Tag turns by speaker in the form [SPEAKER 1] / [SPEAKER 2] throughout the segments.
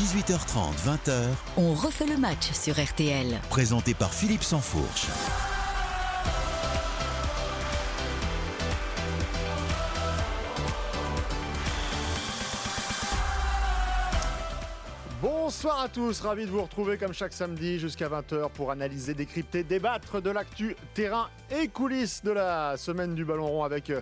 [SPEAKER 1] 18h30, 20h,
[SPEAKER 2] On refait le match sur RTL.
[SPEAKER 1] présenté par Philippe Sansfourche.
[SPEAKER 3] Bonsoir à tous, ravi de vous retrouver comme chaque samedi jusqu'à 20h pour analyser, décrypter, débattre de l'actu terrain et coulisses de la semaine du ballon rond avec euh,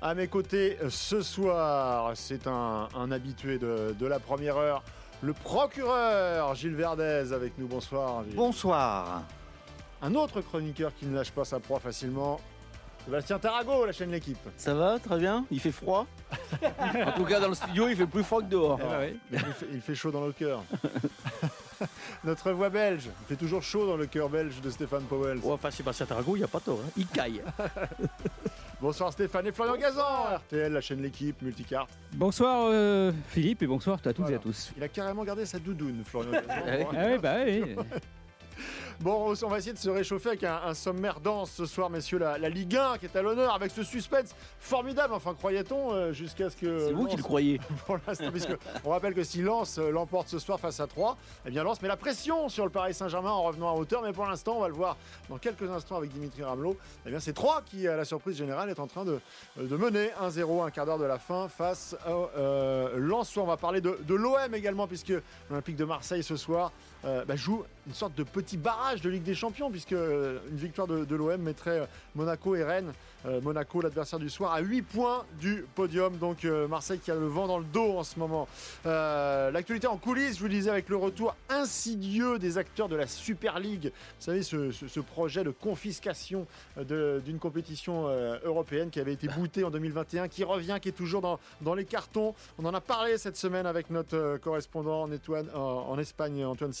[SPEAKER 3] à mes côtés ce soir, c'est un, un habitué de, de la première heure, le procureur Gilles Verdez avec nous, bonsoir. Gilles.
[SPEAKER 4] Bonsoir.
[SPEAKER 3] Un autre chroniqueur qui ne lâche pas sa proie facilement, Sébastien Tarago, la chaîne L'équipe.
[SPEAKER 4] Ça va Très bien Il fait froid En tout cas, dans le studio, il fait plus froid que dehors.
[SPEAKER 3] Il, fait, il fait chaud dans le cœur. Notre voix belge, il fait toujours chaud dans le cœur belge de Stéphane Powell.
[SPEAKER 4] Ouais, enfin, Sébastien Tarago, il n'y a pas tort. hein. Il caille.
[SPEAKER 3] Bonsoir Stéphane et Florian Gazan, RTL, la chaîne L'équipe, multicarte.
[SPEAKER 5] Bonsoir euh, Philippe et bonsoir à tous
[SPEAKER 3] Voilà.
[SPEAKER 5] et à tous.
[SPEAKER 3] Il a carrément gardé sa doudoune, Florian Gazan.
[SPEAKER 5] Ah oui, bah oui.
[SPEAKER 3] Bon, on va essayer de se réchauffer avec un, un sommaire dense ce soir, messieurs. La, la Ligue 1 qui est à l'honneur avec ce suspense formidable, enfin croyait-on, euh, jusqu'à ce que.
[SPEAKER 4] C'est vous qui le croyez.
[SPEAKER 3] pour l'instant, puisque on rappelle que si Lens euh, l'emporte ce soir face à 3, eh bien Lens met la pression sur le Paris Saint-Germain en revenant à hauteur. Mais pour l'instant, on va le voir dans quelques instants avec Dimitri Ramelot. Eh bien, c'est 3 qui, à la surprise générale, est en train de, de mener 1-0, un quart d'heure de la fin face à euh, Lens. On va parler de, de l'OM également, puisque l'Olympique de Marseille ce soir euh, bah, joue une sorte de petit barrage de Ligue des Champions, puisque euh, une victoire de, l'OM mettrait euh, Monaco et Rennes, Monaco l'adversaire du soir, à 8 points du podium. Donc Marseille qui a le vent dans le dos en ce moment. L'actualité en coulisses, je vous le disais, avec le retour insidieux des acteurs de la Super League. Vous savez, ce, projet de confiscation d'une compétition européenne qui avait été bootée en 2021, qui revient, qui est toujours dans, dans les cartons. On en a parlé cette semaine avec notre correspondant en, en- en Espagne, Antoine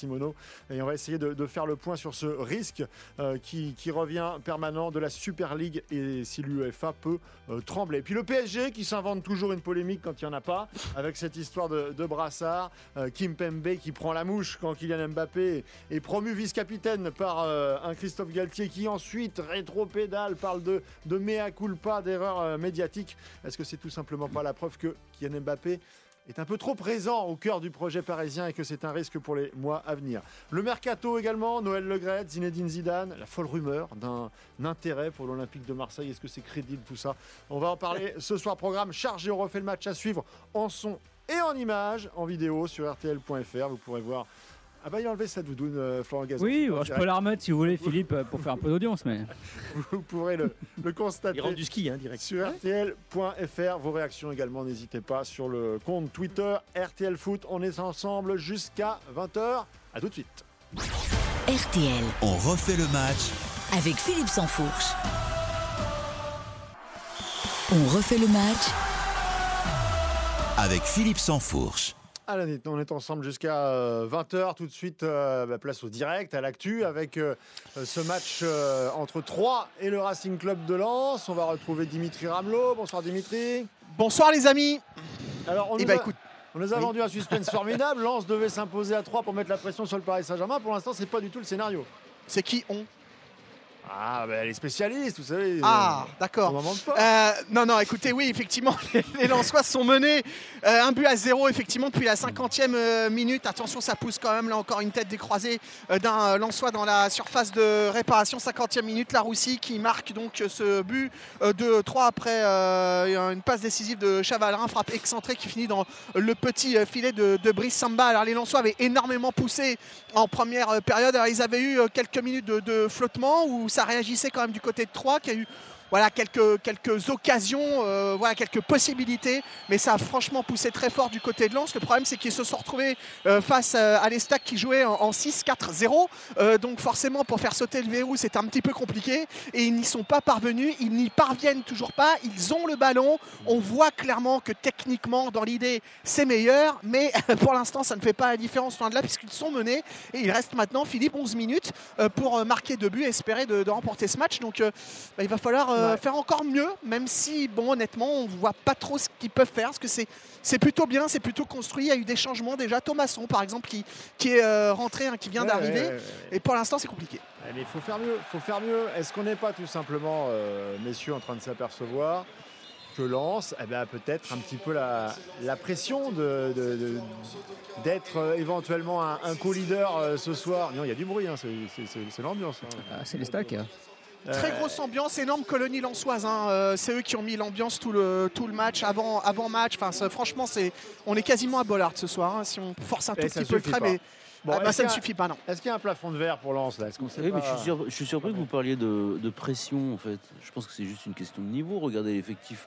[SPEAKER 3] Et on va essayer de, faire le point sur ce risque euh, qui, revient permanent de la Super League et si l'UEFA peut euh, trembler. Et puis le PSG qui s'invente toujours une polémique quand il n'y en a pas, avec cette histoire de, brassard. Euh, Kim Pembe qui prend la mouche quand Kylian Mbappé est, promu vice-capitaine par un Christophe Galtier qui ensuite rétro-pédale, parle de, de mea culpa, d'erreur médiatique. Est-ce que c'est tout simplement pas la preuve que Kylian Mbappé est un peu trop présent au cœur du projet parisien et que c'est un risque pour les mois à venir. Le mercato également, Noël Legret, Zinedine Zidane, la folle rumeur d'un intérêt pour l'Olympique de Marseille. Est-ce que c'est crédible tout ça? On va en parler ce soir. Programme chargé, on refait le match à suivre en son et en images, en vidéo sur rtl.fr. Vous pourrez voir. Ah bah il a enlevé sa doudoune, euh, Florent Gazan.
[SPEAKER 5] Oui, je peux
[SPEAKER 3] direct.
[SPEAKER 5] la remettre si vous voulez Philippe euh, pour faire un peu d'audience, mais
[SPEAKER 3] Vous pourrez le, le constater.
[SPEAKER 4] Il rentre du ski, hein, direct.
[SPEAKER 3] Sur RTL.fr, vos réactions également, n'hésitez pas sur le compte Twitter RTL Foot. On est ensemble jusqu'à 20h. À tout de suite.
[SPEAKER 2] RTL
[SPEAKER 1] On refait le match
[SPEAKER 2] avec Philippe Sansfourche. On refait le match
[SPEAKER 1] avec Philippe Sansfourche.
[SPEAKER 3] Allez, on est ensemble jusqu'à 20h. Tout de suite, euh, bah, place au direct, à l'actu, avec euh, ce match euh, entre Troyes et le Racing Club de Lens. On va retrouver Dimitri Ramelot. Bonsoir Dimitri.
[SPEAKER 6] Bonsoir les amis.
[SPEAKER 3] Alors, on
[SPEAKER 6] Eh
[SPEAKER 3] nous
[SPEAKER 6] ben,
[SPEAKER 3] a-
[SPEAKER 6] écoute,
[SPEAKER 3] On nous a
[SPEAKER 6] Oui.
[SPEAKER 3] vendu un suspense formidable. Lens devait s'imposer à 3 pour mettre la pression sur le Paris Saint-Germain. Pour l'instant, c'est pas du tout le scénario.
[SPEAKER 6] c'est qui on?
[SPEAKER 3] Ah, ben les spécialistes, vous savez.
[SPEAKER 6] Ah,
[SPEAKER 3] euh, on
[SPEAKER 6] d'accord.
[SPEAKER 3] n'en manque pas.
[SPEAKER 6] Euh, non, non, écoutez, oui, effectivement, les, les Lensois sont menés. euh, un but à zéro, effectivement, depuis la 50e euh, minute. Attention, ça pousse quand même, là encore, une tête décroisée d'un Lensois dans la surface de réparation. 50e minute, la Roussie qui marque donc ce but de 3 après une passe décisive de Chavalrin, frappe excentrée qui finit dans le petit filet de, de Brice Samba. Alors, les Lensois avaient énormément poussé en première période. Alors, ils avaient eu quelques minutes de, de flottement où ça réagissait quand même du côté de 3 qui a eu voilà quelques, occasions, euh, voilà quelques possibilités, mais ça a franchement poussé très fort du côté de Lens. Le problème, c'est qu'ils se sont retrouvés euh, face euh, à l'Estac qui jouait en, en 6-4-0. Euh, donc forcément, pour faire sauter le verrou, c'est un petit peu compliqué. Et ils n'y sont pas parvenus, ils n'y parviennent toujours pas. Ils ont le ballon. On voit clairement que techniquement, dans l'idée, c'est meilleur, mais pour l'instant, ça ne fait pas la différence loin de là, puisqu'ils sont menés. Et il reste maintenant, Philippe, 11 minutes pour marquer deux buts et espérer de, remporter ce match. Donc bah, il va falloir euh,
[SPEAKER 3] Ouais.
[SPEAKER 6] faire encore mieux, même si, bon, honnêtement, on ne voit pas trop ce qu'ils peuvent faire, parce que c'est, c'est plutôt bien, c'est plutôt construit. Il y a eu des changements déjà. Thomasson, par exemple, qui, qui est euh, rentré, hein, qui vient
[SPEAKER 3] Ouais,
[SPEAKER 6] d'arriver.
[SPEAKER 3] ouais, ouais, ouais.
[SPEAKER 6] Et pour l'instant, c'est compliqué.
[SPEAKER 3] Ouais, Mais il faut faire mieux, faut faire mieux. Est-ce qu'on n'est pas tout simplement, euh, messieurs, en train de s'apercevoir que Lens eh ben, peut-être un petit peu la, la pression de, de- de- d'être euh, éventuellement un, un co-leader euh, ce soir? Non, il y a du bruit, hein, c'est, c'est- c'est- c'est l'ambiance. hein.
[SPEAKER 5] Ah, c'est les stacks.
[SPEAKER 6] Très
[SPEAKER 3] Euh,
[SPEAKER 6] grosse ambiance, énorme colonie lançoise. hein. Euh, c'est eux qui ont mis l'ambiance tout le, tout le match, avant, avant match. Enfin, franchement, c'est, on est quasiment à Bollard ce soir. hein, si on force un tout petit peu le trait, mais
[SPEAKER 3] bon,
[SPEAKER 6] ah bah, ça ne suffit pas, non.
[SPEAKER 3] Est-ce qu'il y a un plafond de verre pour Lens là?
[SPEAKER 4] Oui, mais je suis, sur- je suis surpris que vous parliez de, de pression en fait. Je pense que c'est juste une question de niveau. Regardez l'effectif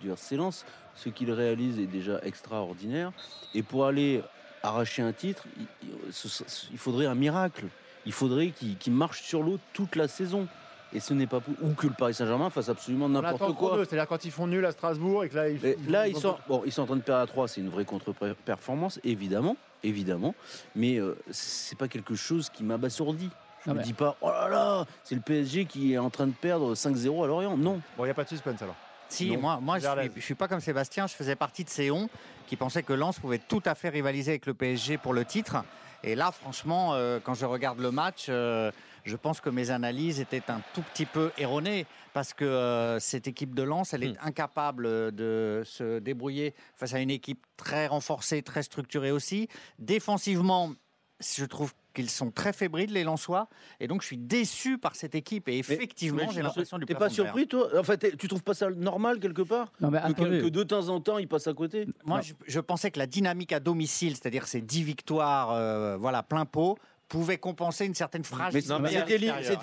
[SPEAKER 4] du RC Lens. Ce qu'il réalise est déjà extraordinaire. Et pour aller arracher un titre, il, il- ce- ce- il faudrait un miracle. Il faudrait qu'il qu'il marche sur l'eau toute la saison. Et ce n'est pas pour- ou que le Paris Saint-Germain fasse absolument n'importe quoi.
[SPEAKER 3] c'est-à-dire quand ils font nul à Strasbourg et que là ils,
[SPEAKER 4] Et là, ils
[SPEAKER 3] ont-
[SPEAKER 4] sont, bon, ils sont en train de perdre à 3, c'est une vraie contre-performance, évidemment, évidemment, mais euh, c'est pas quelque chose qui m'abasourdit. Je
[SPEAKER 5] Non,
[SPEAKER 4] me dis pas, oh là là, c'est le PSG qui est en train de perdre 5-0 à Lorient. Non.
[SPEAKER 3] Bon, il n'y a pas de suspense alors.
[SPEAKER 7] Si,
[SPEAKER 4] Non.
[SPEAKER 7] moi, moi je
[SPEAKER 3] Verlaine.
[SPEAKER 7] suis, pas comme Sébastien, je faisais partie de ces on qui pensaient que Lens pouvait tout à fait rivaliser avec le PSG pour le titre. Et là, franchement, euh, quand je regarde le match, euh, je pense que mes analyses étaient un tout petit peu erronées parce que euh, cette équipe de Lens, elle est incapable de se débrouiller face à une équipe très renforcée, très structurée aussi. Défensivement, je trouve qu'ils sont très fébriles, les Lensois. Et donc, je suis déçu par cette équipe. Et effectivement, j'ai l'impression du
[SPEAKER 4] T'es pas surpris, toi? En fait, tu trouves pas ça normal quelque part?
[SPEAKER 5] Non, mais
[SPEAKER 4] que, que de temps en temps, il passe à côté?
[SPEAKER 7] Moi, je pensais que la dynamique à domicile, c'est-à-dire ces 10 victoires, euh, voilà, plein pot, pouvait compenser une certaine fragilité.
[SPEAKER 4] mais c'était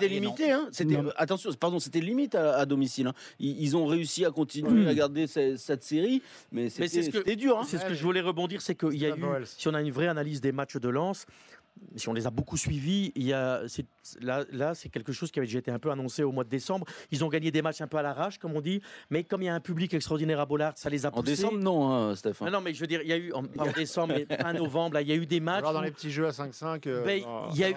[SPEAKER 4] li- limité, hein. C'était
[SPEAKER 5] mais-
[SPEAKER 4] attention, pardon, c'était limite à, à domicile. hein. Ils, ils ont réussi à continuer à garder ce- cette série, mais c'était
[SPEAKER 8] ce
[SPEAKER 4] dur. hein.
[SPEAKER 8] C'est ce que je voulais rebondir, c'est qu'il y a
[SPEAKER 3] Stade
[SPEAKER 8] eu,
[SPEAKER 3] Noël.
[SPEAKER 8] si on a une vraie analyse des matchs de Lens, si on les a beaucoup suivis, il y a, c'est- là, là c'est quelque chose qui avait déjà été un peu annoncé au mois de décembre. Ils ont gagné des matchs un peu à l'arrache, comme on dit, mais comme il y a un public extraordinaire à Bollard, ça les a
[SPEAKER 4] En
[SPEAKER 8] poussés.
[SPEAKER 4] décembre, non, hein, Stéphane.
[SPEAKER 8] Non, non, mais je veux dire, il y a eu en, en décembre, mais fin novembre, là, il y a eu des matchs.
[SPEAKER 3] Alors dans
[SPEAKER 8] où-
[SPEAKER 3] les petits jeux à 5-5, euh,
[SPEAKER 8] Ben,
[SPEAKER 3] dans-
[SPEAKER 8] il y a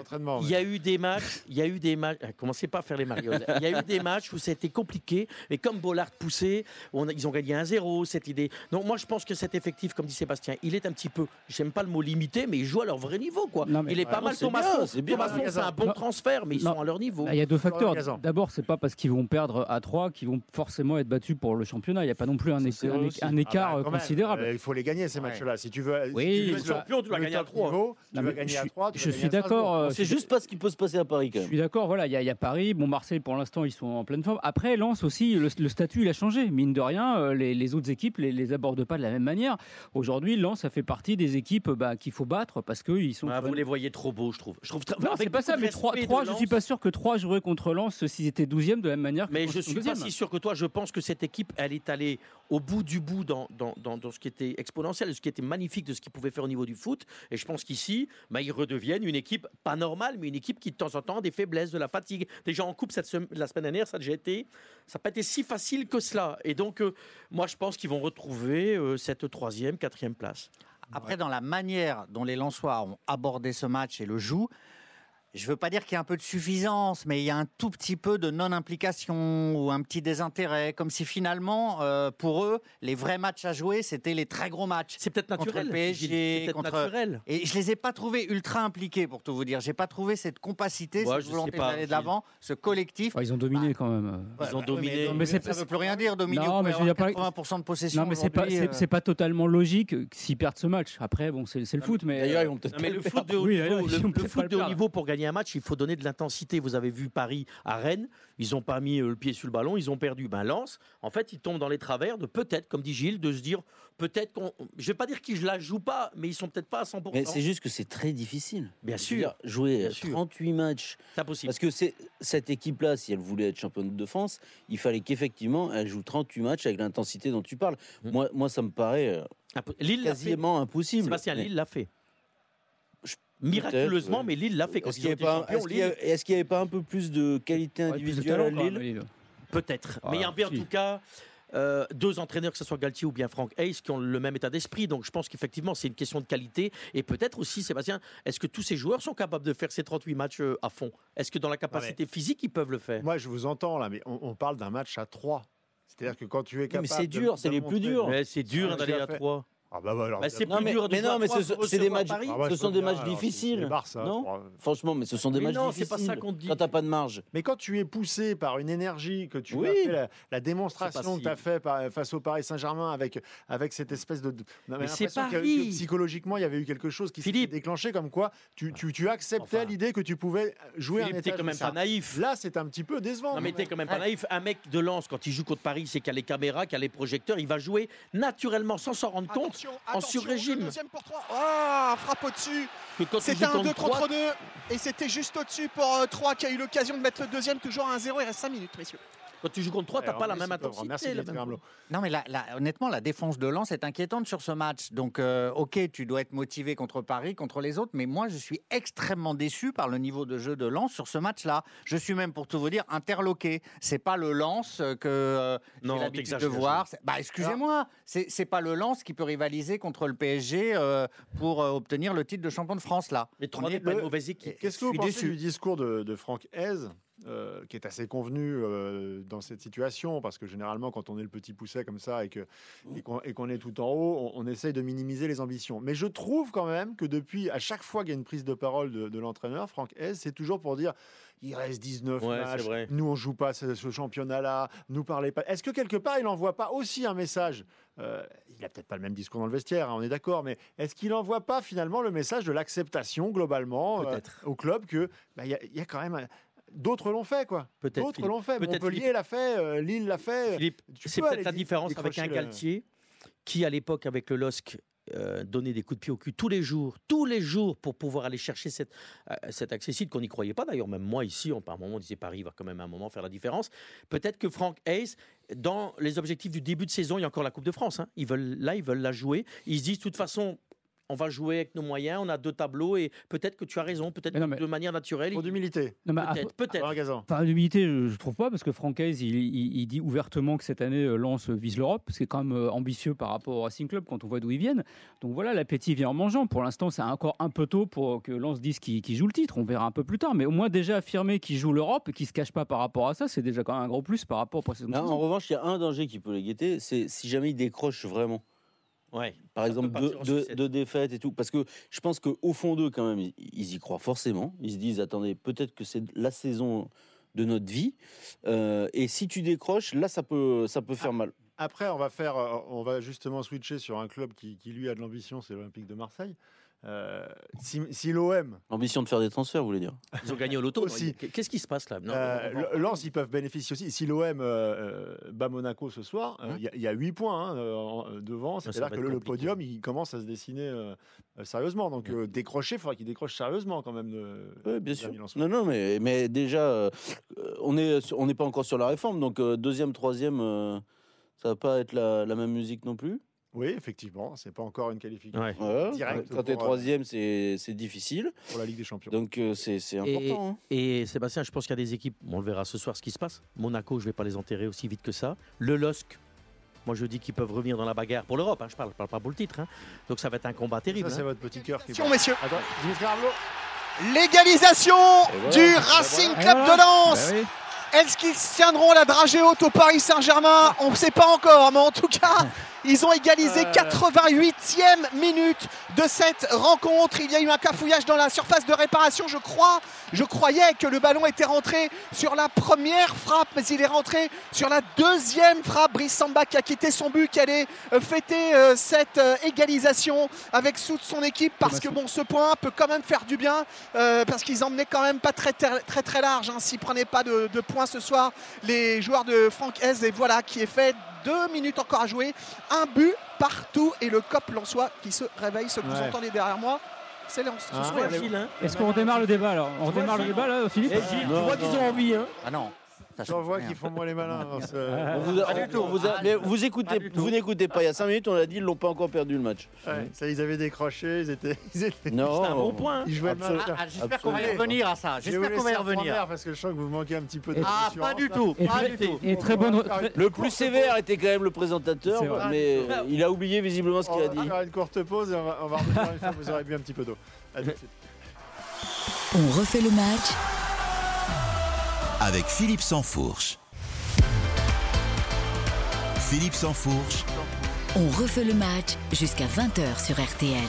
[SPEAKER 8] Il y a eu des matchs, il y a eu des matchs, ah, commencez pas à faire les marioles. Il y a eu des matchs où c'était compliqué, mais comme Bollard poussait, on ils ont gagné 1-0, cette idée. Donc moi je pense que cet effectif, comme dit Sébastien, il est un petit peu, j'aime pas le mot limité, mais ils jouent à leur vrai niveau. Quoi.
[SPEAKER 5] Non, mais-
[SPEAKER 8] il est pas mal
[SPEAKER 4] c'est
[SPEAKER 8] Thomasson.
[SPEAKER 4] bien, c'est bien.
[SPEAKER 8] Thomasson, c'est un bon transfert, mais ils sont à leur niveau.
[SPEAKER 5] Bah, Il y a deux facteurs.
[SPEAKER 3] Gazan.
[SPEAKER 5] D'abord, c'est pas parce qu'ils vont perdre à 3 qu'ils vont forcément être battus pour le championnat. Il n'y a pas non plus un, écart
[SPEAKER 3] Ah bah,
[SPEAKER 5] euh,
[SPEAKER 3] quand même,
[SPEAKER 5] considérable.
[SPEAKER 3] euh, il faut les gagner ces matchs-là. Si tu veux,
[SPEAKER 5] Oui,
[SPEAKER 8] champion, tu
[SPEAKER 3] le
[SPEAKER 8] gagner à
[SPEAKER 3] top
[SPEAKER 8] trois.
[SPEAKER 3] niveau, tu
[SPEAKER 5] Non,
[SPEAKER 3] vas
[SPEAKER 5] mais
[SPEAKER 3] gagner
[SPEAKER 5] je
[SPEAKER 3] à
[SPEAKER 5] suis-
[SPEAKER 3] 3.
[SPEAKER 5] je suis d'accord. euh,
[SPEAKER 4] C'est juste pas ce qui peut se passer à Paris quand
[SPEAKER 5] Je suis d'accord, voilà, il y, a- Paris, bon Marseille pour l'instant ils sont en pleine forme. Après Lens aussi, le, statut il a changé, mine de rien, euh, les, autres équipes les, les abordent pas de la même manière. Aujourd'hui Lens ça fait partie des équipes bah, qu'il faut battre parce qu'ils sont.
[SPEAKER 8] Vous les voyez trop beaux, je trouve. Je trouve
[SPEAKER 5] Non, c'est pas ça, mais 3,
[SPEAKER 8] respect de
[SPEAKER 5] je
[SPEAKER 8] Lens.
[SPEAKER 5] suis pas sûr que 3 joueraient contre Lens s'ils étaient 12e de la même manière que
[SPEAKER 8] Mais je suis pas si sûr que toi. Je pense que cette équipe, elle est allée au bout du bout dans, dans, dans, dans ce qui était exponentiel, ce qui était magnifique de ce qu'ils pouvaient faire au niveau du foot. Et je pense qu'ici, bah, ils redeviennent une équipe pas normale, mais une équipe qui de temps en temps a des faiblesses, de la fatigue. Déjà en coupe cette la semaine dernière, ça a déjà été, ça n'a pas été si facile que cela. Et donc, euh, moi, je pense qu'ils vont retrouver euh, cette troisième, quatrième place.
[SPEAKER 7] Après, dans la manière dont les Lensois ont abordé ce match et le jouent, je ne veux pas dire qu'il y a un peu de suffisance, mais il y a un tout petit peu de non-implication ou un petit désintérêt, comme si finalement, euh, pour eux, les vrais matchs à jouer, c'était les très gros matchs.
[SPEAKER 8] C'est peut-être
[SPEAKER 7] Contre
[SPEAKER 8] naturel.
[SPEAKER 7] le PSG,
[SPEAKER 8] Gilles. C'est peut-être
[SPEAKER 7] contre-
[SPEAKER 8] naturel.
[SPEAKER 7] Et je les ai pas trouvés ultra impliqués, pour tout vous dire. J'ai pas trouvé cette compacité,
[SPEAKER 8] Ouais,
[SPEAKER 7] cette volonté d'aller de l'avant, ce collectif.
[SPEAKER 5] Enfin, ils ont dominé quand même.
[SPEAKER 7] Ouais,
[SPEAKER 8] Ils ont
[SPEAKER 7] bah,
[SPEAKER 8] dominé.
[SPEAKER 7] Mais, ça veut plus rien dire. Dominique
[SPEAKER 5] Non, mais je veux dire pas-
[SPEAKER 7] 80% de possession.
[SPEAKER 5] Non mais c'est pas c'est
[SPEAKER 7] euh,
[SPEAKER 5] pas totalement logique euh, s'ils perdent ce match. Après bon c'est c'est le foot mais
[SPEAKER 4] D'ailleurs, ils vont peut-être
[SPEAKER 8] mais le foot de haut niveau pour gagner un match, il faut donner de l'intensité. Vous avez vu Paris à Rennes, ils n'ont pas mis euh, le pied sur le ballon, ils ont perdu. Ben Lens, en fait, ils tombent dans les travers de peut-être, comme dit Gilles, de se dire peut-être qu'on. Je vais pas dire qu'ils la jouent pas, mais ils sont peut-être pas à 100%.
[SPEAKER 4] Mais c'est juste que c'est très difficile.
[SPEAKER 8] Bien sûr,
[SPEAKER 4] dire, jouer
[SPEAKER 8] Bien sûr.
[SPEAKER 4] 38 matchs.
[SPEAKER 8] c'est impossible.
[SPEAKER 4] Parce que c'est cette équipe-là, si elle voulait être championne de France, il fallait qu'effectivement elle joue 38 matchs avec l'intensité dont tu parles.
[SPEAKER 8] Mhm.
[SPEAKER 4] Moi, moi, ça me paraît euh,
[SPEAKER 8] Lille fait.
[SPEAKER 4] quasiment impossible.
[SPEAKER 8] Sébastien, Lille l'a fait. Miraculeusement, mais Lille l'a fait. Quand
[SPEAKER 4] Est-ce
[SPEAKER 8] ils
[SPEAKER 4] qu'il
[SPEAKER 8] ont
[SPEAKER 4] n'y
[SPEAKER 8] été
[SPEAKER 4] avait, pas-
[SPEAKER 8] champions,
[SPEAKER 4] est-ce qu'il y
[SPEAKER 8] Lille,
[SPEAKER 4] avait- est-ce qu'il n'y avait pas un peu plus de qualité
[SPEAKER 5] Ouais, plus de
[SPEAKER 4] individuelle
[SPEAKER 5] talent,
[SPEAKER 4] à Lille?
[SPEAKER 5] Lille.
[SPEAKER 8] Peut-être.
[SPEAKER 5] Ah,
[SPEAKER 8] mais il y a en
[SPEAKER 5] si.
[SPEAKER 8] tout cas euh, deux entraîneurs, que ce soit Galtier ou bien Franck Hayes, qui ont le même état d'esprit. Donc je pense qu'effectivement, c'est une question de qualité. Et peut-être aussi, Sébastien, est-ce que tous ces joueurs sont capables de faire ces 38 matchs euh, à fond? Est-ce que dans la capacité physique, ils peuvent le faire?
[SPEAKER 3] Moi, je vous entends là, mais on, on parle d'un match à 3. C'est-à-dire que quand tu es
[SPEAKER 4] mais
[SPEAKER 3] capable.
[SPEAKER 4] c'est
[SPEAKER 3] de-
[SPEAKER 4] dur, c'est les plus durs.
[SPEAKER 8] Ouais, C'est dur d'aller à
[SPEAKER 3] fait.
[SPEAKER 8] 3.
[SPEAKER 3] Ah bah, alors,
[SPEAKER 8] Bah, c'est
[SPEAKER 4] Non,
[SPEAKER 8] plus
[SPEAKER 4] mais,
[SPEAKER 8] dur de
[SPEAKER 4] mais non, mais c'est des matchs,
[SPEAKER 8] Paris.
[SPEAKER 3] Ah
[SPEAKER 4] ce sont des matchs
[SPEAKER 3] alors, c'est-
[SPEAKER 4] difficiles.
[SPEAKER 3] Barça,
[SPEAKER 4] non Franchement, mais ce sont des
[SPEAKER 8] Mais
[SPEAKER 4] matchs
[SPEAKER 8] non, c'est
[SPEAKER 4] difficiles.
[SPEAKER 8] pas ça qu'on te dit.
[SPEAKER 4] Quand t'as pas de marge.
[SPEAKER 3] Mais quand tu es poussé par une énergie, que tu
[SPEAKER 4] Oui.
[SPEAKER 3] as fait la, démonstration que tu as fait par- face au Paris Saint-Germain avec, avec cette espèce de. de- on avait
[SPEAKER 8] Mais c'est
[SPEAKER 3] l'impression que-
[SPEAKER 8] Paris.
[SPEAKER 3] que psychologiquement, il y avait eu quelque chose qui
[SPEAKER 8] Philippe.
[SPEAKER 3] déclenché, comme quoi tu, tu, tu acceptais
[SPEAKER 8] Enfin.
[SPEAKER 3] l'idée que tu pouvais jouer un
[SPEAKER 8] Philippe, t'es
[SPEAKER 3] étage
[SPEAKER 8] quand même
[SPEAKER 3] de
[SPEAKER 8] pas naïf.
[SPEAKER 3] Là, c'est un petit peu décevant.
[SPEAKER 8] Non mais t'es quand même pas naïf. Un mec de Lens, quand il joue contre Paris, c'est qu'il y a les caméras, qu'il y a les projecteurs, il va jouer naturellement sans s'en rendre compte
[SPEAKER 6] Attention,
[SPEAKER 8] en
[SPEAKER 6] attention,
[SPEAKER 8] sur-régime.
[SPEAKER 6] le Deuxième pour 3. Oh, frappe au-dessus. C'était un 2
[SPEAKER 8] contre 3,
[SPEAKER 6] contre 2 et c'était juste au-dessus pour 3 qui a eu l'occasion de mettre le deuxième toujours à 1-0. Il reste 5 minutes, messieurs.
[SPEAKER 8] Quand tu joues contre 3, t'as
[SPEAKER 3] Alors,
[SPEAKER 8] pas la même intensité.
[SPEAKER 3] Merci,
[SPEAKER 8] la même-.
[SPEAKER 7] Non, mais la- la- honnêtement, la défense de Lens est inquiétante sur ce match. Donc, euh, ok, tu dois être motivé contre Paris, contre les autres, mais moi, je suis extrêmement déçu par le niveau de jeu de Lens sur ce match-là. Je suis même, pour tout vous dire, interloqué. C'est pas le Lens que euh, j'ai l'habitude de voir. Bah, excusez-moi, c'est pas le Lens qui peut rivaliser contre le PSG euh, pour euh, obtenir le titre de champion de France là.
[SPEAKER 8] Mais
[SPEAKER 7] On
[SPEAKER 8] 3
[SPEAKER 7] est-
[SPEAKER 8] n'est pas une mauvaise équipe.
[SPEAKER 3] Qu'est-ce que vous pensez
[SPEAKER 7] déçu.
[SPEAKER 3] du discours de, de Franck Hez, euh, qui est assez convenu euh, dans cette situation Parce que généralement, quand on est le petit pousset comme ça et que- et qu'on est tout en haut, on, on essaye de minimiser les ambitions. Mais je trouve quand même que depuis, à chaque fois qu'il y a une prise de parole de, de l'entraîneur, Franck Hez, c'est toujours pour dire il reste 19
[SPEAKER 8] Ouais,
[SPEAKER 3] matchs,
[SPEAKER 8] c'est vrai.
[SPEAKER 3] nous on joue pas ce, ce championnat-là, nous parlez pas. Est-ce que quelque part il n'envoie pas aussi un message euh, Il a peut-être pas le même discours dans le vestiaire, hein, on est d'accord, mais est-ce qu'il n'envoie pas finalement le message de l'acceptation globalement au club que bah, il y, y a quand même un- d'autres l'ont fait quoi.
[SPEAKER 8] Peut-être.
[SPEAKER 3] D'autres l'ont fait.
[SPEAKER 8] Peut-être,
[SPEAKER 3] Montpellier l'a fait, euh, Lille l'a fait.
[SPEAKER 8] C'est peut-être la différence avec un
[SPEAKER 3] le-
[SPEAKER 8] Galtier qui, à l'époque, avec le LOSC, euh, donnait des coups de pied au cul tous les jours, tous les jours, pour pouvoir aller chercher cette, euh, cet accessible qu'on n'y croyait pas. D'ailleurs, même moi, ici, on, par un moment, on disait Paris va quand même à un moment faire la différence. Peut-être que Franck Hayes, dans les objectifs du début de saison, il y a encore la Coupe de France. hein. Ils veulent, là, ils veulent la jouer. Ils se disent, de toute façon, on va jouer avec nos moyens, on a deux tableaux, et peut-être que tu as raison, peut-être de manière naturelle.
[SPEAKER 3] Trop
[SPEAKER 8] il-
[SPEAKER 3] d'humilité.
[SPEAKER 5] Non, mais
[SPEAKER 8] Peut-être, peut-être.
[SPEAKER 5] Enfin, d'humilité, je, je trouve pas, parce que Francaise, il, il- il dit ouvertement que cette année, euh, Lens vise l'Europe. C'est quand même euh, ambitieux par rapport au Racing Club quand on voit d'où ils viennent. Donc voilà, l'appétit vient en mangeant. Pour l'instant, c'est encore un peu tôt pour que Lens dise qu'il joue le titre. On verra un peu plus tard. Mais au moins, déjà affirmer qu'il joue l'Europe et qu'il se cache pas par rapport à ça, c'est déjà quand même un gros plus par rapport aux précédentes
[SPEAKER 4] Non, en revanche, il y a un danger qui peut les guetter, c'est si jamais ils décrochent vraiment.
[SPEAKER 8] Ouais.
[SPEAKER 4] Par
[SPEAKER 8] Ça
[SPEAKER 4] exemple, deux, défaites et tout. Parce que je pense qu'au fond d'eux, quand même, ils, y croient forcément. Ils se disent, attendez, peut-être que c'est la saison de notre vie. Euh, et si tu décroches, là, ça peut, ça peut faire mal.
[SPEAKER 3] Après, on va faire, euh, on va justement switcher sur un club qui, qui, lui a de l'ambition, c'est l'Olympique de Marseille. Euh, si si l'OM,
[SPEAKER 4] L'ambition de faire des transferts, vous voulez dire
[SPEAKER 8] Ils ont gagné au loto.
[SPEAKER 3] Aussi.
[SPEAKER 8] Qu'est-ce qui se passe là? Non,
[SPEAKER 3] euh, Lens, ils peuvent bénéficier aussi. Si l'OM euh, bat Monaco ce soir,
[SPEAKER 8] Hein
[SPEAKER 3] il y a- il y, a 8 points hein, devant. C'est-à-dire que le, podium, il commence à se dessiner euh, euh, sérieusement. Donc, euh, décrocher, il faudra qu'il décroche sérieusement quand même. De,
[SPEAKER 4] Oui, bien sûr. Non, non, mais, mais déjà, euh, on est, n'est pas encore sur la réforme. Donc, euh, deuxième, troisième, euh, ça va pas être la, la même musique non plus.
[SPEAKER 3] Oui, effectivement, c'est pas encore une qualification
[SPEAKER 8] Ouais.
[SPEAKER 4] Voilà.
[SPEAKER 3] Direct
[SPEAKER 4] Quand tu es
[SPEAKER 3] pour, euh,
[SPEAKER 4] troisième, c'est difficile.
[SPEAKER 3] pour la Ligue des Champions.
[SPEAKER 4] Donc, euh, c'est
[SPEAKER 8] Et-
[SPEAKER 4] important. hein.
[SPEAKER 8] Et Sébastien, je pense qu'il y a des équipes, on le verra ce soir ce qui se passe. Monaco, je ne vais pas les enterrer aussi vite que ça. Le LOSC, moi je dis qu'ils peuvent revenir dans la bagarre pour l'Europe. hein, je parle, je parle pas pour le titre. hein. Donc ça va être un combat terrible.
[SPEAKER 3] Ça, c'est
[SPEAKER 8] hein.
[SPEAKER 3] votre petit cœur qui
[SPEAKER 6] Attention, messieurs.
[SPEAKER 3] Attends.
[SPEAKER 6] L'égalisation
[SPEAKER 4] voilà,
[SPEAKER 6] du Racing
[SPEAKER 5] voilà.
[SPEAKER 6] Club de Lens.
[SPEAKER 5] Oui.
[SPEAKER 6] Est-ce qu'ils tiendront la dragée haute au Paris Saint-Germain? On ne sait pas encore, mais en tout cas, ils ont égalisé
[SPEAKER 3] Euh.
[SPEAKER 6] 88e minute de cette rencontre. Il y a eu un cafouillage dans la surface de réparation, je crois. Je croyais que le ballon était rentré sur la première frappe, mais il est rentré sur la deuxième frappe. Brice Samba qui a quitté son but, qui allait euh, fêter euh, cette euh, égalisation avec toute son équipe, parce que bon, ce point peut quand même faire du bien, euh, parce qu'ils emmenaient quand même pas très très très, très large. Hein, S'ils prenaient pas de, de points ce soir, les joueurs de Franck Hez, et voilà, qui est fait deux minutes encore à jouer, un but partout, et le cop Lensois qui se réveille. Ce que vous entendez derrière moi, c'est Lens. Ce
[SPEAKER 3] Ah,
[SPEAKER 8] hein.
[SPEAKER 5] Est-ce qu'on redémarre le débat alors? On redémarre le débat là, Philippe?
[SPEAKER 8] Eh, Gilles,
[SPEAKER 4] Non,
[SPEAKER 8] tu vois qu'ils ont envie. Hein.
[SPEAKER 7] Ah non.
[SPEAKER 3] J'en vois qu'ils font moins les malins. dans ce-
[SPEAKER 4] On vous, a-
[SPEAKER 7] Pas du
[SPEAKER 4] on-
[SPEAKER 7] tout.
[SPEAKER 4] on vous a- mais vous écoutez,
[SPEAKER 7] Pas du tout.
[SPEAKER 4] vous n'écoutez pas. Il y a 5 minutes, on a dit, ils l'ont pas encore perdu le match.
[SPEAKER 3] Ouais, ça, ils avaient décroché, ils étaient. Ils, étaient-
[SPEAKER 4] Non,
[SPEAKER 8] C'est un bon point. hein.
[SPEAKER 3] ils jouaient le
[SPEAKER 4] Absolument.
[SPEAKER 3] match.
[SPEAKER 7] Ah, ah, J'espère qu'on va y
[SPEAKER 4] Absolument.
[SPEAKER 7] revenir à ça.
[SPEAKER 3] Je vais vous
[SPEAKER 7] J'espère qu'on va y
[SPEAKER 3] laisser en
[SPEAKER 7] revenir.
[SPEAKER 3] première parce que je sens que vous manquez un petit peu de.
[SPEAKER 7] Ah, pas du tout.
[SPEAKER 5] Et
[SPEAKER 7] Pas
[SPEAKER 5] très-
[SPEAKER 7] du tout.
[SPEAKER 5] Et très bonne.
[SPEAKER 3] On va
[SPEAKER 5] très-
[SPEAKER 4] Le plus sévère était quand même le présentateur,
[SPEAKER 5] C'est vrai.
[SPEAKER 4] mais euh, il a oublié visiblement ce
[SPEAKER 3] On
[SPEAKER 4] qu'il a
[SPEAKER 3] va
[SPEAKER 4] dit.
[SPEAKER 3] faire une courte pause et on va, on va revenir une fois que vous aurez bu un petit peu d'eau. À tout de suite.
[SPEAKER 2] On refait le match
[SPEAKER 1] avec Philippe Sansfourche. Philippe Sansfourche,
[SPEAKER 2] On refait le match jusqu'à 20h sur RTL.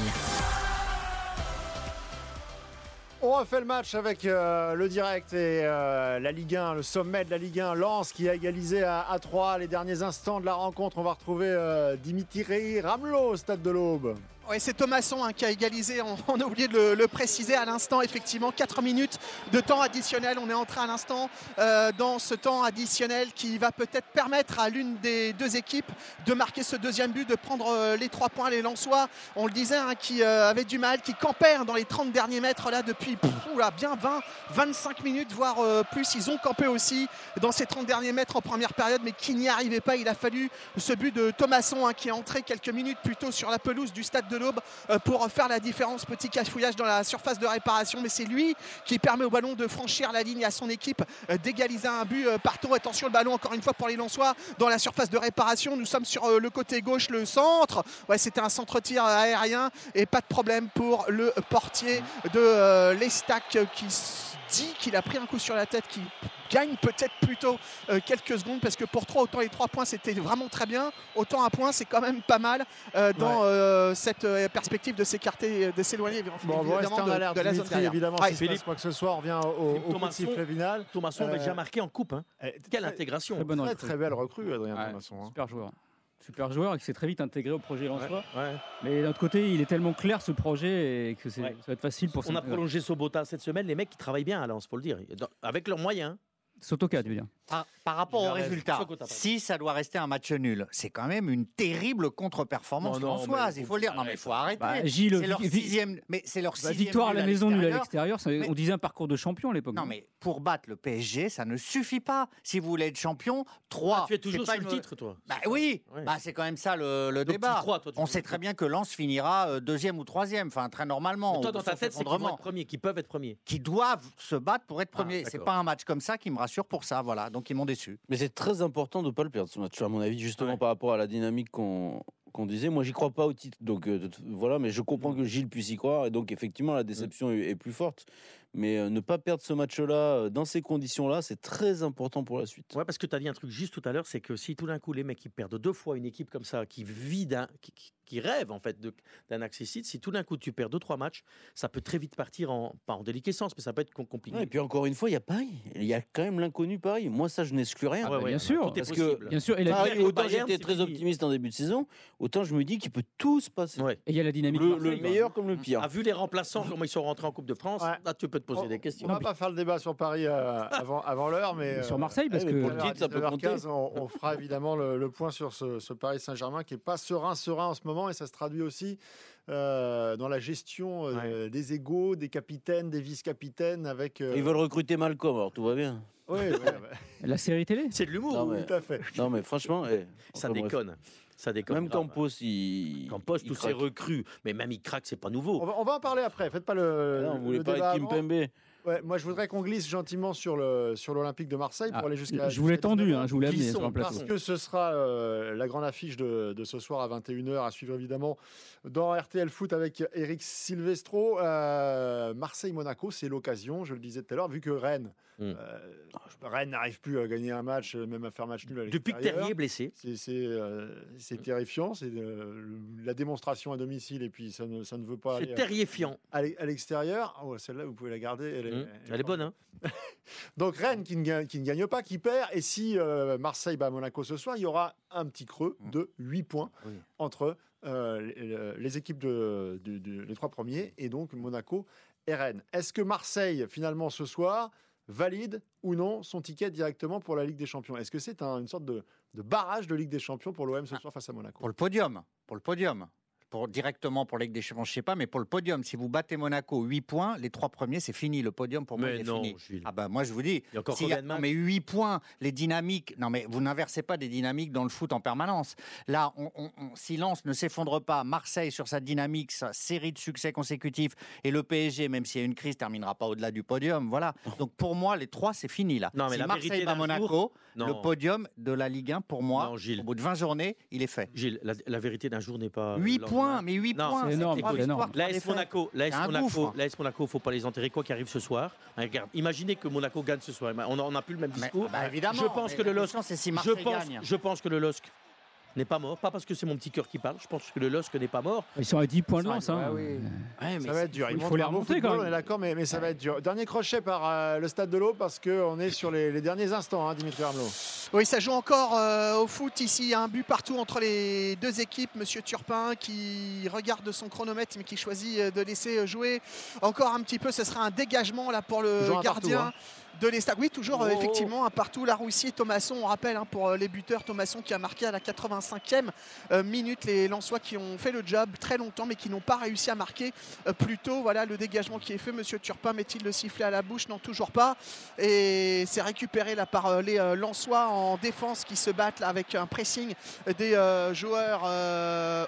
[SPEAKER 3] On refait le match avec euh, le direct et euh, la Ligue 1, le sommet de la Ligue 1, Lens qui a égalisé à, à 3 les derniers instants de la rencontre. On va retrouver euh, Dimitri Ramelot au stade de l'Aube.
[SPEAKER 6] Ouais, c'est Thomasson hein, qui a égalisé, on, a oublié de le, préciser à l'instant, effectivement, 4 minutes de temps additionnel. On est entré à l'instant euh, dans ce temps additionnel qui va peut-être permettre à l'une des deux équipes de marquer ce deuxième but, de prendre euh, les trois points, les Lensois, on le disait, hein, qui euh, avaient du mal, qui campaient hein, dans les 30 derniers mètres là depuis bien 20, 25 minutes, voire euh, plus. Ils ont campé aussi dans ces 30 derniers mètres en première période, mais qui n'y arrivaient pas. Il a fallu ce but de Thomasson hein, qui est entré quelques minutes plus tôt sur la pelouse du stade de l'Aube euh, pour faire la différence. Petit cafouillage dans la surface de réparation, mais c'est lui qui permet au ballon de franchir la ligne à son équipe euh, d'égaliser un but euh, partout. Attention, le ballon encore une fois pour les Lensois dans la surface de réparation. Nous sommes sur le côté gauche, le centre. Ouais, c'était un centre-tir aérien et pas de problème pour le portier de l'Estac qui dit qu'il a pris un coup sur la tête, qui gagne peut-être plutôt euh, quelques secondes parce que pour 3 autant les 3 points c'était vraiment très bien autant un point c'est quand même pas mal euh, dans euh, cette euh, perspective de s'écarter de s'éloigner
[SPEAKER 3] Bon, on va
[SPEAKER 6] évidemment de, la zone derrière.
[SPEAKER 3] évidemment.
[SPEAKER 6] Ouais.
[SPEAKER 3] si passe quoi que ce soit, on revient au, au coup de
[SPEAKER 8] Thomasson-
[SPEAKER 3] sifflet final.
[SPEAKER 8] Thomasson avait déjà marqué en coupe. hein. Quelle
[SPEAKER 3] très-
[SPEAKER 8] intégration.
[SPEAKER 5] Très bonne
[SPEAKER 3] Très belle recrue, Adrien
[SPEAKER 5] Ouais,
[SPEAKER 3] Thomasson. hein.
[SPEAKER 5] Super joueur. Super joueur et qui s'est très vite intégré au projet Lensois.
[SPEAKER 8] Ouais.
[SPEAKER 5] Mais d'un autre côté, il est tellement clair ce projet et que
[SPEAKER 8] Ouais.
[SPEAKER 5] ça va être facile pour
[SPEAKER 8] On a prolongé Sobota cette semaine. Les mecs qui travaillent bien à Lens, faut le dire. Avec leurs moyens.
[SPEAKER 5] Sotoka, tu veux dire
[SPEAKER 7] Par, par rapport au résultat, si ça doit rester un match nul, c'est quand même une terrible contre-performance françoise.
[SPEAKER 8] mais
[SPEAKER 7] Il faut le dire. Non, mais il faut arrêter.
[SPEAKER 5] Bah, Gilles,
[SPEAKER 7] c'est leur sixième, mais c'est leur
[SPEAKER 5] Bah,
[SPEAKER 7] sixième
[SPEAKER 5] Victoire à la maison, nul à
[SPEAKER 7] l'extérieur.
[SPEAKER 5] on disait un parcours de champion à l'époque.
[SPEAKER 7] Non, mais pour battre le PSG, ça ne suffit pas. Si vous voulez être champion, 3.
[SPEAKER 8] Ah, tu es toujours sur le titre, toi.
[SPEAKER 7] Bah oui,
[SPEAKER 8] Ouais.
[SPEAKER 7] bah, c'est quand même ça le, le
[SPEAKER 8] Donc, tu
[SPEAKER 7] débat.
[SPEAKER 8] crois, toi,
[SPEAKER 7] On sait très bien que Lens finira euh, deuxième ou troisième, enfin très normalement.
[SPEAKER 8] Mais toi, dans ta tête, c'est qu'ils vont être premiers, qu'ils peuvent être premiers.
[SPEAKER 7] Qui doivent se battre pour être
[SPEAKER 8] Ah,
[SPEAKER 7] premiers. c'est pas un match comme ça qui me rassure pour ça, voilà. Donc ils m'ont déçu.
[SPEAKER 4] Mais c'est très important de ne pas le perdre ce match, à mon avis, justement
[SPEAKER 8] Ouais.
[SPEAKER 4] par rapport à la dynamique qu'on qu'on disait. Moi, j'y crois pas au titre, donc euh, voilà. Mais je comprends
[SPEAKER 8] Mm.
[SPEAKER 4] que Gilles puisse y croire, et donc effectivement, la déception est, est plus forte. Mais euh, ne pas perdre ce match-là euh, dans ces conditions-là, c'est très important pour la suite.
[SPEAKER 8] Ouais, parce que tu as dit un truc juste tout à l'heure, c'est que si tout d'un coup les mecs ils perdent deux fois une équipe comme ça, qui vit d'un, qui, rêve en fait d'un accessite, si tout d'un coup tu perds deux trois matchs, ça peut très vite partir en pas en déliquescence, mais ça peut être com- compliqué.
[SPEAKER 4] Ouais, et puis encore une fois, il y a Paris. Il y a quand même l'inconnu Paris. Moi, ça, je n'exclus rien.
[SPEAKER 8] Ah ouais, ouais,
[SPEAKER 5] bien sûr,
[SPEAKER 8] tout est
[SPEAKER 4] parce que-
[SPEAKER 8] possible.
[SPEAKER 5] Bien sûr, et, la-
[SPEAKER 4] Paris, autant j'étais très optimiste en début de saison, autant je me dis qu'il peut tout se passer.
[SPEAKER 8] Ouais.
[SPEAKER 5] et il y a la dynamique.
[SPEAKER 4] Le, meilleur comme le pire.
[SPEAKER 8] A vu les remplaçants comment ils sont rentrés en Coupe de France,
[SPEAKER 3] Ouais.
[SPEAKER 8] là tu peux te poser
[SPEAKER 3] On-
[SPEAKER 8] des questions.
[SPEAKER 3] On va pas faire le débat sur Paris euh, avant, avant l'heure, mais.
[SPEAKER 5] Et sur
[SPEAKER 3] euh,
[SPEAKER 5] Marseille, parce
[SPEAKER 4] mais
[SPEAKER 5] que
[SPEAKER 4] pour le titre, ça peut
[SPEAKER 3] 19h15, on, on fera évidemment le, le point sur ce, ce Paris Saint-Germain qui est pas serein, serein en ce moment et ça se traduit aussi euh, dans la gestion euh, des égaux, des capitaines, des vice-capitaines avec. euh,
[SPEAKER 4] Ils veulent recruter Malcolm, alors tout va bien.
[SPEAKER 3] Oui,
[SPEAKER 5] la série télé.
[SPEAKER 8] C'est de l'humour.
[SPEAKER 4] Non, mais-
[SPEAKER 3] tout à fait.
[SPEAKER 4] Non, mais franchement, eh,
[SPEAKER 8] Ça
[SPEAKER 4] bref.
[SPEAKER 8] Déconne. Ça déconne.
[SPEAKER 4] Même
[SPEAKER 8] grave.
[SPEAKER 4] Campos, il.
[SPEAKER 8] Campos,
[SPEAKER 4] il
[SPEAKER 8] tous ces
[SPEAKER 4] craque.
[SPEAKER 8] recrues, mais même il craque, c'est pas nouveau.
[SPEAKER 3] On va, on va en parler après. Faites pas le.
[SPEAKER 4] Ah non, vous voulez
[SPEAKER 3] le
[SPEAKER 4] parler
[SPEAKER 3] débat
[SPEAKER 4] de
[SPEAKER 3] avant.
[SPEAKER 4] Kimpembe
[SPEAKER 3] Ouais, moi, je voudrais qu'on glisse gentiment sur le sur l'Olympique de Marseille pour
[SPEAKER 5] Ah,
[SPEAKER 3] aller jusqu'à.
[SPEAKER 5] je vous l'ai tendu,
[SPEAKER 3] 19h.
[SPEAKER 5] hein, je vous l'ai amené
[SPEAKER 8] Glissons,
[SPEAKER 5] sur un plateau.
[SPEAKER 3] Parce que ce sera euh, la grande affiche de, de ce soir à 21h, à suivre évidemment dans RTL Foot avec Eric Silvestro. Euh, Marseille-Monaco, c'est l'occasion, je le disais tout à l'heure, vu que Rennes,
[SPEAKER 8] Mm.
[SPEAKER 3] euh, Rennes n'arrive plus à gagner un match, même à faire match nul à
[SPEAKER 8] Depuis que. Terrier est blessé,
[SPEAKER 3] C'est euh, terrifiant, c'est euh, la démonstration à domicile et puis ça ne, ça ne veut pas
[SPEAKER 8] c'est terrifiant.
[SPEAKER 3] à l'extérieur. Oh, Celle-là, vous pouvez la garder. Elle est,
[SPEAKER 8] Hum, Elle est bonne, hein
[SPEAKER 3] donc Rennes qui ne, gagne, qui ne gagne pas, qui perd. Et si euh, Marseille bat Monaco ce soir, il y aura un petit creux de 8 points
[SPEAKER 8] Oui.
[SPEAKER 3] entre euh, les, équipes de, du- les trois premiers et donc Monaco et Rennes. Est-ce que Marseille, finalement, ce soir, valide ou non son ticket directement pour la Ligue des Champions? Est-ce que c'est un- une sorte de, de barrage de Ligue des Champions pour l'OM ce soir face à Monaco?
[SPEAKER 7] Pour le podium, pour le podium. Pour, directement pour Ligue des Champions, je sais pas, mais pour le podium, si vous battez Monaco 8 points, les trois premiers, c'est fini. Le podium, pour moi,
[SPEAKER 8] Mais
[SPEAKER 7] il est
[SPEAKER 8] non,
[SPEAKER 7] fini.
[SPEAKER 8] Gilles.
[SPEAKER 7] Ah ben moi, je vous dis,
[SPEAKER 8] Il y a encore
[SPEAKER 7] y a- non,
[SPEAKER 8] matchs
[SPEAKER 7] mais 8 points, les dynamiques. Non, mais vous n'inversez pas des dynamiques dans le foot en permanence. Là, on, on, on- si Lens ne s'effondre pas, Marseille sur sa dynamique, sa série de succès consécutifs, et le PSG, même s'il y a une crise, terminera pas au-delà du podium. Voilà. Donc pour moi, les trois, c'est fini là.
[SPEAKER 8] Non, mais
[SPEAKER 7] si
[SPEAKER 8] la
[SPEAKER 7] Marseille
[SPEAKER 8] d'un
[SPEAKER 7] Monaco,
[SPEAKER 8] jour- Non.
[SPEAKER 7] le podium de la Ligue 1, pour moi,
[SPEAKER 8] Gilles.
[SPEAKER 7] au bout de 20 journées, il est fait.
[SPEAKER 8] Gilles, la, la vérité d'un jour n'est pas.
[SPEAKER 7] 8
[SPEAKER 8] lendemain.
[SPEAKER 7] Poins, mais 8
[SPEAKER 8] Non,
[SPEAKER 7] points.
[SPEAKER 5] c'est
[SPEAKER 7] c'est
[SPEAKER 5] énorme,
[SPEAKER 8] L'AS. Monaco, l'AS Monaco,
[SPEAKER 7] gouffre.
[SPEAKER 8] l'AS Monaco, faut pas les enterrer quoi qu'il arrive ce soir. Hein, Regarde, imaginez que Monaco gagne ce soir. On n'a plus le même discours.
[SPEAKER 7] bah, évidemment,
[SPEAKER 8] je pense que le LOSC, je pense que le LOSC n'est pas mort. Pas parce que c'est mon petit cœur qui parle. Je pense que le LOSC n'est pas mort.
[SPEAKER 5] Ils sont à 10 points de
[SPEAKER 3] Ça
[SPEAKER 5] lance. hein.
[SPEAKER 3] ouais, oui.
[SPEAKER 8] Ouais, mais
[SPEAKER 3] Ça va être dur.
[SPEAKER 5] il faut les remonter,
[SPEAKER 3] football,
[SPEAKER 5] quand
[SPEAKER 3] On
[SPEAKER 5] même.
[SPEAKER 3] est d'accord, mais, mais ça va être dur. Dernier crochet par euh, le stade de l'eau parce qu'on est sur les, les derniers instants, hein, Dimitri Ramelot.
[SPEAKER 6] Oui, ça joue encore euh, au foot ici. Un but partout entre les deux équipes. Monsieur Turpin qui regarde son chronomètre mais qui choisit euh, de laisser jouer encore un petit peu. Ce sera un dégagement là pour le gardien.
[SPEAKER 3] partout,
[SPEAKER 6] De l'Estac. Oui, toujours euh,
[SPEAKER 8] Oh.
[SPEAKER 6] effectivement un partout. La Roussier, Thomasson, on rappelle hein, pour euh, les buteurs. Thomasson qui a marqué à la 85e euh, minute. Les Lensois qui ont fait le job très longtemps mais qui n'ont pas réussi à marquer euh, plus tôt. Voilà le dégagement qui est fait. Monsieur Turpin met-il le sifflet à la bouche? Non, toujours pas. Et c'est récupéré là par euh, les Lensois en défense qui se battent là, avec un pressing des joueurs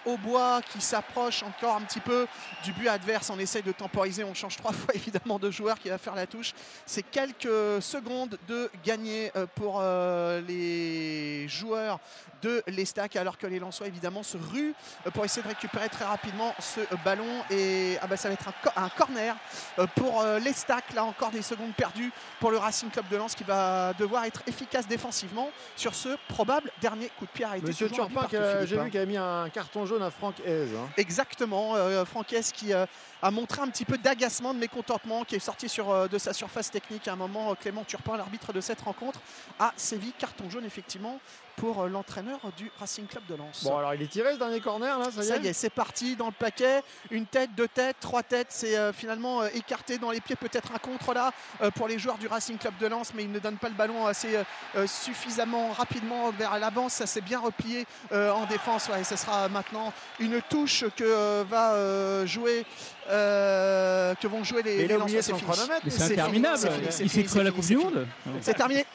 [SPEAKER 6] au bois qui s'approchent encore un petit peu du but adverse. On essaye de temporiser. On change trois fois évidemment de joueur qui va faire la touche. C'est quelques secondes de gagner euh, pour euh, les joueurs de l'Estac alors que les Lensois évidemment se ruent pour essayer de récupérer très rapidement ce ballon et ah bah, ça va être un, co- un corner euh, pour euh, l'Estac là encore des secondes perdues pour le Racing Club de Lens qui va devoir être efficace défensivement sur ce probable dernier coup de pied arrêté.
[SPEAKER 3] Monsieur Turpin, a- j'ai
[SPEAKER 6] hein.
[SPEAKER 3] vu qu'il avait mis un carton jaune à Franck Hez. hein.
[SPEAKER 6] Exactement, euh, Franquès qui euh, a montré un petit peu d'agacement, de mécontentement, qui est sorti sur, euh, de sa surface technique à un moment. Clément Turpin, l'arbitre de cette rencontre, a sévi carton jaune effectivement pour euh, l'entraîneur du Racing Club de Lens.
[SPEAKER 3] Bon, alors il est tiré ce dernier corner, là, ça y est
[SPEAKER 6] Ça y est, c'est parti dans le paquet. Une tête, deux têtes, trois têtes. C'est euh, finalement euh, écarté dans les pieds. Peut-être un contre là euh, pour les joueurs du Racing Club de Lens, mais il ne donne pas le ballon assez suffisamment rapidement vers l'avant. Ça s'est bien replié euh, en défense. Ouais, ce sera maintenant une touche que euh, va euh, jouer, euh, que vont jouer les,
[SPEAKER 3] Mais
[SPEAKER 6] les Lensois. C'est fini. fini,
[SPEAKER 5] interminable.
[SPEAKER 6] c'est fini, c'est
[SPEAKER 5] Il s'est cru à la Coupe du Monde.
[SPEAKER 6] C'est terminé.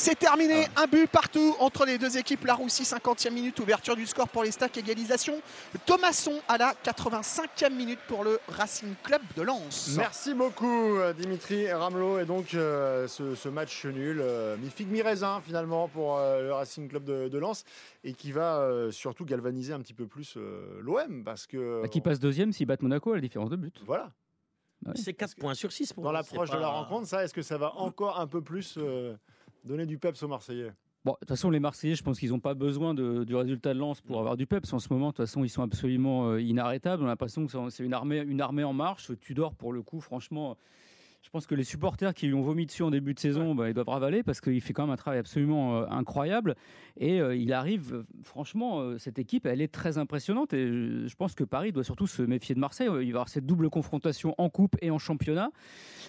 [SPEAKER 6] C'est terminé, un but partout entre les deux équipes. La Roussie, 50e minute, ouverture du score pour les Stacks, égalisation. Thomasson à la 85e minute pour le Racing Club de Lens.
[SPEAKER 3] Merci beaucoup euh, Dimitri Ramelot et donc euh, ce, ce match nul euh, mi figue mi raisin finalement pour euh, le Racing Club de, de Lens et qui va euh, surtout galvaniser un petit peu plus euh, l'OM parce que
[SPEAKER 5] Bah, qui passe deuxième s'ils battent Monaco à la différence de but.
[SPEAKER 3] voilà
[SPEAKER 8] C'est 4 points sur 6 pour
[SPEAKER 3] dans l'approche de la rencontre ça est-ce que ça va encore un peu plus euh, donner du peps aux Marseillais
[SPEAKER 5] Bon, de toute façon, les Marseillais, je pense qu'ils n'ont pas besoin de- du résultat de Lens pour avoir du peps. En ce moment, de toute façon, ils sont absolument euh, inarrêtables. On a l'impression que c'est- c'est une armée, une armée en marche. Tudor, pour le coup, franchement, je pense que les supporters qui lui ont vomi dessus en début de saison, bah, ils doivent ravaler parce qu'il fait quand même un travail absolument euh, incroyable. Et euh, il arrive, euh, franchement, euh, cette équipe, elle est très impressionnante. Et je, je pense que Paris doit surtout se méfier de Marseille. Il va y avoir cette double confrontation en coupe et en championnat.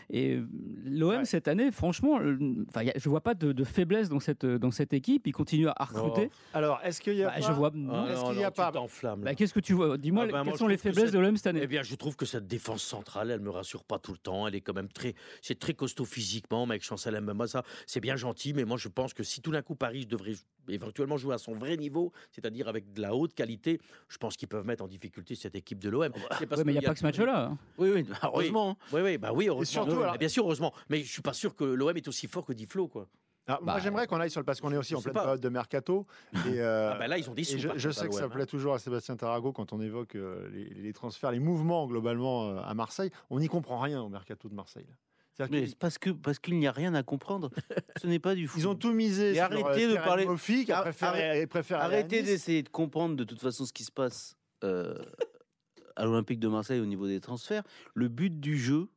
[SPEAKER 5] Et l'OM,
[SPEAKER 3] Ouais.
[SPEAKER 5] cette année, franchement, euh, enfin, je ne vois pas de, de faiblesse dans cette, dans cette équipe. Ils continuent à recruter.
[SPEAKER 3] alors est-ce qu'il y a
[SPEAKER 5] Bah,
[SPEAKER 3] pas-
[SPEAKER 5] je vois.
[SPEAKER 8] Ah.
[SPEAKER 3] Est-ce qu'il y a
[SPEAKER 8] non,
[SPEAKER 3] pas-.
[SPEAKER 5] Bah, Qu'est-ce que tu vois? Dis-moi,
[SPEAKER 8] Ah ben, moi,
[SPEAKER 5] quelles sont les faiblesses de l'OM cette année?
[SPEAKER 8] Eh bien, je trouve que cette défense centrale, elle me rassure pas tout le temps. Elle est quand même très, c'est très costaud physiquement, mais avec Chancel Mbemba, ça, c'est bien gentil. Mais moi, je pense que si tout d'un coup Paris devrait éventuellement jouer à son vrai niveau, c'est-à-dire avec de la haute qualité, je pense qu'ils peuvent mettre en difficulté cette équipe de l'OM. C'est parce
[SPEAKER 5] Ouais, mais il n'y a pas que ce match-là. hein.
[SPEAKER 4] Oui, oui, heureusement.
[SPEAKER 8] Oui, oui, bah oui, heureusement.
[SPEAKER 3] surtout,
[SPEAKER 8] Oui,
[SPEAKER 3] alors-
[SPEAKER 8] bien sûr, heureusement. Mais je suis pas sûr que l'OM est aussi fort que Diflo, quoi.
[SPEAKER 3] Ah, moi
[SPEAKER 5] Bah,
[SPEAKER 3] j'aimerais qu'on aille sur le parce qu'on est aussi en pleine
[SPEAKER 8] pas.
[SPEAKER 3] période de mercato et, euh,
[SPEAKER 8] Ah bah là, ils ont des sous.
[SPEAKER 3] je, sais
[SPEAKER 8] à
[SPEAKER 3] que ça
[SPEAKER 8] l'OM, hein.
[SPEAKER 3] plaît toujours à Sébastien Tarago quand on évoque euh, les, les transferts, les mouvements globalement euh, à Marseille. On n'y comprend rien au mercato de Marseille. là.
[SPEAKER 4] Mais c'est parce que parce qu'il n'y a rien à comprendre. Ce n'est pas du foot.
[SPEAKER 3] Ils ont tout misé
[SPEAKER 4] Et
[SPEAKER 3] sur
[SPEAKER 4] arrêtez de parler-
[SPEAKER 3] Moffi, qui a
[SPEAKER 4] Ar-
[SPEAKER 3] préféré,
[SPEAKER 4] Arrêtez
[SPEAKER 3] Nice.
[SPEAKER 4] d'essayer de comprendre de toute façon ce qui se passe euh, à l'Olympique de Marseille au niveau des transferts. Le but du jeu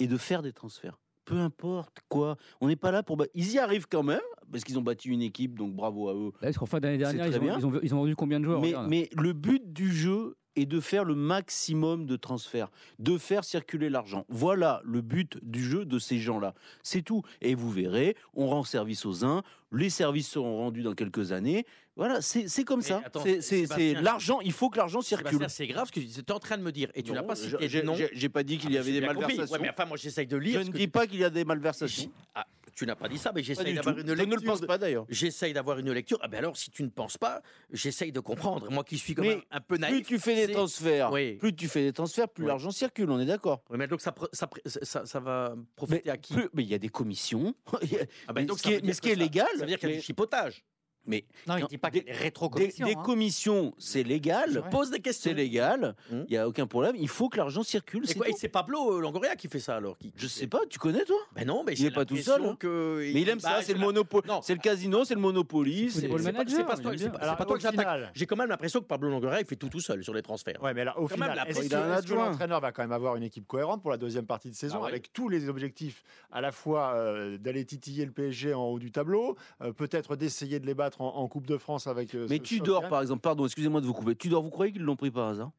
[SPEAKER 4] est de faire des transferts. Peu importe quoi. On n'est pas là pour. Ils y arrivent quand même parce qu'ils ont battu une équipe, donc bravo à eux.
[SPEAKER 5] Là, Parce qu'en fin d'année dernière, ils ont,
[SPEAKER 4] bien.
[SPEAKER 5] ils, ont, ils ont vendu combien de joueurs
[SPEAKER 4] mais le but du jeu est de faire le maximum de transferts, de faire circuler l'argent. Voilà le but du jeu de ces gens-là. C'est tout. Et vous verrez, on rend service aux uns, les services seront rendus dans quelques années. Voilà, c'est comme
[SPEAKER 8] Mais
[SPEAKER 4] ça. C'est- l'argent. Il faut que l'argent circule.
[SPEAKER 8] C'est grave ce que tu es en train de me dire. Et tu n'as pas cité
[SPEAKER 4] j'ai-
[SPEAKER 8] de nom.
[SPEAKER 4] j'ai- J'ai pas dit qu'il y
[SPEAKER 8] Ah,
[SPEAKER 4] avait
[SPEAKER 8] mais
[SPEAKER 4] des malversations.
[SPEAKER 8] Ouais, mais enfin, moi, j'essaye de
[SPEAKER 4] Je ne dis pas qu'il y a des malversations.
[SPEAKER 8] Ah, tu n'as pas dit ça, mais j'essaye d'avoir une
[SPEAKER 4] Je ne le
[SPEAKER 8] lecture.
[SPEAKER 4] pense pas d'ailleurs.
[SPEAKER 8] J'essaye d'avoir une lecture. Ah ben alors, si tu ne penses pas, j'essaye de comprendre. Moi qui suis
[SPEAKER 4] Mais
[SPEAKER 8] même un peu
[SPEAKER 4] Plus
[SPEAKER 8] naïf.
[SPEAKER 4] tu fais des transferts,
[SPEAKER 8] Oui.
[SPEAKER 4] plus tu fais des transferts, plus
[SPEAKER 8] Oui.
[SPEAKER 4] l'argent circule. On est d'accord.
[SPEAKER 8] Oui, mais donc ça, pr- ça, pr- ça, ça va
[SPEAKER 4] Mais
[SPEAKER 8] profiter à qui
[SPEAKER 4] plus- mais il y a des commissions. Y
[SPEAKER 8] Ah ben
[SPEAKER 4] mais
[SPEAKER 8] donc,
[SPEAKER 4] ce qui est- mais ce qui légal,
[SPEAKER 8] Ça veut dire qu'il y a
[SPEAKER 4] mais-
[SPEAKER 8] du chipotage.
[SPEAKER 4] Mais
[SPEAKER 7] Non, il dit pas
[SPEAKER 4] des-
[SPEAKER 7] y a des
[SPEAKER 4] des,
[SPEAKER 7] rétro-commissions.
[SPEAKER 4] des
[SPEAKER 7] hein.
[SPEAKER 4] commissions, c'est légal.
[SPEAKER 8] Je pose des questions.
[SPEAKER 4] C'est légal. Il
[SPEAKER 8] Hum.
[SPEAKER 4] n'y a aucun problème. Il faut que l'argent circule.
[SPEAKER 8] Et,
[SPEAKER 4] c'est
[SPEAKER 8] quoi, et c'est Pablo euh, Longoria qui fait ça alors qui,
[SPEAKER 4] Je sais pas, tu connais toi?
[SPEAKER 8] Ben non, mais
[SPEAKER 4] Il
[SPEAKER 8] j'ai
[SPEAKER 4] est pas tout seul, hein.
[SPEAKER 8] Que...
[SPEAKER 4] Mais il aime
[SPEAKER 8] bah,
[SPEAKER 4] ça, c'est
[SPEAKER 8] j'ai
[SPEAKER 4] le monopole.
[SPEAKER 8] Non.
[SPEAKER 4] C'est le casino, c'est le Monopoly.
[SPEAKER 5] C'est
[SPEAKER 4] c'est-
[SPEAKER 5] le
[SPEAKER 8] C'est pas, c'est toi, c'est pas-
[SPEAKER 3] Alors,
[SPEAKER 8] c'est pas toi que j'attaque. J'ai quand même l'impression que Pablo Longoria il fait tout tout seul sur les transferts.
[SPEAKER 3] Ouais, mais là, au final, est-ce que, l'entraîneur va quand même avoir une équipe cohérente pour la deuxième partie de saison,
[SPEAKER 8] Ah
[SPEAKER 3] avec tous les objectifs à la fois euh, d'aller titiller le PSG en haut du tableau, euh, peut-être d'essayer de les battre en, en Coupe de France avec. euh,
[SPEAKER 4] Mais Tudor, par exemple, pardon, excusez-moi de vous couper. Tudor, vous croyez qu'ils l'ont pris par hasard?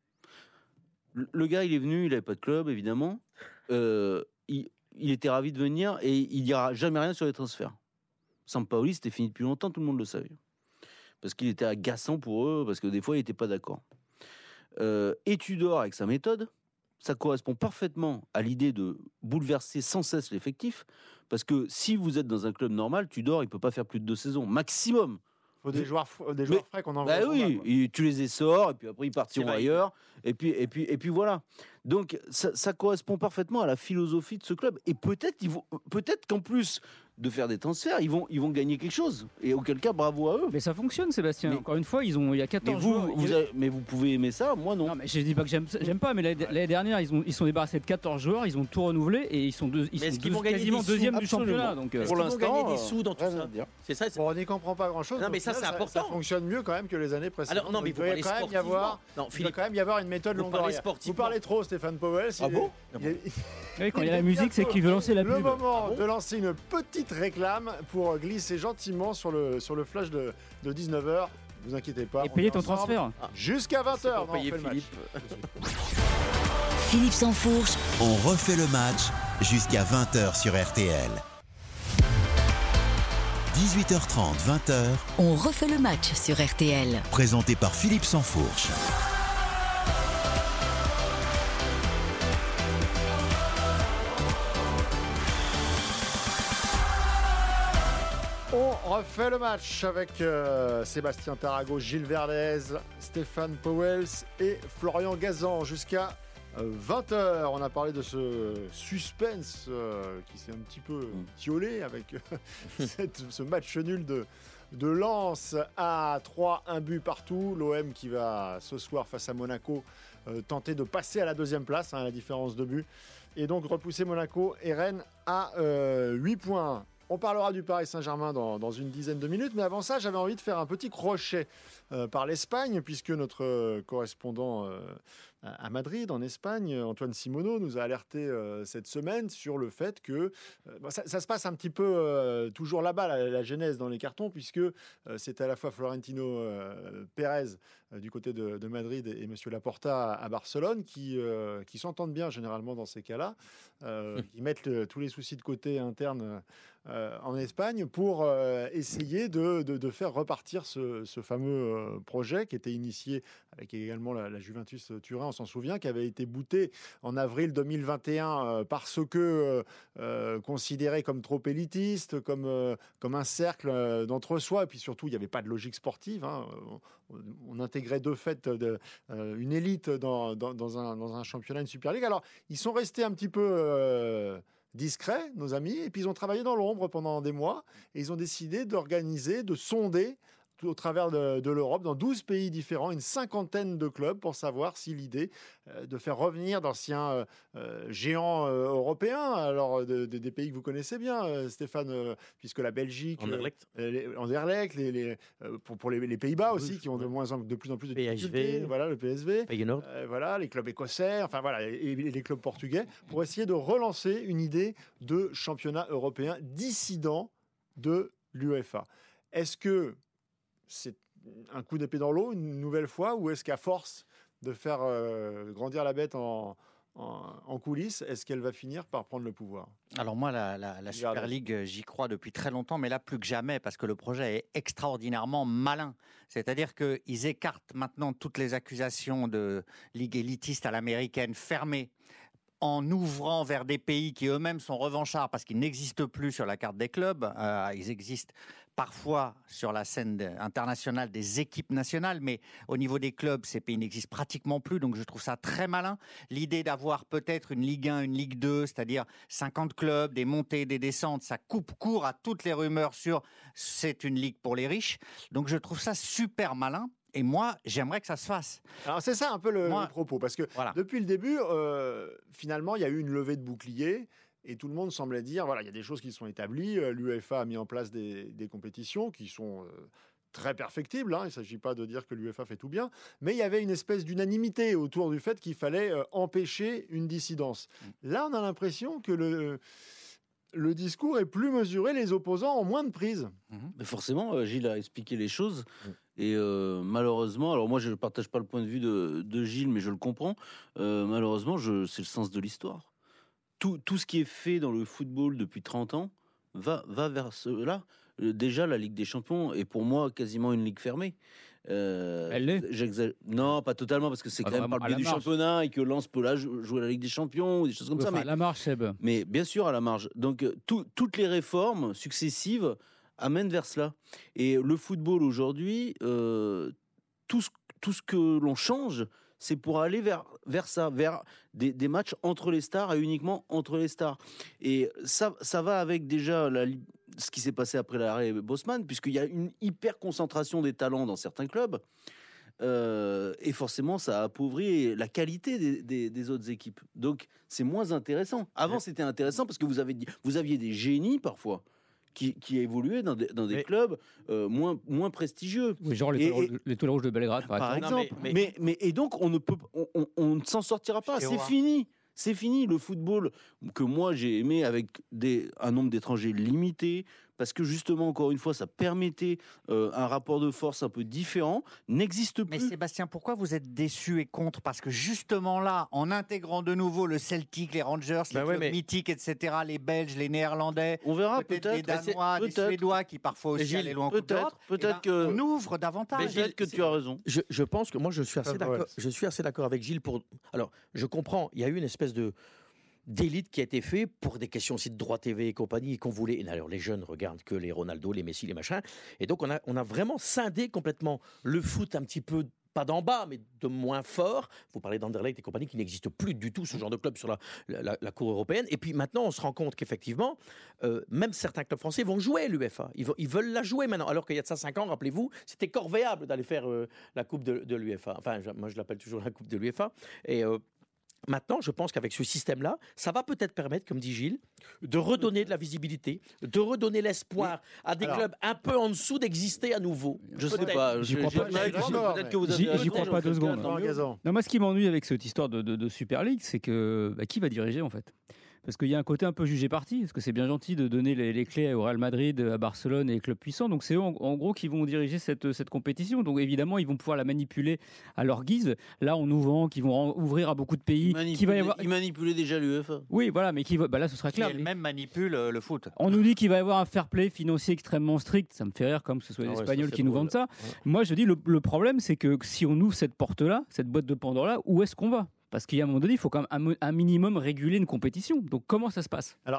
[SPEAKER 4] Le, le gars, il est venu, il n'avait pas de club, évidemment. Euh, il, il était ravi de venir et il dira jamais rien sur les transferts. Sampaoli, c'était fini depuis longtemps, tout le monde le savait. Parce qu'il était agaçant pour eux, parce que des fois, il n'était pas d'accord. Euh, et Tudor, avec sa méthode, ça correspond parfaitement à l'idée de bouleverser sans cesse l'effectif. Parce que si vous êtes dans un club normal, Tudor, il peut pas faire plus de deux saisons, maximum.
[SPEAKER 3] faut des joueurs,
[SPEAKER 4] Mais-
[SPEAKER 3] joueurs frais qu'on envoie.
[SPEAKER 4] Bah
[SPEAKER 3] combat,
[SPEAKER 4] oui, et tu les essors, et puis après ils partiront ailleurs, et puis, et, puis, et puis voilà. Donc ça, ça correspond parfaitement à la philosophie de ce club. Et peut-être qu'en plus de faire des transferts, ils vont, ils vont gagner quelque chose. Et auquel cas, bravo à eux.
[SPEAKER 5] Mais ça fonctionne, Sébastien.
[SPEAKER 4] Mais-
[SPEAKER 5] Encore une fois, ils ont, il y a
[SPEAKER 4] Mais
[SPEAKER 5] 14
[SPEAKER 4] vous,
[SPEAKER 5] joueurs.
[SPEAKER 4] vous,
[SPEAKER 5] Il-
[SPEAKER 4] avez- mais vous pouvez aimer ça, moi non.
[SPEAKER 5] Non, mais je dis pas que j'aime, j'aime pas, mais l'année dernière, ils ont, ils sont débarrassés de 14 joueurs, ils ont tout renouvelé et ils sont, deux, ils
[SPEAKER 8] Mais est-ce
[SPEAKER 5] sont
[SPEAKER 8] qu'ils
[SPEAKER 5] deux-
[SPEAKER 8] vont gagner
[SPEAKER 5] quasiment deuxième du championnat. Donc, euh,
[SPEAKER 4] Pour l'instant,
[SPEAKER 8] gagner des sous dans tout ça. C'est ça.
[SPEAKER 3] Bon, on n'y comprend pas grand-chose.
[SPEAKER 8] Non, mais ça, c'est important.
[SPEAKER 3] Ça fonctionne mieux quand même que les années précédentes.
[SPEAKER 8] Alors non, mais
[SPEAKER 3] il doit quand même y avoir.
[SPEAKER 8] Non,
[SPEAKER 3] Il doit quand même y avoir une méthode Longoria. Vous parlez trop, Stéphane Powell.
[SPEAKER 8] Ah bon
[SPEAKER 5] quand il y a la musique, c'est qu'il veut lancer la
[SPEAKER 3] Le
[SPEAKER 5] pub.
[SPEAKER 3] moment
[SPEAKER 8] Ah
[SPEAKER 3] de lancer une petite réclame pour glisser gentiment sur le, sur le flash de, de 19h. Ne vous inquiétez pas.
[SPEAKER 5] Et payer ton transfert.
[SPEAKER 3] Jusqu'à 20h.
[SPEAKER 8] C'est pour payer
[SPEAKER 3] le match.
[SPEAKER 8] Philippe.
[SPEAKER 2] Philippe Sansfourche,
[SPEAKER 1] On refait le match jusqu'à 20h sur RTL. 18h30, 20h,
[SPEAKER 2] on refait le match sur RTL.
[SPEAKER 1] présenté par Philippe Sansfourche.
[SPEAKER 3] On refait le match avec euh, Sébastien Tarago, Gilles Verdez, Stéphane Powels et Florian Gazan jusqu'à 20h. On a parlé de ce suspense euh, qui s'est un petit peu tiolé avec euh, cette- ce match nul de, de Lens à 3, un but partout. L'OM qui va ce soir face à Monaco euh, tenter de passer à la deuxième place, hein, à la différence de but. Et donc repousser Monaco et Rennes à 8 points. On parlera du Paris Saint-Germain dans, dans une dizaine de minutes, mais avant ça, j'avais envie de faire un petit crochet euh, par l'Espagne, puisque notre euh, correspondant euh, à Madrid, en Espagne, Antoine Simoneau, nous a alerté cette semaine sur le fait que ça, ça se passe un petit peu toujours là-bas, la, la genèse dans les cartons, puisque c'est à la fois Florentino Pérez du côté de, de Madrid et, et Monsieur Laporta à, à Barcelone qui, qui s'entendent bien généralement dans ces cas-là, qui mettent le- tous les soucis de côté internes euh, en Espagne pour euh, essayer de, faire repartir ce, fameux euh, projet qui était initié avec également la, Juventus Turin, on s'en souvient, qui avait été bouté en avril 2021 euh, parce que considéré comme trop élitiste, comme, un cercle d'entre-soi, et puis surtout, il n'y avait pas de logique sportive. hein. On, intégrait de fait une élite dans, un, dans un championnat, une Super League. Alors, ils sont restés un petit peu discrets, nos amis, et puis ils ont travaillé dans l'ombre pendant des mois, et ils ont décidé d'organiser, de sonder au travers de, de l'Europe, dans 12 pays différents, une cinquantaine de clubs pour savoir si l'idée euh, de faire revenir d'anciens euh, euh, géants euh, européens, alors de- de- des pays que vous connaissez bien, Stéphane, puisque la Belgique,
[SPEAKER 8] Anderlecht.
[SPEAKER 3] les- Anderlecht, les, les, pour, pour les, les Pays-Bas aussi, qui ont de, moins en, de plus en plus de
[SPEAKER 8] PSV.
[SPEAKER 3] voilà, le PSV. Voilà, les clubs écossais, enfin voilà, et, et les clubs portugais, pour essayer de relancer une idée de championnat européen dissident de l'UEFA. Est-ce que c'est un coup d'épée dans l'eau une nouvelle fois, ou est-ce qu'à force de faire euh, grandir la bête en, en- en coulisses, est-ce qu'elle va finir par prendre le pouvoir?
[SPEAKER 7] Alors moi, la, la- la Super. League, euh, j'y crois depuis très longtemps, mais là plus que jamais, parce que le projet est extraordinairement malin. C'est-à-dire qu'ils écartent maintenant toutes les accusations de ligue élitiste à l'américaine fermée en ouvrant vers des pays qui eux-mêmes sont revanchards parce qu'ils n'existent plus sur la carte des clubs. Euh, ils existent parfois sur la scène internationale des équipes nationales, mais au niveau des clubs, ces pays n'existent pratiquement plus. Donc je trouve ça très malin. L'idée d'avoir peut-être une Ligue 1, une Ligue 2, c'est-à-dire 50 clubs, des montées, des descentes, ça coupe court à toutes les rumeurs sur c'est une ligue pour les riches. Donc je trouve ça super malin. Et moi, j'aimerais que ça se fasse.
[SPEAKER 3] Alors c'est ça un peu le,
[SPEAKER 7] Moi-
[SPEAKER 3] le propos, parce que
[SPEAKER 7] Voilà.
[SPEAKER 3] depuis le début, euh, finalement, il y a eu une levée de bouclier. Et tout le monde semblait dire, voilà, il y a des choses qui sont établies. Euh, L'UEFA a mis en place des, des compétitions qui sont euh, très perfectibles. hein. Il ne s'agit pas de dire que l'UEFA fait tout bien. Mais il y avait une espèce d'unanimité autour du fait qu'il fallait euh, empêcher une dissidence. Là, on a l'impression que le, le discours est plus mesuré, les opposants ont moins de prise.
[SPEAKER 4] Mais forcément, Gilles a expliqué les choses.
[SPEAKER 3] Mm.
[SPEAKER 4] Et euh, malheureusement, alors moi je ne partage pas le point de vue de, de Gilles, mais je le comprends. Euh, malheureusement, c'est le sens de l'histoire. Tout, tout ce qui est fait dans le football depuis 30 ans va, va vers cela. Euh, Déjà, la Ligue des Champions est pour moi quasiment une ligue fermée. Euh,
[SPEAKER 5] Elle l'est
[SPEAKER 4] Non, pas totalement, parce que c'est quand même par
[SPEAKER 5] à
[SPEAKER 4] le biais du
[SPEAKER 5] marge.
[SPEAKER 4] championnat et que Lens peut là jou- jouer la Ligue des Champions ou des choses comme ça. Mais
[SPEAKER 5] la marche, Seb.
[SPEAKER 4] mais bien sûr, à la marge. Donc, euh, tout- toutes les réformes successives amènent vers cela. Et le football aujourd'hui, euh, tout, ce, tout ce que l'on change, c'est pour aller vers, vers ça, vers des, des matchs entre les stars et uniquement entre les stars. Et ça, ça va avec déjà la ce qui s'est passé après l'arrêt Bosman, puisqu'il y a une hyper concentration des talents dans certains clubs. Euh, et forcément, ça a appauvri la qualité des, des- des autres équipes. Donc, c'est moins intéressant. Avant, c'était intéressant parce que vous, avez, vous aviez des génies parfois qui, qui évoluaient dans des, dans des
[SPEAKER 8] Mais-
[SPEAKER 4] clubs euh, moins, moins prestigieux.
[SPEAKER 5] Oui, genre
[SPEAKER 4] Et-
[SPEAKER 5] l'étoile
[SPEAKER 4] et-
[SPEAKER 5] rouge- l'étoile rouge de Belgrade, par,
[SPEAKER 4] Par
[SPEAKER 5] exemple.
[SPEAKER 4] exemple.
[SPEAKER 8] mais-
[SPEAKER 4] mais, mais- et donc, on ne peut, on, on- on ne s'en sortira pas. C'est fini. C'est fini. Le football que moi j'ai aimé avec des, un nombre d'étrangers limité, parce que justement, encore une fois, ça permettait euh, un rapport de force un peu différent, n'existe
[SPEAKER 7] Mais
[SPEAKER 4] plus.
[SPEAKER 7] Sébastien, pourquoi vous êtes déçu et contre? Parce que justement là, en intégrant de nouveau le Celtic, les Rangers, les
[SPEAKER 8] Bah
[SPEAKER 7] clubs
[SPEAKER 8] mais-
[SPEAKER 7] mythiques, etc., les Belges, les Néerlandais,
[SPEAKER 4] On verra
[SPEAKER 7] peut-être les Danois, les. Suédois qui parfois aussi
[SPEAKER 8] Gilles,
[SPEAKER 7] allaient loin
[SPEAKER 4] peut-être,
[SPEAKER 7] d'Europe,
[SPEAKER 4] peut-être
[SPEAKER 7] eh ben,
[SPEAKER 4] que-
[SPEAKER 7] on ouvre davantage.
[SPEAKER 8] Mais
[SPEAKER 4] Peut-être que tu as raison.
[SPEAKER 8] Je, je pense que moi je suis assez
[SPEAKER 3] Ah,
[SPEAKER 8] d'accord.
[SPEAKER 3] ouais.
[SPEAKER 8] Je suis assez d'accord avec Gilles pour. Alors, je comprends. Il y a eu une espèce de d'élite qui a été fait pour des questions aussi de droit TV et compagnie qu'on voulait. Et alors les jeunes regardent que les Ronaldo, les Messi, les machins. Et donc on a on a vraiment scindé complètement le foot un petit peu pas d'en bas, mais de moins fort. Vous parlez d'Anderlecht et compagnie qui n'existe plus du tout, ce genre de club sur la, la, cour européenne. Et puis maintenant, on se rend compte qu'effectivement, euh, même certains clubs français vont jouer l'UEFA. Ils veulent la jouer maintenant. Alors qu'il y a de ça 5 ans, rappelez-vous, c'était corvéable d'aller faire euh, la Coupe de, de l'UEFA. Enfin, je- moi, je l'appelle toujours la Coupe de l'UEFA. Et. euh, Maintenant, je pense qu'avec ce système-là, ça va peut-être permettre, comme dit Gilles, de redonner de la visibilité, de redonner l'espoir à des
[SPEAKER 3] Alors-
[SPEAKER 8] clubs un peu en dessous d'exister à nouveau.
[SPEAKER 4] Je sais pas.
[SPEAKER 5] J'y
[SPEAKER 4] je-
[SPEAKER 5] crois pas.
[SPEAKER 3] J'y crois pas,
[SPEAKER 5] deux secondes. Non, moi, ce qui m'ennuie avec cette histoire de, de- de Super League, c'est que bah, qui va diriger en fait? Parce qu'il y a un côté un peu jugé parti, parce que c'est bien gentil de donner les, les clés au Real Madrid, à Barcelone et les clubs puissants. Donc c'est eux, en, en gros qui vont diriger cette, cette compétition. Donc évidemment, ils vont pouvoir la manipuler à leur guise. Là, on nous vend qu'ils vont ouvrir à beaucoup de pays. Qui va y avoir...
[SPEAKER 4] il manipulait déjà l'UEFA.
[SPEAKER 5] Oui, voilà, mais qui va... bah là, ce sera
[SPEAKER 7] qui
[SPEAKER 5] clair.
[SPEAKER 7] elle-même manipule euh, le foot.
[SPEAKER 5] On nous dit qu'il va y avoir un fair play financier extrêmement strict. Ça me fait rire comme ce soit les
[SPEAKER 8] Ah ouais,
[SPEAKER 5] Espagnols qui nous vendent ça. Moi, je dis le, le problème, c'est que si on ouvre cette porte-là, cette boîte de Pandore-là, où est-ce qu'on va? Parce qu'il y a un moment donné, il faut quand même un, minimum réguler une compétition. Donc comment ça se passe?
[SPEAKER 3] Euh,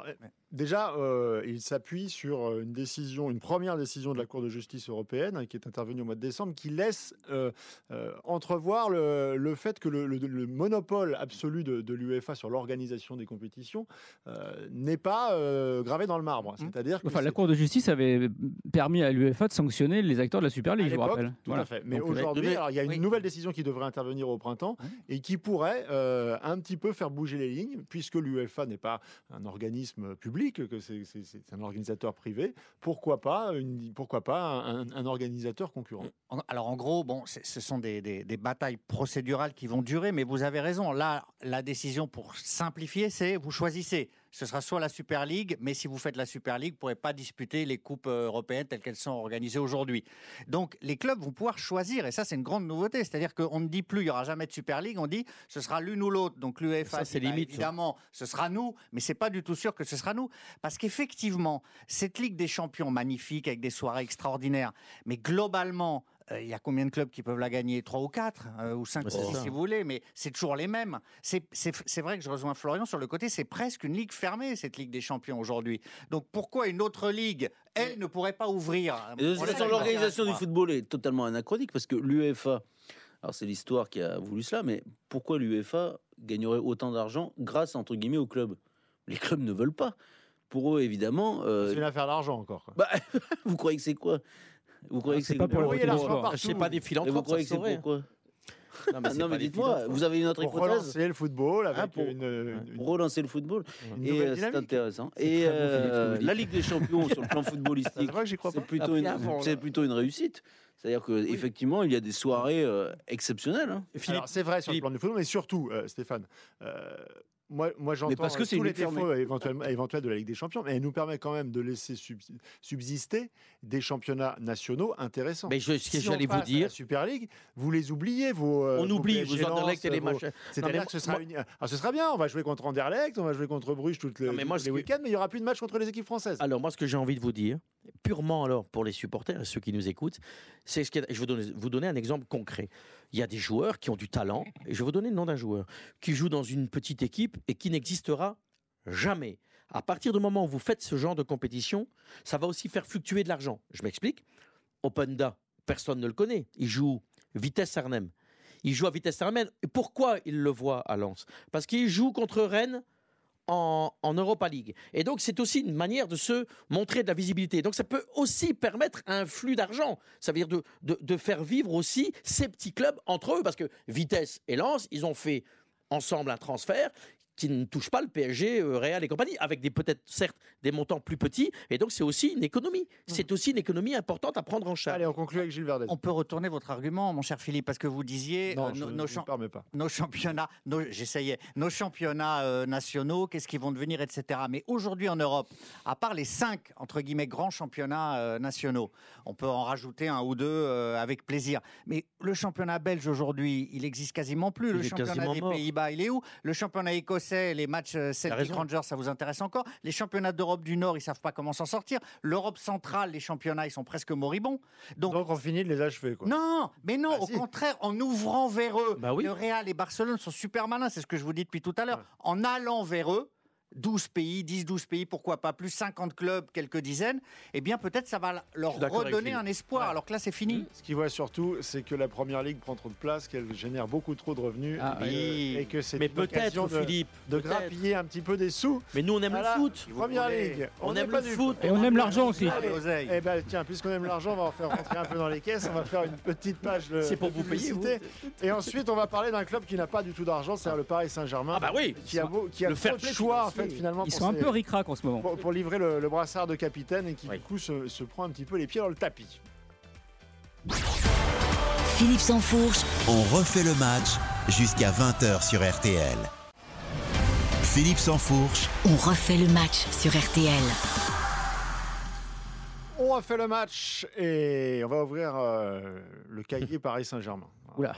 [SPEAKER 3] déjà, euh, il s'appuie sur euh, une décision, une première décision de la Cour de justice européenne qui est intervenue au mois de décembre, qui laisse euh, euh, entrevoir le, le fait que le, le- le monopole absolu de, de l'UEFA sur l'organisation des compétitions euh, n'est pas euh, gravé dans le marbre. C'est-à-dire que
[SPEAKER 5] Enfin, la Cour de justice avait permis à l'UEFA de sanctionner les acteurs de la Super
[SPEAKER 3] à
[SPEAKER 5] League, je vous rappelle.
[SPEAKER 3] Tout
[SPEAKER 5] Voilà.
[SPEAKER 3] à fait. Mais aujourd'hui, il y a une
[SPEAKER 7] oui.
[SPEAKER 3] nouvelle décision qui devrait intervenir au printemps et qui pourrait euh, un petit peu faire bouger les lignes, puisque l'UEFA n'est pas un organisme public, que c'est un organisateur privé. Pourquoi pas, pourquoi pas un, organisateur concurrent?
[SPEAKER 7] En- Alors en gros, bon, ce sont des, des- des batailles procédurales qui vont durer, mais vous avez raison. Là, la décision pour simplifier, c'est vous choisissez. Ce sera soit la Super League, mais si vous faites la Super League, vous ne pourrez pas disputer les coupes euh, européennes telles qu'elles sont organisées aujourd'hui. Donc les clubs vont pouvoir choisir, et ça c'est une grande nouveauté. C'est-à-dire qu'on ne dit plus il n'y aura jamais de Super League, on dit ce sera l'une ou l'autre. Donc l'UEFA,
[SPEAKER 8] c'est
[SPEAKER 7] bah,
[SPEAKER 8] limite, ça.
[SPEAKER 7] évidemment, ce sera nous, mais c'est pas du tout sûr que ce sera nous. Parce qu'effectivement, cette Ligue des Champions magnifique, avec des soirées extraordinaires, mais globalement, il y a combien de clubs qui peuvent la gagner? Trois ou quatre euh, Ou cinq, six,
[SPEAKER 8] ça.
[SPEAKER 7] si vous voulez, mais c'est toujours les mêmes. C'est- C'est c'est vrai que je rejoins Florian sur le côté, c'est presque une ligue fermée, cette Ligue des Champions aujourd'hui. Donc pourquoi une autre ligue, elle, ne pourrait pas ouvrir?
[SPEAKER 4] De l'organisation du football est totalement anachronique parce que l'UEFA, alors c'est l'histoire qui a voulu cela, mais pourquoi l'UEFA gagnerait autant d'argent grâce entre guillemets aux clubs? Les clubs ne veulent pas. Pour eux, évidemment. euh,
[SPEAKER 3] C'est une affaire d'argent encore. quoi.
[SPEAKER 4] bah, vous croyez que c'est quoi? Vous croyez que
[SPEAKER 5] c'est
[SPEAKER 4] c'est
[SPEAKER 5] pas pour le retour
[SPEAKER 3] l'argent
[SPEAKER 5] du sport.
[SPEAKER 3] partout.
[SPEAKER 8] Je sais pas des
[SPEAKER 4] Et vous croyez que c'est pourquoi
[SPEAKER 8] Non, mais,
[SPEAKER 4] Ah
[SPEAKER 8] c'est
[SPEAKER 4] Non, mais dites-moi, vous avez une autre
[SPEAKER 3] Pour
[SPEAKER 4] hypothèse
[SPEAKER 3] relancer le football avec
[SPEAKER 4] Ah, pour-
[SPEAKER 3] une, une-
[SPEAKER 4] pour relancer le football.
[SPEAKER 3] une
[SPEAKER 4] Et euh, c'est intéressant.
[SPEAKER 5] C'est
[SPEAKER 4] Et euh,
[SPEAKER 5] le
[SPEAKER 4] la Ligue des Champions sur le plan
[SPEAKER 3] C'est
[SPEAKER 4] footballistique,
[SPEAKER 3] vrai que j'y crois
[SPEAKER 4] c'est
[SPEAKER 3] pas.
[SPEAKER 4] plutôt,
[SPEAKER 8] Ah,
[SPEAKER 4] c'est plutôt une réussite. C'est-à-dire qu'effectivement, il y a des soirées euh, exceptionnelles. hein.
[SPEAKER 3] C'est vrai sur le
[SPEAKER 8] Philippe.
[SPEAKER 3] plan du football, mais surtout, euh, Stéphane, euh, moi, moi j'entends
[SPEAKER 4] parce que
[SPEAKER 3] euh,
[SPEAKER 4] c'est
[SPEAKER 3] tous
[SPEAKER 4] une
[SPEAKER 3] les défauts éventuellement, éventuels de la Ligue des Champions, mais elle nous permet quand même de laisser subs- subsister des championnats nationaux intéressants.
[SPEAKER 8] Mais je, ce que
[SPEAKER 3] Si
[SPEAKER 8] j'allais vous dire,
[SPEAKER 3] la Super League, vous les oubliez, vos. euh,
[SPEAKER 8] on
[SPEAKER 3] vos
[SPEAKER 8] oublie vos Anderlecht et les. Non,
[SPEAKER 3] C'est-à-dire que ce
[SPEAKER 8] moi-
[SPEAKER 3] sera, une- alors, ce sera bien, on va jouer contre Anderlecht, on va jouer contre Bruges toutes les,
[SPEAKER 8] Non, mais moi,
[SPEAKER 3] les
[SPEAKER 8] que-
[SPEAKER 3] week-ends, mais il n'y aura plus de match contre les équipes françaises.
[SPEAKER 8] Alors moi, ce que j'ai envie de vous dire, purement alors pour les supporters et ceux qui nous écoutent, c'est ce que je vais vous donner, vous donner un exemple concret. Il y a des joueurs qui ont du talent, et je vais vous donner le nom d'un joueur qui joue dans une petite équipe et qui n'existera jamais. À partir du moment où vous faites ce genre de compétition, ça va aussi faire fluctuer de l'argent. Je m'explique. Openda, personne ne le connaît. Il joue Vitesse Arnhem. Il joue à Vitesse Arnhem. Pourquoi il le voit à Lens? Parce qu'il joue contre Rennes en, Europa League. Et donc, c'est aussi une manière de se montrer de la visibilité. Donc, ça peut aussi permettre un flux d'argent. Ça veut dire de, de, de faire vivre aussi ces petits clubs entre eux. Parce que Vitesse et Lens, ils ont fait ensemble un transfert qui ne touche pas le PSG, euh, Real et compagnie, avec des peut-être certes des montants plus petits. Et donc, c'est aussi une économie. C'est aussi une économie importante à prendre en charge.
[SPEAKER 3] Allez, on conclut avec Gilles Verdez.
[SPEAKER 7] On peut retourner votre argument, mon cher Philippe, parce que vous disiez
[SPEAKER 3] Non,
[SPEAKER 7] euh,
[SPEAKER 3] je
[SPEAKER 7] nos, champ-
[SPEAKER 3] permets pas.
[SPEAKER 7] nos championnats, nos- j'essayais, nos championnats euh, nationaux, qu'est-ce qu'ils vont devenir, etc. Mais aujourd'hui en Europe, à part les cinq entre guillemets grands championnats euh, nationaux, on peut en rajouter un ou deux euh, avec plaisir. Mais le championnat belge aujourd'hui, il existe quasiment plus.
[SPEAKER 8] Il
[SPEAKER 7] le championnat des. Pays-Bas, il est où? Le championnat écossais, les matchs euh, Celtic. Rangers, ça vous intéresse encore? Les championnats d'Europe du Nord, ils savent pas comment s'en sortir. L'Europe centrale, les championnats, ils sont presque moribonds. Donc,
[SPEAKER 3] Donc on finit de les achever. Quoi.
[SPEAKER 7] non, mais non,
[SPEAKER 3] Bah,
[SPEAKER 7] au
[SPEAKER 3] si.
[SPEAKER 7] contraire, en ouvrant vers eux.
[SPEAKER 8] Bah oui.
[SPEAKER 7] Le Real et Barcelone sont super malins, c'est ce que je vous dis depuis tout à l'heure.
[SPEAKER 3] Ouais.
[SPEAKER 7] En allant vers eux, 12 pays, 10, 12 pays, pourquoi pas plus, 50 clubs, quelques dizaines, eh bien peut-être ça va leur redonner un espoir,
[SPEAKER 3] Ouais.
[SPEAKER 7] alors que là c'est fini.
[SPEAKER 3] Ce qu'ils voient surtout, c'est que la première ligue prend trop de place, qu'elle génère beaucoup trop de revenus
[SPEAKER 5] Ah,
[SPEAKER 3] et,
[SPEAKER 7] oui.
[SPEAKER 3] et que c'est
[SPEAKER 8] Mais
[SPEAKER 3] une occasion
[SPEAKER 8] peut-être,
[SPEAKER 3] de,
[SPEAKER 8] Philippe,
[SPEAKER 3] de
[SPEAKER 8] peut-être.
[SPEAKER 3] grappiller un petit peu des sous.
[SPEAKER 8] Mais nous, on aime
[SPEAKER 3] Voilà.
[SPEAKER 8] le foot.
[SPEAKER 3] Première
[SPEAKER 7] voulez.
[SPEAKER 3] ligue,
[SPEAKER 8] On
[SPEAKER 3] n'est
[SPEAKER 8] aime
[SPEAKER 3] pas
[SPEAKER 8] le foot.
[SPEAKER 5] Et on aime l'argent aussi.
[SPEAKER 7] Allez, oseille.
[SPEAKER 3] Eh ben tiens, puisqu'on aime l'argent, on va en faire rentrer un peu dans les caisses. On va faire une petite page de
[SPEAKER 8] C'est pour
[SPEAKER 3] de
[SPEAKER 8] vous payer, vous.
[SPEAKER 3] Et ensuite, on va parler d'un club qui n'a pas du tout d'argent, c'est le Paris Saint-Germain.
[SPEAKER 8] Ah bah oui.
[SPEAKER 3] Qui a, beau- qui a
[SPEAKER 8] Le
[SPEAKER 3] trop de choix. Fait finalement
[SPEAKER 5] Ils sont un peu ric-rac en ce moment.
[SPEAKER 3] pour, pour livrer le, le brassard de capitaine et qui
[SPEAKER 8] Oui.
[SPEAKER 3] du coup se, se prend un petit peu les pieds dans le tapis.
[SPEAKER 2] Philippe Sansfourche,
[SPEAKER 1] On refait le match jusqu'à 20h sur RTL. Philippe Sansfourche,
[SPEAKER 2] on refait le match sur RTL.
[SPEAKER 3] On a fait le match et on va ouvrir euh, le cahier Paris Saint-Germain.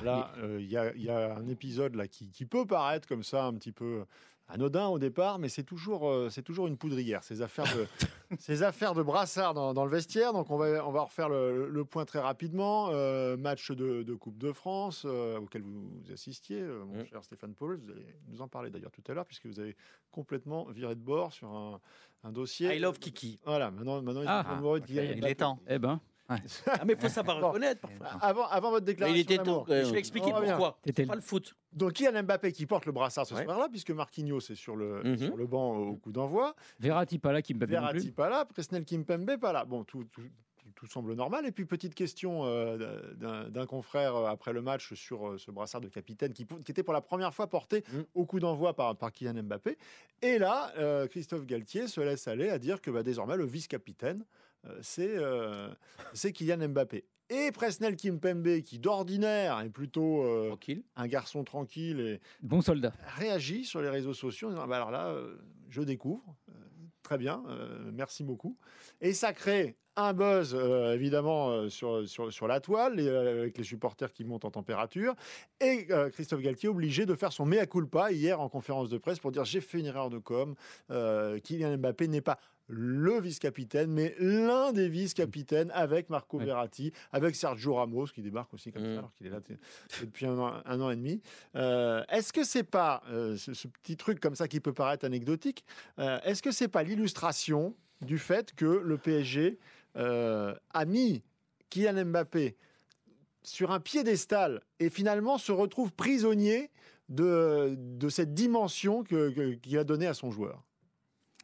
[SPEAKER 3] Là, euh, il y, a- il y a un épisode là qui, qui peut paraître comme ça un petit peu anodin au départ, mais c'est toujours, euh, c'est toujours une poudrière. Ces affaires de, ces affaires de brassard dans, dans le vestiaire. Donc on va, on va refaire le, le point très rapidement. Euh, match de, de Coupe de France euh, auquel vous assistiez, euh, mon
[SPEAKER 8] Mm.
[SPEAKER 3] cher Stéphane Paul. Vous allez nous en parler d'ailleurs tout à l'heure puisque vous avez complètement viré de bord sur un, un dossier.
[SPEAKER 8] I love Kiki.
[SPEAKER 3] Voilà, maintenant, maintenant il est
[SPEAKER 5] Ah.
[SPEAKER 3] amoureux de Kylian
[SPEAKER 7] Il est temps.
[SPEAKER 5] Eh ben,
[SPEAKER 8] Ah, mais il faut savoir
[SPEAKER 3] Bon.
[SPEAKER 8] reconnaître parfois.
[SPEAKER 3] Avant, avant votre
[SPEAKER 8] Mais
[SPEAKER 3] déclaration
[SPEAKER 8] il était temps.
[SPEAKER 3] d'amour.
[SPEAKER 8] quand même. Je vais expliquer
[SPEAKER 3] On revient.
[SPEAKER 8] pourquoi.
[SPEAKER 5] T'étais-
[SPEAKER 8] Pas le foot.
[SPEAKER 3] Donc Kylian Mbappé qui porte le brassard ce
[SPEAKER 8] Ouais.
[SPEAKER 3] soir-là, puisque Marquinhos est sur le,
[SPEAKER 8] Mhm.
[SPEAKER 3] sur le banc au coup d'envoi.
[SPEAKER 5] Verratti pas là, qui me pas non
[SPEAKER 3] Verratti
[SPEAKER 5] plus.
[SPEAKER 3] pas là, Presnel Kimpembe pas là. Bon, tout, tout, tout semble normal. Et puis petite question euh, d'un d'un confrère euh, après le match sur euh, ce brassard de capitaine qui, qui était pour la première fois porté
[SPEAKER 8] Mhm.
[SPEAKER 3] au coup d'envoi par, par Kylian Mbappé. Et là, euh, Christophe Galtier se laisse aller à dire que bah, désormais le vice-capitaine, euh, c'est euh, c'est Kylian Mbappé. Et Presnel Kimpembe, qui d'ordinaire est plutôt euh,
[SPEAKER 8] Tranquille.
[SPEAKER 3] un garçon tranquille et
[SPEAKER 5] Bon soldat.
[SPEAKER 3] réagit sur les réseaux sociaux en disant bah alors là, euh, je découvre. Euh, très bien, euh, merci beaucoup. Et ça crée un buzz euh, évidemment euh, sur, sur, sur la toile, et, euh, avec les supporters qui montent en température, et euh, Christophe Galtier obligé de faire son mea culpa hier en conférence de presse pour dire j'ai fait une erreur de com, euh, Kylian Mbappé n'est pas le vice-capitaine, mais l'un des vice-capitaines avec Marco
[SPEAKER 5] Ouais.
[SPEAKER 3] Verratti, avec Sergio Ramos qui débarque aussi comme
[SPEAKER 8] Mm.
[SPEAKER 3] ça, alors qu'il est là depuis un an, un an et demi. Euh, est-ce que c'est pas euh, ce, ce petit truc comme ça qui peut paraître anecdotique euh, Est-ce que c'est pas l'illustration du fait que le PSG a mis Kylian Mbappé sur un piédestal et finalement se retrouve prisonnier de, de cette dimension que- qu'il a donnée à son joueur?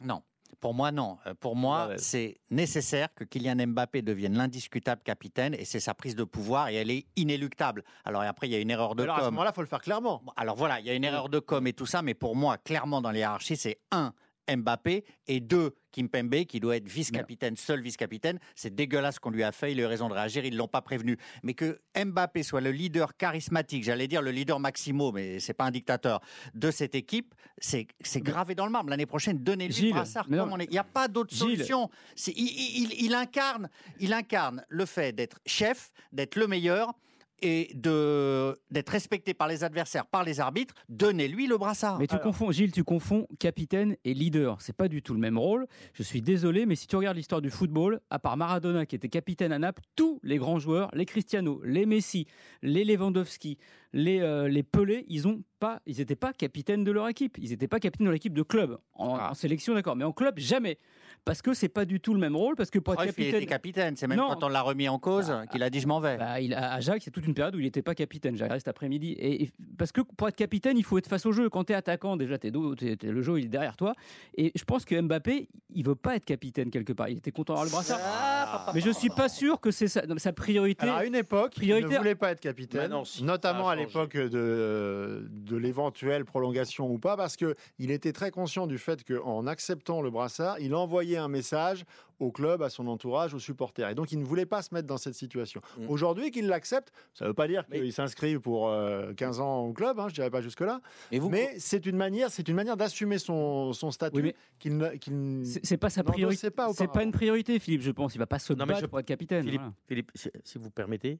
[SPEAKER 7] Non. Pour moi, non. Euh, Pour moi,
[SPEAKER 3] Ouais.
[SPEAKER 7] c'est nécessaire que Kylian Mbappé devienne l'indiscutable capitaine et c'est sa prise de pouvoir et elle est inéluctable. Alors et après, il y a une erreur de
[SPEAKER 3] Alors à ce
[SPEAKER 7] com.
[SPEAKER 3] moment-là, il faut le faire clairement.
[SPEAKER 7] Alors voilà, il y a une erreur de com et tout ça, mais pour moi, clairement dans les hiérarchies, c'est un Mbappé et deux Kimpembe qui doit être vice-capitaine, seul vice-capitaine. C'est dégueulasse qu'on lui a fait, il a eu raison de réagir, ils l'ont pas prévenu. Mais que Mbappé soit le leader charismatique, j'allais dire le leader maximo, mais c'est pas un dictateur de cette équipe, c'est gravé dans le marbre. L'année prochaine, donnez-lui brassard.
[SPEAKER 5] mais non,
[SPEAKER 7] comme on est. Il n'y a pas d'autre solution. Il incarne, il incarne le fait d'être chef, d'être le meilleur et d'être respecté par les adversaires, par les arbitres. Donnez-lui le brassard.
[SPEAKER 5] Mais tu
[SPEAKER 3] Alors.
[SPEAKER 5] confonds, Gilles, tu confonds capitaine et leader. C'est pas du tout le même rôle. Je suis désolé, mais si tu regardes l'histoire du football, à part Maradona qui était capitaine à Naples, tous les grands joueurs, les Cristiano, les Messi, les Lewandowski, les, euh, les Pelé, ils ont pas, ils n'étaient pas capitaines de leur équipe. Ils n'étaient pas capitaines de l'équipe de club. En,
[SPEAKER 7] Ah.
[SPEAKER 5] en sélection, d'accord, mais en club, jamais. Parce que c'est pas du tout le même rôle. Parce que pour être
[SPEAKER 7] Cruyff, il
[SPEAKER 5] capitaine,
[SPEAKER 7] était capitaine. C'est même
[SPEAKER 5] Non.
[SPEAKER 7] quand on l'a remis en cause qu'il a dit je m'en vais.
[SPEAKER 5] bah, il il y a toute une période où il n'était pas capitaine. J'ai regardé cet après-midi. Et, et- parce que pour être capitaine, il faut être face au jeu. Quand tu es attaquant, déjà, t'es dos, t'es- t'es- le jeu il est derrière toi. Et je pense que Mbappé, il veut pas être capitaine quelque part. Il était content d'avoir le brassard. Mais je suis pas sûr que c'est sa, sa priorité.
[SPEAKER 3] Alors à une époque, il ne voulait pas être capitaine,
[SPEAKER 8] Maintenant, si,
[SPEAKER 3] notamment
[SPEAKER 8] ça a
[SPEAKER 3] à l'époque de, de l'éventuelle prolongation ou pas, parce qu'il était très conscient du fait qu'en acceptant le brassard, il envoyait un message au club, à son entourage, aux supporters. Et donc il ne voulait pas se mettre dans cette situation.
[SPEAKER 8] Mm.
[SPEAKER 3] Aujourd'hui qu'il l'accepte, ça ne veut pas dire
[SPEAKER 8] Mais-
[SPEAKER 3] qu'il s'inscrit pour euh, 15 ans au club, hein, je dirais pas jusque-là,
[SPEAKER 4] Et vous,
[SPEAKER 3] mais c'est une manière, c'est une manière d'assumer son, son statut
[SPEAKER 5] Oui, mais
[SPEAKER 3] qu'il ne- qu'il
[SPEAKER 5] c'est pas sa priorité.
[SPEAKER 3] pas
[SPEAKER 5] C'est pas une priorité, Philippe. Je pense. Il va pas se
[SPEAKER 8] Non, mais
[SPEAKER 5] battre
[SPEAKER 8] je-
[SPEAKER 5] pour être capitaine.
[SPEAKER 8] Philippe,
[SPEAKER 5] voilà.
[SPEAKER 8] Philippe, si, vous permettez,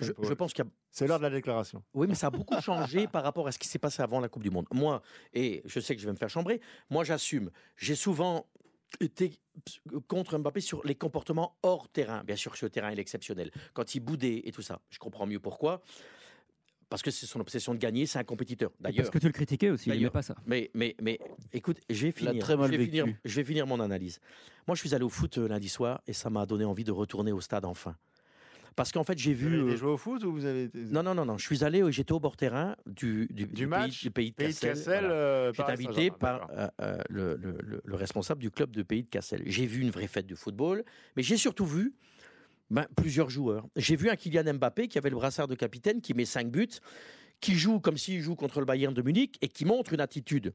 [SPEAKER 8] je, pense qu'il a
[SPEAKER 3] C'est l'heure de la déclaration.
[SPEAKER 8] Oui, mais ça a beaucoup changé par rapport à ce qui s'est passé avant la Coupe du Monde. Moi, et je sais que je vais me faire chambrer, moi j'assume. J'ai souvent été contre Mbappé sur les comportements hors terrain. Bien sûr, sur le terrain, il est exceptionnel. Quand il boudait et tout ça, je comprends mieux pourquoi. Parce que c'est son obsession de gagner, c'est un compétiteur. D'ailleurs,
[SPEAKER 5] Parce que tu le critiquais aussi. Il pas ça.
[SPEAKER 8] mais, mais, mais écoute, je vais finir.
[SPEAKER 4] très mal
[SPEAKER 8] je, vais finir
[SPEAKER 4] vécu.
[SPEAKER 8] je vais finir mon analyse. Moi, je suis allé au foot euh, lundi soir et ça m'a donné envie de retourner au stade enfin. Parce qu'en fait, j'ai
[SPEAKER 3] Vous
[SPEAKER 8] vu.
[SPEAKER 3] avez
[SPEAKER 8] euh,
[SPEAKER 3] joué au foot ou vous avez été...
[SPEAKER 8] non, non, non, non. Je suis allé, j'étais au bord terrain du, du,
[SPEAKER 3] du match,
[SPEAKER 8] pays, du pays de
[SPEAKER 3] Pays
[SPEAKER 8] Cassel.
[SPEAKER 3] Cassel,
[SPEAKER 8] voilà.
[SPEAKER 3] euh,
[SPEAKER 8] J'étais invité par euh, euh, le, le- le- le responsable du club de pays de Cassel. J'ai vu une vraie fête de football, mais j'ai surtout vu ben, plusieurs joueurs. J'ai vu un Kylian Mbappé qui avait le brassard de capitaine, qui met 5 buts, qui joue comme s'il joue contre le Bayern de Munich et qui montre une attitude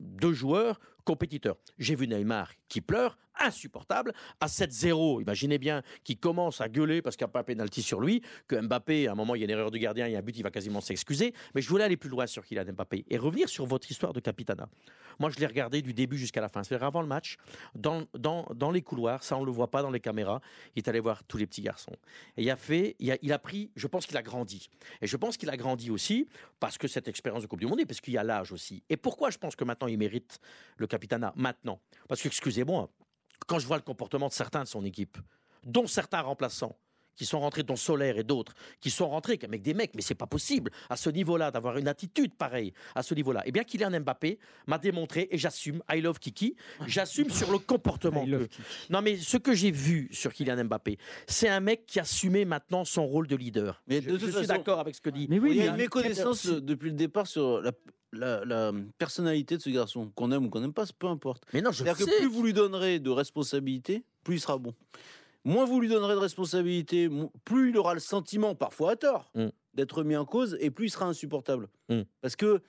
[SPEAKER 8] de joueur compétiteur. J'ai vu Neymar qui pleure, insupportable, à 7-0. Imaginez bien qu'il commence à gueuler parce qu'il n'y a pas pénalty sur lui, que Mbappé, à un moment, il y a une erreur de gardien, il y a un but, il va quasiment s'excuser. Mais je voulais aller plus loin sur Kylian Mbappé et revenir sur votre histoire de capitana. Moi, je l'ai regardé du début jusqu'à la fin. C'est-à-dire avant le match, dans, dans, dans les couloirs, ça on ne le voit pas dans les caméras, il est allé voir tous les petits garçons. Et il a fait, il a pris, je pense qu'il a grandi. Et je pense qu'il a grandi aussi parce que cette expérience de Coupe du Monde et parce qu'il y a l'âge aussi. Et pourquoi je pense que maintenant il mérite le capitana Maintenant. Parce que, excusez-moi, quand je vois le comportement de certains de son équipe, dont certains remplaçants, qui sont rentrés, dont Solaire et d'autres, qui sont rentrés avec des mecs, mais c'est pas possible à ce niveau-là d'avoir une attitude pareille à ce niveau-là. Eh bien, Kylian Mbappé m'a démontré, et j'assume, I love Kiki, j'assume sur le comportement.
[SPEAKER 5] I love
[SPEAKER 8] que- Non, mais ce que j'ai vu sur Kylian Mbappé, c'est un mec qui assumait maintenant son rôle de leader.
[SPEAKER 4] Mais
[SPEAKER 8] je
[SPEAKER 4] de
[SPEAKER 8] je
[SPEAKER 4] toute
[SPEAKER 8] suis
[SPEAKER 4] façon-
[SPEAKER 8] d'accord avec ce que dit.
[SPEAKER 5] Mais oui,
[SPEAKER 4] il y a une méconnaissance euh, depuis le départ sur la, la- la personnalité de ce garçon. Qu'on aime ou qu'on n'aime pas, peu importe.
[SPEAKER 8] Mais non, je
[SPEAKER 4] C'est-à-dire que plus vous lui donnerez de responsabilité, plus il sera bon. Moins vous lui donnerez de responsabilité, plus il aura le sentiment, parfois à tort,
[SPEAKER 8] Mm.
[SPEAKER 4] d'être mis en cause et plus il sera insupportable.
[SPEAKER 8] Mm.
[SPEAKER 4] Parce que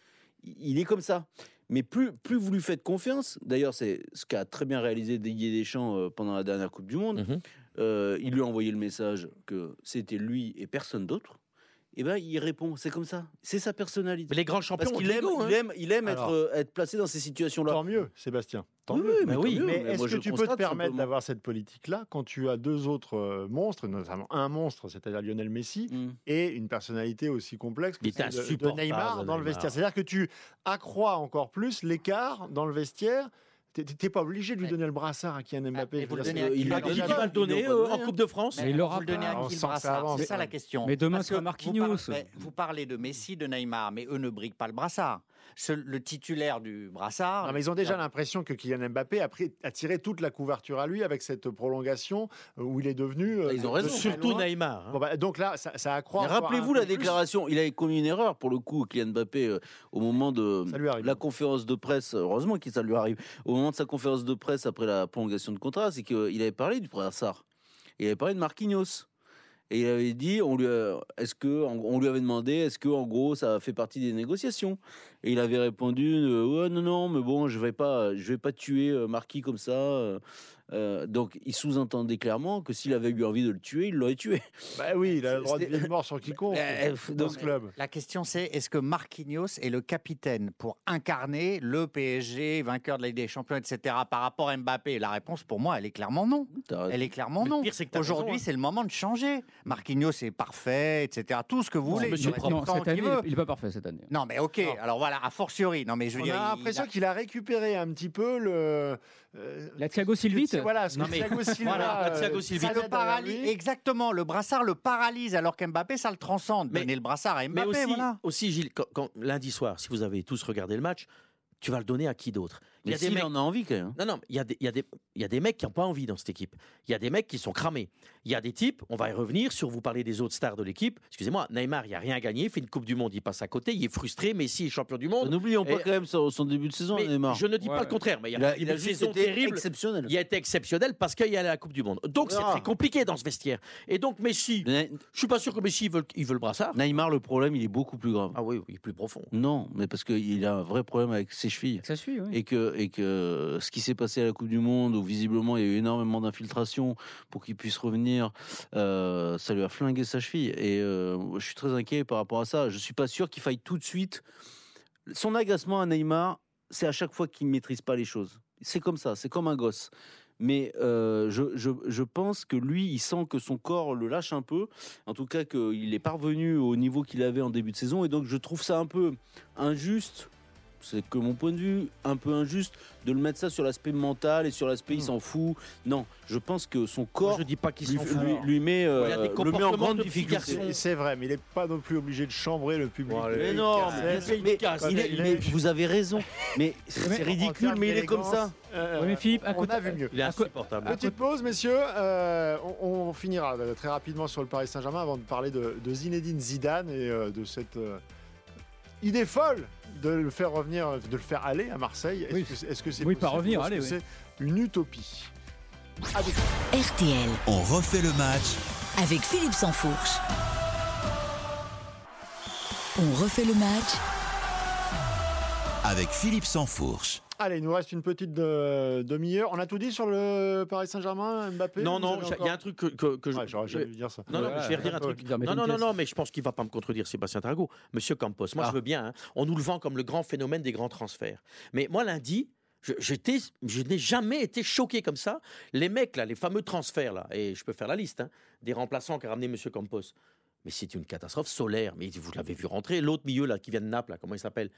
[SPEAKER 4] il est comme ça. Mais plus, plus vous lui faites confiance, d'ailleurs c'est ce qu'a très bien réalisé Didier Deschamps euh, pendant la dernière Coupe du Monde,
[SPEAKER 8] Mhm.
[SPEAKER 4] euh, il lui a envoyé le message que c'était lui et personne d'autre. Eh ben, il répond. C'est comme ça. C'est sa personnalité.
[SPEAKER 8] Mais les grands champions
[SPEAKER 4] Parce
[SPEAKER 8] ont
[SPEAKER 4] qu'il
[SPEAKER 8] de
[SPEAKER 4] aime,
[SPEAKER 8] l'ego, hein.
[SPEAKER 4] il aime, il aime être, euh, être placé dans ces situations-là.
[SPEAKER 3] Tant mieux, Sébastien. Tant
[SPEAKER 4] Oui,
[SPEAKER 3] mieux.
[SPEAKER 4] oui, mais
[SPEAKER 8] oui,
[SPEAKER 4] tant mieux.
[SPEAKER 3] Mais
[SPEAKER 4] Mais
[SPEAKER 3] est-ce que tu peux te permettre d'avoir cette politique-là quand tu as deux autres euh, monstres, notamment un monstre, c'est-à-dire Lionel Messi,
[SPEAKER 4] Mm.
[SPEAKER 3] et une personnalité aussi complexe que
[SPEAKER 8] Il
[SPEAKER 3] celle de- Neymar dans le vestiaire C'est-à-dire que tu accrois encore plus l'écart dans le vestiaire. T'es- pas obligé de lui
[SPEAKER 7] Mais-
[SPEAKER 3] donner le brassard à Kylian Mbappé.
[SPEAKER 7] mais
[SPEAKER 3] dire,
[SPEAKER 7] donnez à
[SPEAKER 3] c'est-
[SPEAKER 7] qui
[SPEAKER 3] il
[SPEAKER 7] va
[SPEAKER 3] a
[SPEAKER 7] le donner
[SPEAKER 8] va le euh, en Coupe de France
[SPEAKER 5] Mais il l'aura
[SPEAKER 3] ça avance.
[SPEAKER 7] C'est ça la question.
[SPEAKER 5] Mais demain,
[SPEAKER 7] Parce
[SPEAKER 5] ce sera
[SPEAKER 7] que
[SPEAKER 5] Marquinhos.
[SPEAKER 7] Vous, parlez, mais vous parlez de Messi, de Neymar, mais eux ne briguent pas le brassard. Ce- le titulaire du brassard.
[SPEAKER 3] Non, mais ils ont déjà l'impression que Kylian Mbappé a, pris- a tiré toute la couverture à lui avec cette prolongation euh, où il est devenu. euh,
[SPEAKER 4] Ils ont raison.
[SPEAKER 8] Surtout
[SPEAKER 3] loin.
[SPEAKER 8] Neymar. hein.
[SPEAKER 3] Bon, bah, donc là, ça, ça accroît.
[SPEAKER 4] Rappelez-vous la
[SPEAKER 3] plus.
[SPEAKER 4] déclaration. Il a commis une erreur pour le coup, Kylian Mbappé, euh, au moment de
[SPEAKER 3] arrive.
[SPEAKER 4] la conférence de presse. Heureusement que ça lui arrive. Au moment de sa conférence de presse après la prolongation de contrat, c'est qu'il avait parlé du brassard. Il avait parlé de Marquinhos. Et il avait dit, on lui, avait demandé, est-ce que en gros ça fait partie des négociations? Et il avait répondu, euh, non non, mais bon, je vais pas, je vais pas tuer euh, Marquis comme ça. Euh, donc il sous-entendait clairement que s'il avait eu envie de le tuer, il l'aurait tué.
[SPEAKER 3] Bah oui, il a le droit de de mort sur quiconque
[SPEAKER 4] Euh,
[SPEAKER 3] dans
[SPEAKER 4] donc-
[SPEAKER 3] ce club.
[SPEAKER 7] La question c'est est-ce que Marquinhos est le capitaine pour incarner le PSG, vainqueur de la Ligue des Champions, etc. par rapport à Mbappé? La réponse pour moi, elle est clairement non. Elle est clairement non. Aujourd'hui,
[SPEAKER 8] hein.
[SPEAKER 7] c'est le moment de changer. Marquinhos est parfait, etc. Tout ce que vous voulez.
[SPEAKER 8] monsieur
[SPEAKER 5] Non, cette année,
[SPEAKER 7] veut.
[SPEAKER 5] il n'est pas parfait cette année.
[SPEAKER 7] Non, mais ok.
[SPEAKER 3] Non.
[SPEAKER 7] Alors voilà, a fortiori. Non, mais je veux
[SPEAKER 3] On
[SPEAKER 7] dire,
[SPEAKER 3] a l'impression
[SPEAKER 7] a-
[SPEAKER 3] qu'il a récupéré un petit peu le. Euh,
[SPEAKER 5] La Thiago Silvite
[SPEAKER 3] Voilà, ce que
[SPEAKER 8] Non, mais-
[SPEAKER 3] Thiago Silva.
[SPEAKER 8] Voilà, la Thiago Silva.
[SPEAKER 3] ça
[SPEAKER 7] le paralyse, exactement, le brassard le paralyse alors qu'Mbappé ça le transcende.
[SPEAKER 8] Mais-
[SPEAKER 7] Donnez le brassard à
[SPEAKER 8] Mais
[SPEAKER 7] Mbappé,
[SPEAKER 8] aussi,
[SPEAKER 7] voilà.
[SPEAKER 8] aussi Gilles, quand, quand- lundi soir, si vous avez tous regardé le match, tu vas le donner à qui d'autre? Il y a des mecs-
[SPEAKER 4] en a envie quand même.
[SPEAKER 8] Non, non, il y, a des- il y, a des- il y a des mecs qui n'ont pas envie dans cette équipe. Il y a des mecs qui sont cramés. Il y a des types, on va y revenir sur vous parler des autres stars de l'équipe. Excusez-moi, Neymar, il n'y a rien gagné, il fait une Coupe du Monde, il passe à côté, il est frustré, Messi est champion du monde.
[SPEAKER 4] N'oublions pas
[SPEAKER 8] Et-
[SPEAKER 4] quand même son, son début de saison,
[SPEAKER 8] Mais
[SPEAKER 4] Neymar.
[SPEAKER 8] je ne dis pas le contraire, mais il y a,
[SPEAKER 4] Il a,
[SPEAKER 8] une
[SPEAKER 4] il a juste
[SPEAKER 8] saison
[SPEAKER 4] été
[SPEAKER 8] terrible.
[SPEAKER 4] exceptionnel.
[SPEAKER 8] Il a été exceptionnel parce qu'il y a la Coupe du Monde. Donc c'est
[SPEAKER 4] Ah.
[SPEAKER 8] très compliqué dans ce vestiaire. Et donc Messi,
[SPEAKER 4] Ne-
[SPEAKER 8] je suis pas sûr que Messi il veut, il veut le brassard.
[SPEAKER 4] Neymar, le problème, il est beaucoup plus grave.
[SPEAKER 8] Ah oui, oui, il est plus profond.
[SPEAKER 4] Non, mais parce qu'il a un vrai problème avec ses chevilles.
[SPEAKER 5] Ça suit, oui.
[SPEAKER 4] Et que, et que ce qui s'est passé à la Coupe du Monde, où visiblement il y a eu énormément d'infiltration pour qu'il puisse revenir, euh, ça lui a flingué sa cheville. Et euh, je suis très inquiet par rapport à ça. Je suis pas sûr qu'il faille tout de suite. Son agacement à Neymar, c'est à chaque fois qu'il ne maîtrise pas les choses. C'est comme ça, c'est comme un gosse. Mais euh, je, pense que lui, il sent que son corps le lâche un peu. En tout cas, qu'il est parvenu au niveau qu'il avait en début de saison. Et donc, je trouve ça un peu injuste. C'est que mon point de vue, un peu injuste de le mettre ça sur l'aspect mental et sur l'aspect il s'en fout. Non, je pense que son corps
[SPEAKER 8] je dis pas qu'il
[SPEAKER 4] lui,
[SPEAKER 8] s'en fout.
[SPEAKER 4] lui- lui met, euh,
[SPEAKER 8] Il y a des
[SPEAKER 4] le met en
[SPEAKER 8] comportements
[SPEAKER 4] grande difficulté.
[SPEAKER 3] C'est- vrai, mais il n'est pas non plus obligé de chambrer le public.
[SPEAKER 8] Bon, allez.
[SPEAKER 4] Mais
[SPEAKER 3] Il
[SPEAKER 4] non, mais,
[SPEAKER 8] il
[SPEAKER 4] est- mais vous avez raison. Mais c'est ridicule, mais il est comme ça.
[SPEAKER 3] euh,
[SPEAKER 5] Ouais, mais Philippe, à
[SPEAKER 3] on
[SPEAKER 5] côté-
[SPEAKER 3] a vu mieux.
[SPEAKER 8] Il est insupportable.
[SPEAKER 3] Petite pause, messieurs. Euh, on, on finira euh, très rapidement sur le Paris Saint-Germain avant de parler de, de Zinedine Zidane et euh, de cette euh, idée folle de le faire revenir, de le faire aller à Marseille. Est-ce
[SPEAKER 5] Oui.
[SPEAKER 3] que c'est que
[SPEAKER 5] pas revenir, oui.
[SPEAKER 3] Une utopie?
[SPEAKER 2] RTL
[SPEAKER 1] On refait le match
[SPEAKER 2] avec Philippe Sansfourche. On refait le match
[SPEAKER 1] avec Philippe Sansfourche.
[SPEAKER 3] Allez, il nous reste une petite euh, demi-heure. On a tout dit sur le Paris Saint-Germain, Mbappé
[SPEAKER 8] Non, non, il y a un truc que, que, que je.
[SPEAKER 3] J'aurais jamais dû dire ça.
[SPEAKER 8] Non, non, mais je vais redire un truc. Non, non, non, non, mais je pense qu'il va pas me contredire, Sébastien Tarrago. Monsieur Campos, moi
[SPEAKER 3] Ah.
[SPEAKER 8] je veux bien. hein. On nous le vend comme le grand phénomène des grands transferts. Mais moi, lundi, je, j'étais, je n'ai jamais été choqué comme ça. Les mecs, là, les fameux transferts, là, et je peux faire la liste, hein, des remplaçants qu'a ramené Monsieur Campos. Mais c'est une catastrophe solaire. Mais vous l'avez vu rentrer. L'autre milieu, là, qui vient de Naples, là, comment il s'appelle?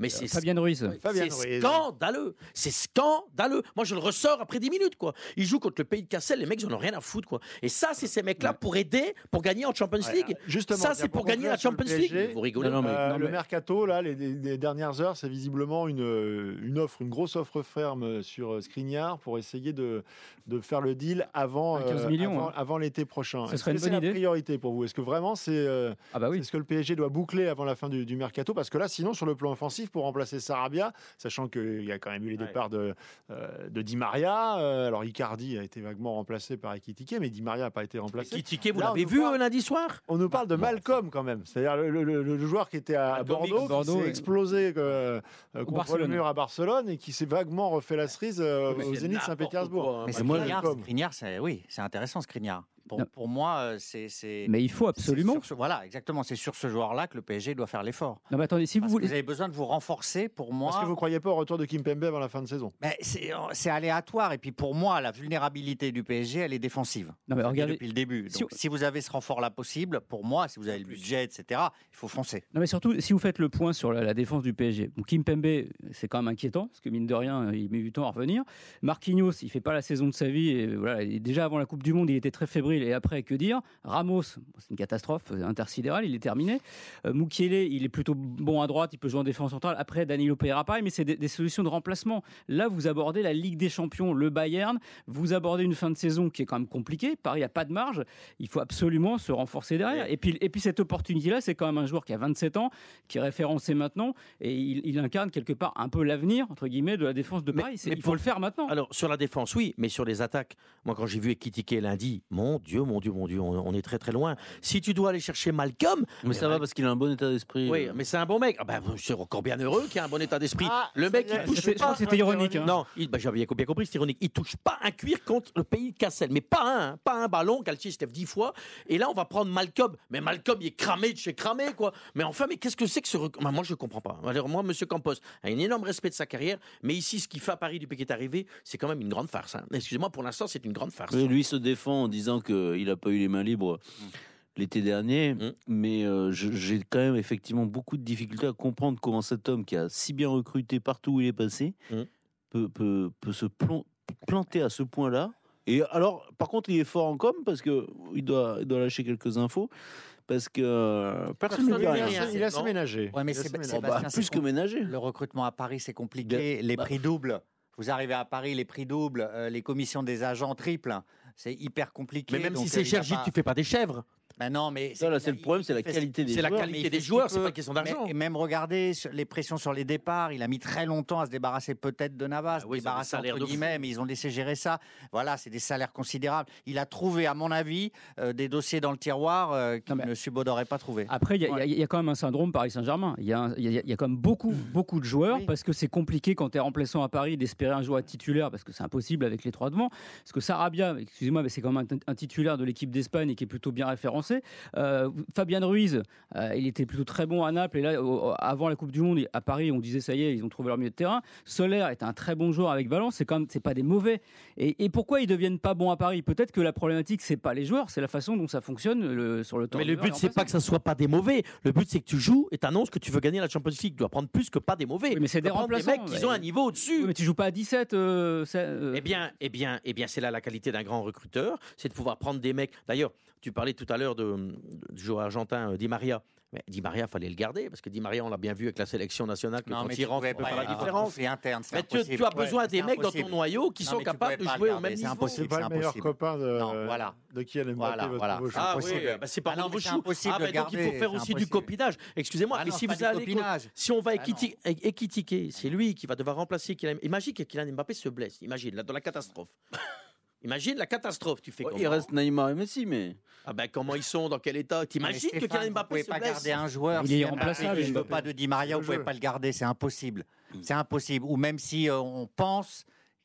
[SPEAKER 8] Mais c'est
[SPEAKER 5] Fabien Ruiz.
[SPEAKER 3] Fabien
[SPEAKER 8] c'est
[SPEAKER 3] Ruiz.
[SPEAKER 8] scandaleux. C'est scandaleux. Moi, je le ressors après 10 minutes, quoi. Ils jouent contre le pays de Cassel, les mecs, ils en ont rien à foutre, quoi. Et ça, c'est ces mecs-là pour aider, pour gagner en Champions
[SPEAKER 3] Ouais,
[SPEAKER 8] League.
[SPEAKER 3] justement,
[SPEAKER 8] ça, c'est pour gagner la Champions League.
[SPEAKER 3] PSG,
[SPEAKER 8] Vous rigolez.
[SPEAKER 4] Non, non, mais-
[SPEAKER 3] Euh,
[SPEAKER 5] non,
[SPEAKER 3] le mercato, là, les, les- les dernières heures, c'est visiblement une, euh, une offre, une grosse offre ferme sur euh, Skriniar pour essayer de, de faire le deal avant,
[SPEAKER 5] À 15
[SPEAKER 3] euh,
[SPEAKER 5] millions,
[SPEAKER 3] avant,
[SPEAKER 5] hein.
[SPEAKER 3] avant l'été prochain.
[SPEAKER 5] Ce
[SPEAKER 3] Est-ce
[SPEAKER 5] serait
[SPEAKER 3] que
[SPEAKER 5] une bonne idée.
[SPEAKER 3] priorité pour vous? Est-ce que vraiment c'est euh,
[SPEAKER 5] Ah bah oui.
[SPEAKER 3] c'est ce que le PSG doit boucler avant la fin du, du mercato? Parce que là, sinon, sur le plan offensif, pour remplacer Sarabia, sachant qu'il y a quand même eu les
[SPEAKER 8] Ouais.
[SPEAKER 3] départs de, euh, de Di Maria, euh, alors Icardi a été vaguement remplacé par Ekitike, mais Di Maria n'a pas été remplacé.
[SPEAKER 8] Kitiké, vous l'avez vu
[SPEAKER 3] parle-
[SPEAKER 8] euh, lundi soir?
[SPEAKER 3] On nous parle de Malcolm quand même, c'est-à-dire le, le- le- le joueur qui était à
[SPEAKER 8] Ah,
[SPEAKER 3] Bordeaux, qui s'est explosé euh, contre
[SPEAKER 5] Barcelone.
[SPEAKER 3] le mur à Barcelone et qui s'est vaguement refait la cerise euh, au
[SPEAKER 8] c'est
[SPEAKER 3] Zénith Saint-Pétersbourg.
[SPEAKER 8] hein.
[SPEAKER 7] Mais
[SPEAKER 3] moi,
[SPEAKER 7] Skriniar, c'est oui, c'est intéressant Skriniar. Pour, moi, euh, c'est.
[SPEAKER 5] Mais il faut absolument.
[SPEAKER 7] ce- voilà, exactement. C'est sur ce joueur-là que le PSG doit faire l'effort.
[SPEAKER 5] Non, mais attendez, si vous
[SPEAKER 7] Parce que
[SPEAKER 5] voulez.
[SPEAKER 7] vous avez besoin de vous renforcer. Pour moi,
[SPEAKER 3] Est-ce que vous croyez pas au retour de Kim Pembe avant la fin de saison
[SPEAKER 7] Ben, c'est aléatoire. Et puis pour moi, la vulnérabilité du PSG, elle est défensive.
[SPEAKER 5] Non, mais regardez.
[SPEAKER 7] depuis le début.
[SPEAKER 5] si
[SPEAKER 7] Donc,
[SPEAKER 5] on-
[SPEAKER 7] si vous avez ce renfort-là possible, pour moi, si vous avez le budget, etc., il faut foncer.
[SPEAKER 5] Non mais surtout, si vous faites le point sur la, la défense du PSG, bon, Kim Pembe, c'est quand même inquiétant, parce que mine de rien, il met du temps à revenir. Marquinhos, il fait pas la saison de sa vie, et voilà, et déjà avant la Coupe du Monde, il était très fébrile, et après, que dire? Ramos, c'est une catastrophe euh, intersidérale, il est terminé. Euh, Mukiele, il est plutôt bon à droite, il peut jouer en défense centrale. Après, Danilo Pereira, pareil, mais c'est des, des solutions de remplacement. Là, vous abordez la Ligue des Champions, le Bayern, vous abordez une fin de saison qui est quand même compliquée. Paris a pas de marge, il faut absolument se renforcer derrière. Et puis, et puis cette opportunité-là, c'est quand même un joueur qui a 27 ans, qui est référencé maintenant, et il, il incarne quelque part un peu l'avenir, entre guillemets, de la défense de Paris.
[SPEAKER 8] Mais
[SPEAKER 5] il faut
[SPEAKER 8] pour-
[SPEAKER 5] le faire maintenant.
[SPEAKER 8] Alors, sur la défense, oui, mais sur les attaques, moi, quand j'ai vu Ekitike lundi, mon Dieu, mon Dieu, mon Dieu, on, on est très très loin. Si tu dois aller chercher Malcolm,
[SPEAKER 4] Mais ça va parce qu'il a un bon état d'esprit.
[SPEAKER 8] oui,
[SPEAKER 4] euh.
[SPEAKER 8] mais c'est un bon mec. Ah ben, je suis encore bien heureux qu'il ait un bon état d'esprit.
[SPEAKER 3] Ah,
[SPEAKER 8] le mec, il touche
[SPEAKER 5] C'était- je crois
[SPEAKER 8] pas.
[SPEAKER 5] que c'était ironique. hein.
[SPEAKER 8] Non, il, bah, j'avais bien bien compris, c'est ironique. Il touche pas un cuir contre le pays de Cassel, mais pas un, hein, pas un ballon. Galtier Steph dix fois. Et là, on va prendre Malcolm. Mais Malcolm, il est cramé de chez cramé, quoi. Mais enfin, mais qu'est-ce que c'est que ce rec- Bah, Moi, je comprends pas. Alors, moi, Monsieur Campos a un énorme respect de sa carrière, mais ici, ce qu'il fait à Paris depuis qu'il est arrivé, c'est quand même une grande farce. hein. Excusez-moi, pour l'instant, c'est une grande farce.
[SPEAKER 4] Mais lui se défend en disant qu'il n'a pas eu les mains libres l'été dernier,
[SPEAKER 8] Mm.
[SPEAKER 4] mais euh, j'ai quand même effectivement beaucoup de difficultés à comprendre comment cet homme qui a si bien recruté partout où il est passé
[SPEAKER 8] Mm.
[SPEAKER 4] peut, peut, peut se plan- planter à ce point-là. Et alors, par contre, il est fort en com parce que il doit, il doit lâcher quelques infos. Parce que euh, personne ne dit rien.
[SPEAKER 8] rien.
[SPEAKER 3] il a assez
[SPEAKER 8] Non.
[SPEAKER 3] ménagé.
[SPEAKER 7] Ouais, mais c'est-
[SPEAKER 3] ménagé.
[SPEAKER 4] Oh, bah, plus que ménager.
[SPEAKER 7] Le recrutement à Paris, c'est compliqué. Les
[SPEAKER 4] bah-
[SPEAKER 7] prix doubles. Vous arrivez à Paris, les prix doubles. euh, les commissions des agents triples. C'est hyper compliqué.
[SPEAKER 8] Mais même
[SPEAKER 7] donc,
[SPEAKER 8] si
[SPEAKER 7] euh,
[SPEAKER 8] c'est
[SPEAKER 7] il
[SPEAKER 8] cher,
[SPEAKER 7] a
[SPEAKER 8] Gilles,
[SPEAKER 7] pas-
[SPEAKER 8] tu fais pas des chèvres.
[SPEAKER 7] Ben non, mais
[SPEAKER 4] Ça, là, c'est le problème, c'est la qualité des
[SPEAKER 8] C'est la
[SPEAKER 4] joueurs.
[SPEAKER 8] qualité des joueurs, c'est pas question d'argent.
[SPEAKER 7] Mais- Et même regardez les pressions sur les départs. Il a mis très longtemps à se débarrasser peut-être de Navas,
[SPEAKER 8] Ah oui,
[SPEAKER 7] débarrasser entre
[SPEAKER 8] de
[SPEAKER 7] guillemets, mais ils ont laissé gérer ça. Voilà, c'est des salaires considérables. Il a trouvé, à mon avis, euh, des dossiers dans le tiroir euh, qu'il ne subodaurait pas trouver.
[SPEAKER 5] Après, il y, a- y y quand même un syndrome Paris Saint-Germain. Il y, a y y quand même beaucoup, beaucoup de joueurs
[SPEAKER 7] Oui.
[SPEAKER 5] parce que c'est compliqué quand tu es remplaçant à Paris d'espérer un joueur titulaire parce que c'est impossible avec les trois devant. Parce que Sarabia, excusez-moi, mais c'est quand même un, un titulaire de l'équipe d'Espagne et qui est plutôt bien référencé. Euh, Fabien Ruiz, euh, il était plutôt très bon à Naples et là, avant la Coupe du Monde, à Paris, on disait ça y est, ils ont trouvé leur milieu de terrain. Soler est un très bon joueur avec Valence, c'est quand même, c'est pas des mauvais. Et, et pourquoi ils deviennent pas bons à Paris? Peut-être que la problématique, c'est pas les joueurs, c'est la façon dont ça fonctionne le- sur le temps.
[SPEAKER 8] Mais le but, c'est pas que ça soit pas des mauvais. Le but, c'est que tu joues et t'annonces que tu veux gagner la Champions League. Tu dois prendre plus que pas des mauvais.
[SPEAKER 5] Oui, mais c'est des remplaçants,
[SPEAKER 8] mecs qui ont un niveau au-dessus.
[SPEAKER 5] Oui, mais tu joues pas à 17. euh, ça, euh,
[SPEAKER 8] Eh bien, eh bien, eh bien, c'est là la qualité d'un grand recruteur, c'est de pouvoir prendre des mecs. D'ailleurs, tu parlais tout à l'heure de, du joueur argentin euh, Di Maria. Mais Di Maria, fallait le garder parce que Di Maria, on l'a bien vu avec la sélection nationale que
[SPEAKER 7] Non,
[SPEAKER 8] quand
[SPEAKER 7] mais
[SPEAKER 8] il
[SPEAKER 7] tu
[SPEAKER 8] rentre, peut
[SPEAKER 7] pas
[SPEAKER 8] faire la différence.
[SPEAKER 7] C'est interne, c'est
[SPEAKER 8] Mais tu, as
[SPEAKER 7] Ouais,
[SPEAKER 8] besoin des mecs dans ton noyau qui
[SPEAKER 7] Non,
[SPEAKER 8] sont capables de jouer au même
[SPEAKER 7] garder, c'est
[SPEAKER 8] niveau.
[SPEAKER 7] impossible.
[SPEAKER 3] C'est pas le meilleur copain de,
[SPEAKER 7] Non, voilà.
[SPEAKER 3] de Kylian Mbappé,
[SPEAKER 7] Voilà, voilà.
[SPEAKER 8] Ah oui,
[SPEAKER 7] impossible.
[SPEAKER 8] bah, c'est pas
[SPEAKER 7] Ah non, impossible
[SPEAKER 8] Ah,
[SPEAKER 7] de
[SPEAKER 8] bah, donc il faut
[SPEAKER 7] garder,
[SPEAKER 8] faire aussi du copinage. Excusez-moi,
[SPEAKER 7] Ah
[SPEAKER 8] mais
[SPEAKER 7] non,
[SPEAKER 8] si vous allez on va
[SPEAKER 7] Ah
[SPEAKER 8] équitiquer, c'est lui qui va devoir remplacer Kylian. Imagine que Kylian Mbappé se blesse. Imagine là dans la catastrophe. Imagine la catastrophe. Tu fais
[SPEAKER 4] Ouais,
[SPEAKER 8] comment
[SPEAKER 4] il reste Neymar et Messi, mais
[SPEAKER 8] Ah ben comment ils sont, dans quel état?
[SPEAKER 7] Mais
[SPEAKER 8] T'imagines que Kylian
[SPEAKER 7] vous
[SPEAKER 8] Mbappé
[SPEAKER 7] pouvez
[SPEAKER 8] se
[SPEAKER 7] pas garder un joueur.
[SPEAKER 5] Il est
[SPEAKER 7] ne veut
[SPEAKER 5] Mbappé.
[SPEAKER 7] pas de Di Maria, vous
[SPEAKER 3] Le
[SPEAKER 7] pouvez pas le garder, c'est impossible. C'est impossible. Ou même si euh, on pense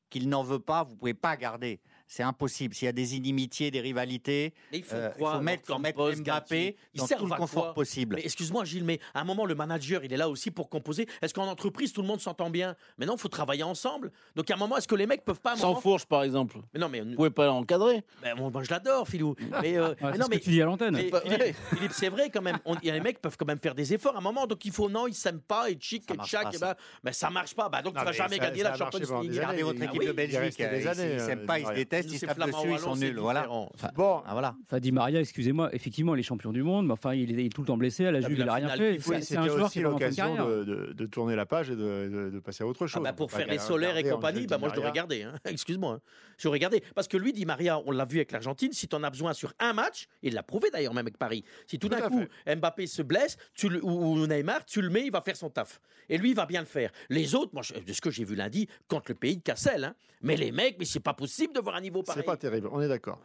[SPEAKER 7] qu'il n'en veut pas, vous pouvez pas garder. C'est impossible. S'il y a des inimitiés, des rivalités,
[SPEAKER 8] Mais il faut
[SPEAKER 7] euh,
[SPEAKER 8] croire,
[SPEAKER 7] il faut mettre,
[SPEAKER 8] Campos,
[SPEAKER 7] mettre Mbappé.
[SPEAKER 8] Ils
[SPEAKER 7] dans tout le confort
[SPEAKER 8] quoi?
[SPEAKER 7] possible.
[SPEAKER 8] Excuse-moi Gilles, mais à un moment le manager il est là aussi pour composer. Est-ce qu'en entreprise tout le monde s'entend bien? Mais non, il faut travailler ensemble. Donc à un moment, est-ce que les mecs peuvent pas
[SPEAKER 4] sans
[SPEAKER 8] moment...
[SPEAKER 4] fourche par exemple.
[SPEAKER 8] Mais non, mais
[SPEAKER 4] Vous pouvez pas l'encadrer.
[SPEAKER 8] ben, moi, moi, je l'adore, Philou. Mais, euh,
[SPEAKER 5] ouais,
[SPEAKER 8] mais
[SPEAKER 5] c'est
[SPEAKER 8] non,
[SPEAKER 5] ce
[SPEAKER 8] mais
[SPEAKER 5] que tu dis à l'antenne.
[SPEAKER 8] mais Philippe, c'est vrai quand même. On- il y a les mecs peuvent quand même faire des efforts à un moment. Donc il faut non, ils s'aiment pas et chic et tchac. et
[SPEAKER 7] ça.
[SPEAKER 8] ben, ben, ça marche pas. Bah, donc
[SPEAKER 3] Non,
[SPEAKER 8] tu vas
[SPEAKER 3] mais
[SPEAKER 8] jamais gagner la Champions League.
[SPEAKER 7] Regardez votre
[SPEAKER 3] Ah
[SPEAKER 7] équipe de
[SPEAKER 3] il
[SPEAKER 7] Belgique,
[SPEAKER 3] années,
[SPEAKER 7] ils
[SPEAKER 3] euh,
[SPEAKER 7] s'aiment pas, ils se
[SPEAKER 3] Maria.
[SPEAKER 7] Détestent, ils se tapent dessus, ils sont nuls. Voilà.
[SPEAKER 8] Enfin,
[SPEAKER 3] Bon,
[SPEAKER 7] Ah, voilà.
[SPEAKER 5] Enfin, Di Maria, excusez-moi, effectivement, les champions du monde, mais enfin, il est, il est tout le temps blessé. À la
[SPEAKER 8] Ah,
[SPEAKER 5] Juve, il
[SPEAKER 8] la
[SPEAKER 5] a rien fait.
[SPEAKER 8] il
[SPEAKER 5] C'est- un joueur qui est de
[SPEAKER 3] l'occasion de, de- de tourner la page et de, de- de passer à autre
[SPEAKER 8] Ah
[SPEAKER 3] chose.
[SPEAKER 8] bah, pour faire les solaires et compagnie, bah moi je l'aurais
[SPEAKER 3] Maria.
[SPEAKER 8] regardé. Hein. Excuse-moi. hein. Je regardé. Parce que lui, Di Maria, on l'a vu avec l'Argentine, si tu en as besoin sur un match, il l'a prouvé d'ailleurs même avec Paris. Si tout
[SPEAKER 3] Tout
[SPEAKER 8] d'un
[SPEAKER 3] à
[SPEAKER 8] coup Mbappé se blesse tu le- ou, ou Neymar, tu le mets, il va faire son taf. Et lui, il va bien le faire. Les autres, moi, je- de ce que j'ai vu lundi, contre le pays de Cassel, hein. mais les mecs, mais c'est pas possible de voir un niveau
[SPEAKER 3] C'est
[SPEAKER 8] pareil.
[SPEAKER 3] pas terrible, on est d'accord.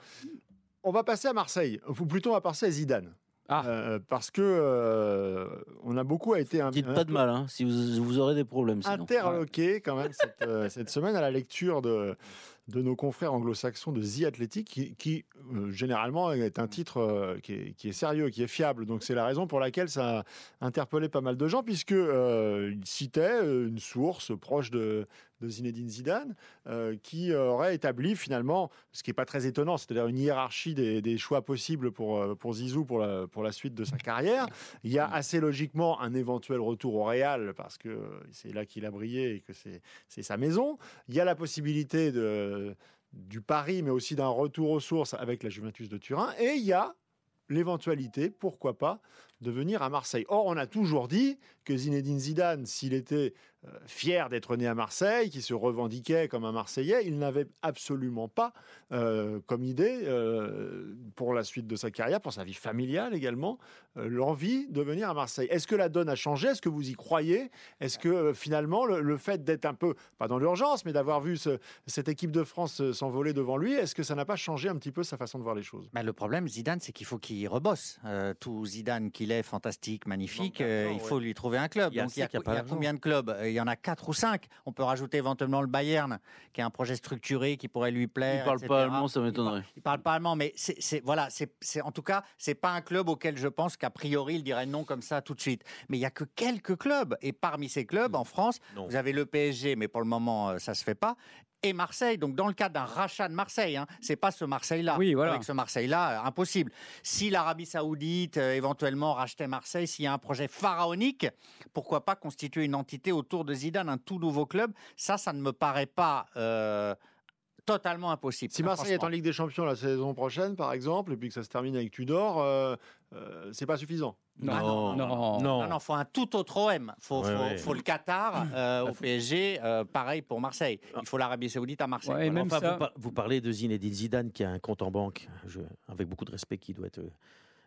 [SPEAKER 3] On va passer à Marseille, ou plutôt on va passer à Zidane.
[SPEAKER 5] Ah.
[SPEAKER 3] Euh, parce que euh, on a beaucoup été un,
[SPEAKER 4] Dites
[SPEAKER 3] un
[SPEAKER 4] pas de mal, hein, si vous, vous aurez des problèmes. Sinon.
[SPEAKER 3] interloqué quand même cette, euh, cette semaine à la lecture de, de nos confrères anglo-saxons de The Athletic, qui, qui, euh, généralement est un titre euh, qui, est, qui est sérieux, qui est fiable. Donc c'est la raison pour laquelle ça a interpellé pas mal de gens, puisque euh, il citait une source proche de, de Zinedine Zidane, euh, qui aurait établi finalement, ce qui n'est pas très étonnant, c'est-à-dire une hiérarchie des, choix possibles pour, euh, pour Zizou pour la, pour la suite de sa carrière. Il y a assez logiquement un éventuel retour au Real, parce que c'est là qu'il a brillé et que c'est c'est sa maison. Il y a la possibilité de, du pari, mais aussi d'un retour aux sources avec la Juventus de Turin. Et il y a l'éventualité, pourquoi pas, de venir à Marseille. Or, on a toujours dit que Zinedine Zidane, s'il était euh, fier d'être né à Marseille, qui se revendiquait comme un Marseillais, il n'avait absolument pas euh, comme idée, euh, pour la suite de sa carrière, pour sa vie familiale également, l'envie de venir à Marseille. Est-ce que la donne a changé? Est-ce que vous y croyez? Est-ce que finalement, le, fait d'être un peu, pas dans l'urgence, mais d'avoir vu ce- cette équipe de France s'envoler devant lui, est-ce que ça n'a pas changé un petit peu sa façon de voir les choses?
[SPEAKER 7] Le problème, Zidane, c'est qu'il faut qu'il rebosse. Tout Zidane qu'il est, fantastique, magnifique, euh, il faut lui trouver un club.
[SPEAKER 8] Il y a
[SPEAKER 7] Donc, il y a,
[SPEAKER 8] ça qui a pas
[SPEAKER 7] il y a
[SPEAKER 8] l'argent.
[SPEAKER 7] combien de clubs? Euh, Il y en a quatre ou cinq. On peut rajouter éventuellement le Bayern, qui a un projet structuré qui pourrait lui plaire.
[SPEAKER 4] Il parle
[SPEAKER 7] etc.
[SPEAKER 4] pas allemand, ça
[SPEAKER 7] Il
[SPEAKER 4] m'étonnerait.
[SPEAKER 7] parle- Il parle pas allemand, mais c'est voilà, c'est en tout cas, c'est pas un club auquel je pense qu'a priori il dirait non comme ça tout de suite. Mais il y a que quelques clubs, et parmi ces clubs, en France,
[SPEAKER 8] Non.
[SPEAKER 7] vous avez le PSG, mais pour le moment, euh, ça se fait pas. Et Marseille, donc dans le cadre d'un rachat de Marseille, hein, c'est pas ce Marseille-là.
[SPEAKER 5] Oui, voilà.
[SPEAKER 7] Avec ce Marseille-là, euh, impossible. Si l'Arabie Saoudite euh, éventuellement rachetait Marseille, s'il y a un projet pharaonique, pourquoi pas constituer une entité autour de Zidane, un tout nouveau club? Ça, ça ne me paraît pas euh, totalement impossible.
[SPEAKER 3] Si Marseille est en. Ligue des Champions la saison prochaine, par exemple, et puis que ça se termine avec Tudor, euh, euh, c'est pas suffisant.
[SPEAKER 5] Non,
[SPEAKER 7] Ah non,
[SPEAKER 5] non,
[SPEAKER 8] non.
[SPEAKER 7] Non, non, faut un tout autre OM. Faut,
[SPEAKER 8] Ouais,
[SPEAKER 7] faut,
[SPEAKER 8] ouais.
[SPEAKER 7] faut le Qatar euh, au PSG, euh, pareil pour Marseille. Il faut l'Arabie Saoudite à Marseille.
[SPEAKER 5] Ouais, même
[SPEAKER 8] Enfin,
[SPEAKER 5] ça-
[SPEAKER 8] vous, par- vous parlez de Zinedine Zidane qui a un compte en banque, je- avec beaucoup de respect, qui doit être euh,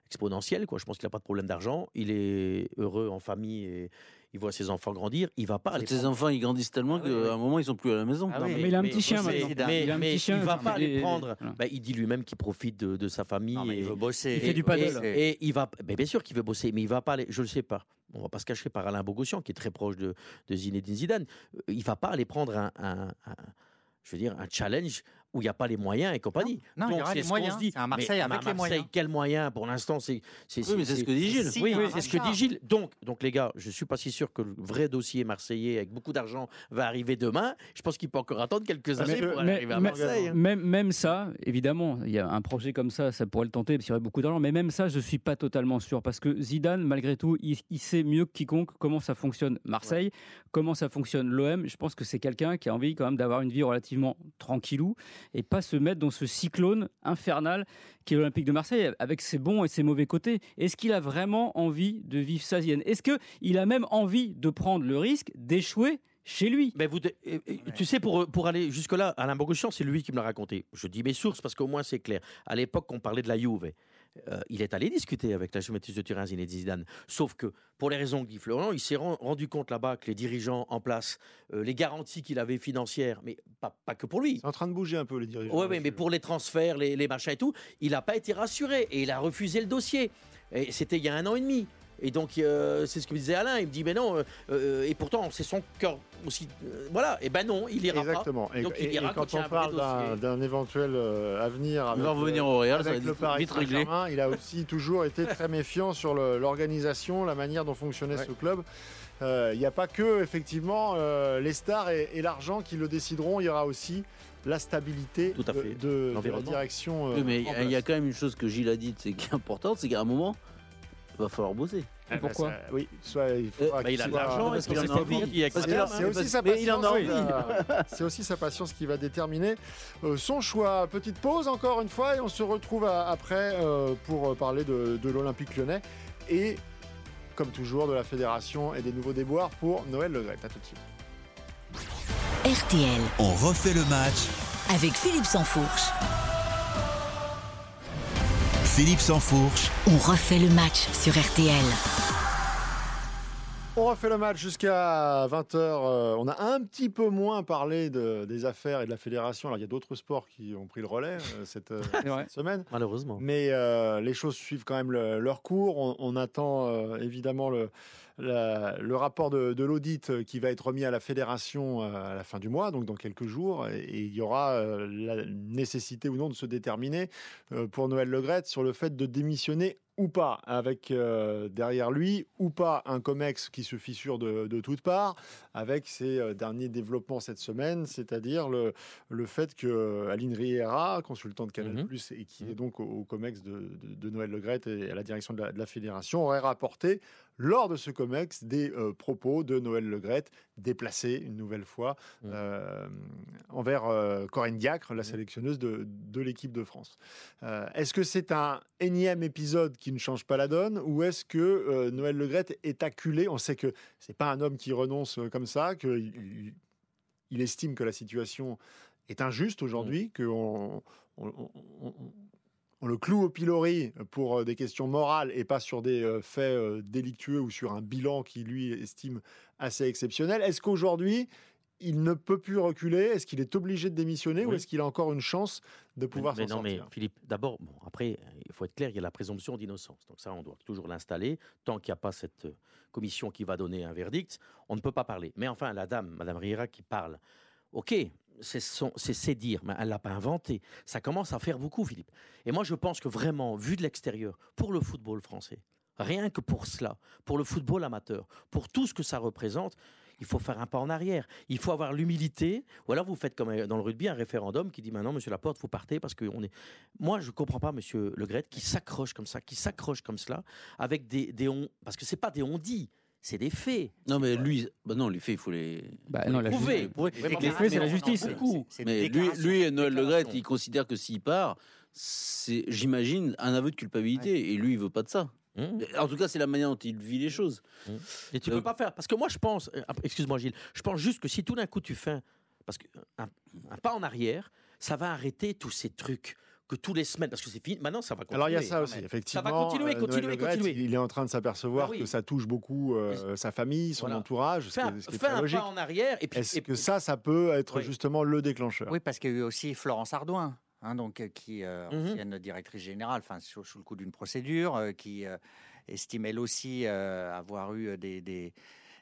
[SPEAKER 8] exponentiel. Quoi. Je pense qu'il n'a pas de problème d'argent. Il est heureux en famille et il voit ses enfants grandir. Il va pas aller
[SPEAKER 4] Tes
[SPEAKER 8] prendre-
[SPEAKER 4] enfants, ils grandissent tellement
[SPEAKER 8] Ah
[SPEAKER 4] qu'à
[SPEAKER 8] oui.
[SPEAKER 4] un moment, ils sont plus à la maison.
[SPEAKER 8] Ah oui,
[SPEAKER 5] mais il a un petit chien
[SPEAKER 8] mais-
[SPEAKER 5] maintenant.
[SPEAKER 8] Mais,
[SPEAKER 5] Il a un
[SPEAKER 8] mais
[SPEAKER 5] petit chien,
[SPEAKER 8] il va pas aller
[SPEAKER 5] des-
[SPEAKER 8] prendre. Bah, il dit lui-même qu'il profite de, de sa famille.
[SPEAKER 7] Non, mais
[SPEAKER 8] et,
[SPEAKER 7] il veut bosser.
[SPEAKER 5] Il fait du paddle.
[SPEAKER 8] Et, et il va, ben, bien sûr qu'il veut bosser, mais il va pas aller. Je le sais pas. On va pas se cacher par Alain Bogossian, qui est très proche de, de Zinedine Zidane. Euh, Il va pas aller prendre un, un- un- je veux dire, un challenge où il n'y a pas les moyens et compagnie.
[SPEAKER 7] Non, il y
[SPEAKER 8] Donc,
[SPEAKER 7] aura
[SPEAKER 8] c'est
[SPEAKER 7] les
[SPEAKER 8] ce qu'on
[SPEAKER 7] moyens.
[SPEAKER 8] se dit.
[SPEAKER 7] C'est un Marseille
[SPEAKER 8] Mais
[SPEAKER 7] avec
[SPEAKER 8] à
[SPEAKER 7] les
[SPEAKER 8] Marseille,
[SPEAKER 7] moyens.
[SPEAKER 8] Quels moyens Pour l'instant, c'est.
[SPEAKER 4] Oui, mais c'est ce que dit Gilles.
[SPEAKER 7] Si,
[SPEAKER 8] Oui, c'est ce que dit Gilles. Donc, donc, les gars, je suis pas si sûr que le vrai dossier marseillais avec beaucoup d'argent va arriver demain. Je pense qu'il peut encore attendre quelques années
[SPEAKER 3] mais-
[SPEAKER 8] pour
[SPEAKER 5] mais-
[SPEAKER 8] arriver à
[SPEAKER 5] mais-
[SPEAKER 8] Marseille. hein.
[SPEAKER 5] Même, même ça, évidemment, il y a un projet comme ça, ça pourrait le tenter parce qu'il y aurait beaucoup d'argent. Mais même ça, je suis pas totalement sûr parce que Zidane, malgré tout, il, il sait mieux que quiconque comment ça fonctionne Marseille, comment ça fonctionne l'OM. Je pense que c'est quelqu'un qui a envie quand même d'avoir une vie relativement tranquillou et pas se mettre dans ce cyclone infernal qui est l'Olympique de Marseille avec ses bons et ses mauvais côtés. Est-ce qu'il a vraiment envie de vivre sa Zidane Est-ce qu'il a même envie de prendre le risque d'échouer chez lui?
[SPEAKER 8] Mais vous, de- et- et- tu sais, pour, pour aller jusque-là, Alain Bogossian, c'est lui qui me l'a raconté. Je dis mes sources parce qu'au moins c'est clair. À l'époque, on parlait de la Juve. Euh, il est allé discuter avec la Juventus de Turin, Zinedine Zidane. Sauf que, pour les raisons que dit Florent, il s'est ren- rendu compte là-bas que les dirigeants en place, euh, les garanties qu'il avait financières, mais pas, pas que pour lui,
[SPEAKER 3] C'est en train de bouger un peu les dirigeants.
[SPEAKER 8] Oui, mais
[SPEAKER 3] là-dessus.
[SPEAKER 8] pour les transferts, les, les machins et tout, il n'a pas été rassuré et il a refusé le dossier. Et c'était il y a un an et demi. Et donc, euh, c'est ce que me disait Alain. Il me dit, mais non, euh, euh, et pourtant, c'est son cœur aussi. euh, voilà, et ben non, il ira
[SPEAKER 3] Exactement. Et,
[SPEAKER 8] Donc, il
[SPEAKER 3] et-
[SPEAKER 8] ira
[SPEAKER 3] et
[SPEAKER 8] quand
[SPEAKER 3] on parle d'un éventuel euh, avenir
[SPEAKER 4] Il
[SPEAKER 3] avec,
[SPEAKER 4] va revenir au Real, ça va
[SPEAKER 3] avec
[SPEAKER 4] être
[SPEAKER 3] le Paris
[SPEAKER 4] vite réglé.
[SPEAKER 3] Saint-Germain, il a aussi toujours été très méfiant sur l'organisation, la manière dont fonctionnait
[SPEAKER 8] Ouais.
[SPEAKER 3] ce club. Euh, Il n'y a pas que effectivement euh, les stars et, et l'argent qui le décideront. Il y aura aussi la stabilité
[SPEAKER 8] Tout à
[SPEAKER 3] de-
[SPEAKER 8] fait.
[SPEAKER 3] de, de la direction. euh,
[SPEAKER 4] Oui, mais il y a- y quand même une chose que Gilles a dite, c'est qui est importante, c'est qu'à un moment, il va falloir bosser.
[SPEAKER 5] Pourquoi
[SPEAKER 3] ça- Oui, soit il faudra
[SPEAKER 8] Bah,
[SPEAKER 3] qu'il
[SPEAKER 8] il a de l'argent, c'est
[SPEAKER 4] en a
[SPEAKER 8] sa vie
[SPEAKER 4] envie.
[SPEAKER 3] C'est aussi, sa
[SPEAKER 4] il
[SPEAKER 3] patience c'est aussi sa patience qui va déterminer euh, son choix. Petite pause encore une fois et on se retrouve après euh, pour euh, parler de, de l'Olympique lyonnais et comme toujours de la fédération et des nouveaux déboires pour Noël Le Gret. À tout de suite.
[SPEAKER 2] RTL,
[SPEAKER 1] On refait le match.
[SPEAKER 2] avec Philippe Sansfourche.
[SPEAKER 1] Philippe Sansfourche.
[SPEAKER 2] On refait le match sur RTL.
[SPEAKER 3] On refait le match jusqu'à 20h. on a un petit peu moins parlé de- des affaires et de la fédération. Alors il y a d'autres sports qui ont pris le relais euh, cette, euh, cette semaine.
[SPEAKER 8] Malheureusement.
[SPEAKER 3] Mais euh, les choses suivent quand même le- leur cours. On, on attend euh, évidemment le, la- le rapport de, de l'audit euh, qui va être remis à la fédération euh, à la fin du mois, donc dans quelques jours, et, et il y aura euh, la nécessité ou non de se déterminer euh, pour Noël Legrette sur le fait de démissionner ou pas, avec euh, derrière lui, ou pas un COMEX qui se fissure de, de toutes parts, avec ses euh, derniers développements cette semaine, c'est-à-dire le, le fait que Aline Riera, consultante Canal+,
[SPEAKER 8] Mhm.
[SPEAKER 3] et qui est donc au, au COMEX de, de- de Noël Legrette et à la direction de la, de la fédération, aurait rapporté lors de ce COMEX des euh, propos de Noël Legrette déplacés une nouvelle fois
[SPEAKER 8] Mhm.
[SPEAKER 3] euh, envers euh, Corinne Diacre, la sélectionneuse de, de l'équipe de France. Est-ce que c'est un énième épisode qui ne change pas la donne ou est-ce que Noël Legrette est acculé? On sait que c'est pas un homme qui renonce comme ça, qu'il il- il estime que la situation est injuste aujourd'hui, qu'on on, on- on- on le cloue au pilori pour euh, des questions morales et pas sur des euh, faits euh, délictueux ou sur un bilan qu'il lui estime assez exceptionnel. Est-ce qu'aujourd'hui, il ne peut plus reculer? Est-ce qu'il est obligé de démissionner? Ou est-ce qu'il a encore une chance de pouvoir s'en
[SPEAKER 8] non, mais
[SPEAKER 3] sortir?
[SPEAKER 8] Philippe, d'abord, bon, après, il faut être clair, il y a la présomption d'innocence. Donc ça, on doit toujours l'installer. Tant qu'il n'y a pas cette commission qui va donner un verdict, on ne peut pas parler. Mais enfin, la dame, Madame Riera, qui parle, ok, c'est ses dires, mais elle l'a pas inventé. Ça commence à faire beaucoup, Philippe. Et moi, je pense que vraiment, vu de l'extérieur, pour le football français, rien que pour cela, pour le football amateur, pour tout ce que ça représente, il faut faire un pas en arrière. Il faut avoir l'humilité. Ou alors vous faites comme euh, dans le rugby un référendum qui dit maintenant, Monsieur Laporte, vous partez parce que on est. Moi, je comprends pas, Monsieur Le Gret, qui s'accroche comme ça, qui s'accroche comme cela, avec des, des on... parce que c'est pas des on dit, c'est des faits.
[SPEAKER 4] Non, mais lui, bah non, les faits, il faut les.
[SPEAKER 5] Bah,
[SPEAKER 4] faut
[SPEAKER 5] non,
[SPEAKER 4] les
[SPEAKER 5] la
[SPEAKER 4] prouver.
[SPEAKER 5] justice- les faits, c'est la justice.
[SPEAKER 8] beaucoup.
[SPEAKER 7] C'est
[SPEAKER 4] Mais lui, lui
[SPEAKER 7] des
[SPEAKER 4] Noël Le Gret,
[SPEAKER 7] déclarations.
[SPEAKER 4] il considère que s'il part, c'est, j'imagine, un aveu de culpabilité. Et lui, il veut pas de ça.
[SPEAKER 8] Hum.
[SPEAKER 4] En tout cas, c'est la manière dont il vit les choses.
[SPEAKER 8] Et tu
[SPEAKER 4] Euh,
[SPEAKER 8] peux pas faire. Parce que moi, je pense, euh, après, excuse-moi Gilles, je pense juste que si tout d'un coup tu fais un- parce que un, un pas en arrière, ça va arrêter tous ces trucs que tous les semaines, parce que c'est fini. Maintenant, ça va continuer.
[SPEAKER 3] Alors il y a ça
[SPEAKER 8] Non,
[SPEAKER 3] aussi, effectivement.
[SPEAKER 8] Ça va continuer,
[SPEAKER 3] euh,
[SPEAKER 8] continuer, continuer.
[SPEAKER 3] Il est en train de s'apercevoir
[SPEAKER 8] Bah oui.
[SPEAKER 3] que ça touche beaucoup euh, sa famille, son
[SPEAKER 8] Voilà.
[SPEAKER 3] entourage,
[SPEAKER 8] Fais un,
[SPEAKER 3] est, ce qui est
[SPEAKER 8] fais
[SPEAKER 3] très
[SPEAKER 8] un
[SPEAKER 3] logique.
[SPEAKER 8] pas en arrière et puis.
[SPEAKER 3] Est-ce
[SPEAKER 8] et
[SPEAKER 3] que ça, ça peut être
[SPEAKER 8] Oui.
[SPEAKER 3] justement le déclencheur?
[SPEAKER 7] Oui, parce qu'il y a eu aussi Florence Ardouin, hein, donc, euh, qui euh,
[SPEAKER 8] Mhm.
[SPEAKER 7] ancienne directrice générale, enfin, sous, sous le coup d'une procédure, euh, qui euh, estime elle aussi euh, avoir eu des, des,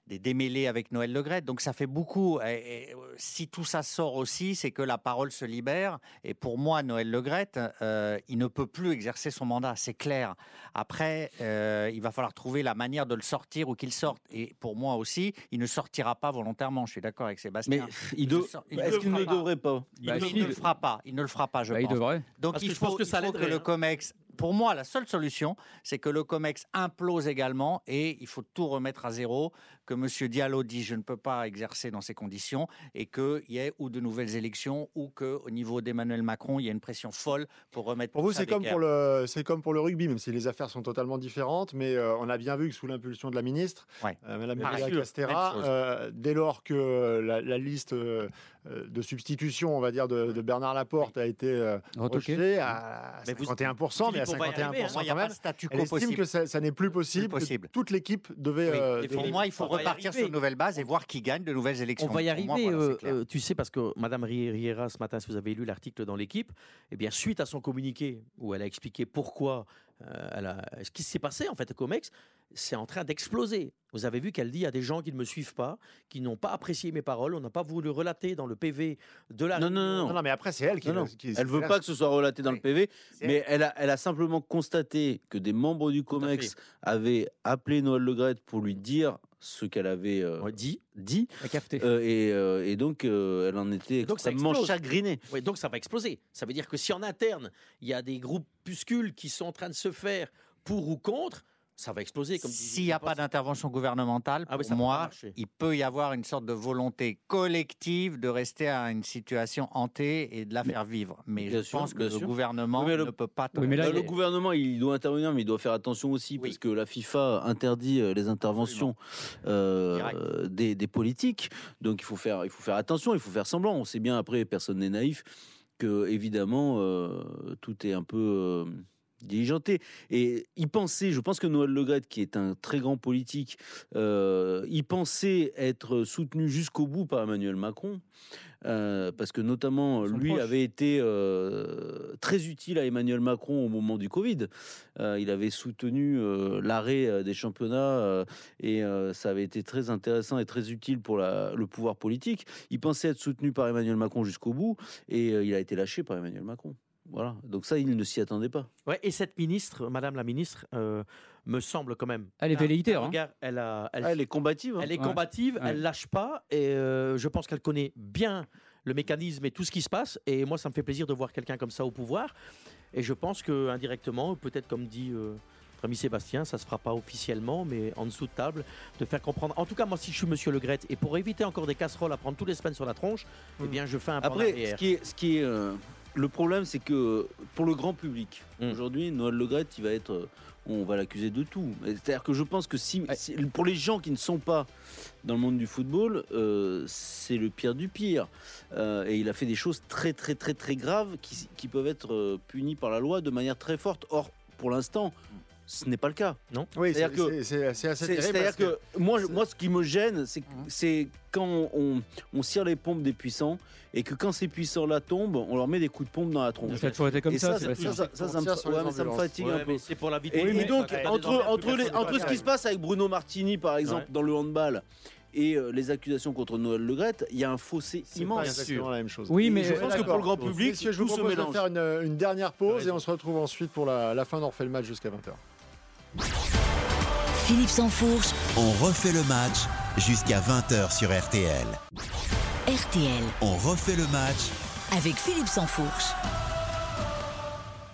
[SPEAKER 7] des démêlés avec Noël Legrette. Donc ça fait beaucoup. Et, et, euh, si tout ça sort aussi, c'est que la parole se libère. Et pour moi, Noël Legrette, euh, il ne peut plus exercer son mandat, c'est clair. Après, euh, il va falloir trouver la manière de le sortir ou qu'il sorte. Et pour moi aussi, il ne sortira pas volontairement. Je suis d'accord avec
[SPEAKER 4] Mais
[SPEAKER 7] Sébastien.
[SPEAKER 4] il
[SPEAKER 7] Il
[SPEAKER 4] de-
[SPEAKER 7] il ne
[SPEAKER 4] est-ce
[SPEAKER 7] le
[SPEAKER 4] qu'il ne
[SPEAKER 7] pas.
[SPEAKER 4] devrait pas
[SPEAKER 5] Bah,
[SPEAKER 7] il,
[SPEAKER 5] si,
[SPEAKER 7] ne le fera pas. Il ne le fera pas, je
[SPEAKER 5] Bah, il
[SPEAKER 7] pense.
[SPEAKER 5] devrait.
[SPEAKER 7] Donc
[SPEAKER 8] Parce
[SPEAKER 7] il
[SPEAKER 8] je
[SPEAKER 7] faut,
[SPEAKER 8] pense que
[SPEAKER 7] il
[SPEAKER 8] ça
[SPEAKER 7] faut que le
[SPEAKER 8] hein.
[SPEAKER 7] COMEX, pour moi, la seule solution, c'est que le COMEX implose également et il faut tout remettre à zéro, que M. Diallo dit je ne peux pas exercer dans ces conditions et qu'il y ait ou de nouvelles élections ou qu'au niveau d'Emmanuel Macron, il y a une pression folle pour remettre
[SPEAKER 3] Pour vous, c'est comme pour le, c'est comme pour le rugby, même si les affaires sont totalement différentes. Mais euh, on a bien vu que sous l'impulsion de la ministre,
[SPEAKER 7] Ouais.
[SPEAKER 3] euh, Castera,
[SPEAKER 7] chose.
[SPEAKER 3] euh, dès lors que la, la liste de substitution, on va dire, de, de Bernard Laporte a été rejetée à
[SPEAKER 8] Mais vous-
[SPEAKER 3] 51%, mais à
[SPEAKER 8] Philippe, on va y
[SPEAKER 3] 51%
[SPEAKER 8] arriver, hein.
[SPEAKER 7] Moi, il n'y
[SPEAKER 3] quand
[SPEAKER 7] a pas
[SPEAKER 3] même.
[SPEAKER 7] statu
[SPEAKER 3] Elle
[SPEAKER 7] quo
[SPEAKER 3] estime
[SPEAKER 7] possible.
[SPEAKER 3] que ça, ça n'est plus possible, toute l'équipe devait.
[SPEAKER 7] Oui.
[SPEAKER 3] euh,
[SPEAKER 8] Et
[SPEAKER 3] devait-
[SPEAKER 7] Pour moi, il faut
[SPEAKER 8] On va y
[SPEAKER 7] repartir sur une nouvelle base et voir qui gagne de nouvelles élections.
[SPEAKER 8] On va y
[SPEAKER 7] moi,
[SPEAKER 8] arriver,
[SPEAKER 7] voilà,
[SPEAKER 8] euh, euh, tu sais, parce que Madame Ri- Riera, ce matin, si vous avez lu l'article dans l'équipe, eh bien, suite à son communiqué où elle a expliqué pourquoi, euh, elle a, ce qui s'est passé en fait au Comex, c'est en train d'exploser. Vous avez vu qu'elle dit il y a des gens qui ne me suivent pas, qui n'ont pas apprécié mes paroles, on n'a pas voulu relater dans le PV de la.
[SPEAKER 4] Non, non, non,
[SPEAKER 3] Non, non, mais après, c'est elle qui.
[SPEAKER 4] Non, non.
[SPEAKER 3] qui-
[SPEAKER 4] Elle veut pas que ce soit relaté dans le PV, mais elle a, elle a simplement constaté que des membres du
[SPEAKER 8] à
[SPEAKER 4] COMEX avaient appelé Noël Le Graët pour lui dire ce qu'elle avait euh,
[SPEAKER 8] dit.
[SPEAKER 4] Dit. Euh, et, euh, et donc, euh, elle en était
[SPEAKER 8] donc,
[SPEAKER 4] extrêmement chagrinée.
[SPEAKER 8] Oui, donc ça va exploser. Ça veut dire que si en interne, il y a des groupuscules qui sont en train de se faire pour ou contre, ça va exploser. Comme
[SPEAKER 7] S'il n'y a pas d'intervention gouvernementale,
[SPEAKER 8] Ah oui,
[SPEAKER 7] moi, il peut y avoir une sorte de volonté collective de rester à une situation hantée et de la faire vivre. Mais je
[SPEAKER 4] sûr,
[SPEAKER 7] pense que le
[SPEAKER 4] sûr.
[SPEAKER 7] gouvernement
[SPEAKER 4] Oui, mais le-
[SPEAKER 7] ne peut pas.
[SPEAKER 5] Oui, mais là, il
[SPEAKER 4] le
[SPEAKER 5] est-
[SPEAKER 4] gouvernement, il doit intervenir, mais il doit faire attention aussi,
[SPEAKER 7] Oui.
[SPEAKER 4] parce que la FIFA interdit euh, les interventions euh, des, des politiques. Donc il faut, faire, il faut faire attention, il faut faire semblant. On sait bien, après, personne n'est naïf, que évidemment, euh, tout est un peu. euh, diligenté. Et il pensait, je pense que Noël Legrette, qui est un très grand politique, euh, il pensait être soutenu jusqu'au bout par Emmanuel Macron. euh, parce que notamment lui avait été euh, très utile à Emmanuel Macron au moment du Covid. Euh, il avait soutenu l'arrêt des championnats et ça avait été très intéressant et très utile pour la- le pouvoir politique. Il pensait être soutenu par Emmanuel Macron jusqu'au bout et il a été lâché par Emmanuel Macron. Voilà. Donc ça, il ne s'y attendait pas.
[SPEAKER 8] Ouais, et cette ministre, Madame la ministre, euh, me semble quand même.
[SPEAKER 5] Elle est velléitaire, hein.
[SPEAKER 8] regard, elle, a, elle,
[SPEAKER 4] Ah, elle est combative. hein.
[SPEAKER 8] elle est
[SPEAKER 5] Ouais.
[SPEAKER 8] combative,
[SPEAKER 5] Ouais.
[SPEAKER 8] elle lâche pas, et euh, je pense qu'elle connaît bien le mécanisme et tout ce qui se passe. Et moi, ça me fait plaisir de voir quelqu'un comme ça au pouvoir. Et je pense que indirectement, peut-être comme dit euh, notre ami Sébastien, ça se fera pas officiellement, mais en dessous de table, de faire comprendre. En tout cas, moi, si je suis Monsieur Le Gret, et pour éviter encore des casseroles à prendre tous les semaines sur la tronche, eh bien, je fais un
[SPEAKER 4] Après, ce qui est, ce qui est euh, le problème, c'est que pour le grand public,
[SPEAKER 8] Mm.
[SPEAKER 4] aujourd'hui, Noël Legrette, il va être, euh, on va l'accuser de tout. C'est-à-dire que je pense que si, pour les gens qui ne sont pas dans le monde du football, euh, c'est le pire du pire. Euh, et il a fait des choses très, très, très, très graves qui, qui peuvent être euh, punies par la loi de manière très forte. Or, pour l'instant, ce n'est pas le cas.
[SPEAKER 3] Oui,
[SPEAKER 4] C'est-à-dire que-
[SPEAKER 3] c'est- c'est c'est
[SPEAKER 4] C'est-. C'est-à-dire que, moi,
[SPEAKER 3] c'est-
[SPEAKER 4] moi, ce qui me gêne, c'est c'est quand on, on cire les pompes des puissants et que quand ces puissants-là tombent, on leur met des coups de pompe dans la tronche.
[SPEAKER 5] Ça a toujours été comme
[SPEAKER 4] et
[SPEAKER 5] ça,
[SPEAKER 4] ça, ça, ça, ça, ça me,
[SPEAKER 3] On
[SPEAKER 4] ouais, ça fatigue
[SPEAKER 8] Ouais,
[SPEAKER 4] un peu.
[SPEAKER 8] c'est pour la vie de
[SPEAKER 4] Et, donc, entre, les- ce qui se passe avec Bruno Martini, par exemple, dans le handball, et euh, les accusations contre Noël Legrette, il y a un fossé
[SPEAKER 3] c'est
[SPEAKER 4] immense.
[SPEAKER 3] exactement la même chose.
[SPEAKER 5] Oui,
[SPEAKER 4] Et
[SPEAKER 5] mais
[SPEAKER 4] je pense que pour le grand public,
[SPEAKER 3] je vous
[SPEAKER 4] se
[SPEAKER 3] propose de faire une, une dernière pause et on se retrouve ensuite pour la, la fin d'en refait le match jusqu'à 20h.
[SPEAKER 2] Philippe Sansfourche,
[SPEAKER 1] On refait le match jusqu'à 20h sur RTL.
[SPEAKER 2] RTL,
[SPEAKER 1] On refait le match
[SPEAKER 2] avec Philippe Sansfourche.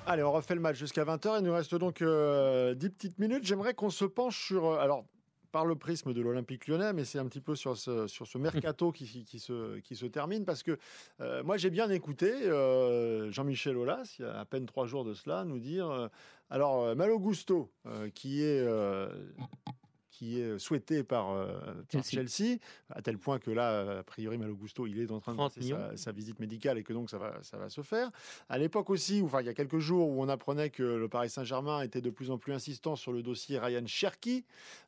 [SPEAKER 3] Allez, on refait le match jusqu'à 20h. Il nous reste donc euh, 10 petites minutes. J'aimerais qu'on se penche sur. euh, alors, par le prisme de l'Olympique lyonnais, mais c'est un petit peu sur ce, sur ce mercato qui, se, qui se termine. Parce que euh, moi, j'ai bien écouté euh, Jean-Michel Aulas, il y a à peine trois jours de cela, nous dire euh, alors, euh, Malo Gusto, euh, qui est. euh, qui est souhaité par, euh, par
[SPEAKER 5] Chelsea.
[SPEAKER 3] Chelsea. à tel point que là, a priori, Malo Gusto, il est en train de
[SPEAKER 8] 30
[SPEAKER 3] passer sa, visite médicale et que donc ça va, ça va se faire. À l'époque aussi, enfin il y a quelques jours, où on apprenait que le Paris Saint-Germain était de plus en plus insistant sur le dossier Ryan Cherki,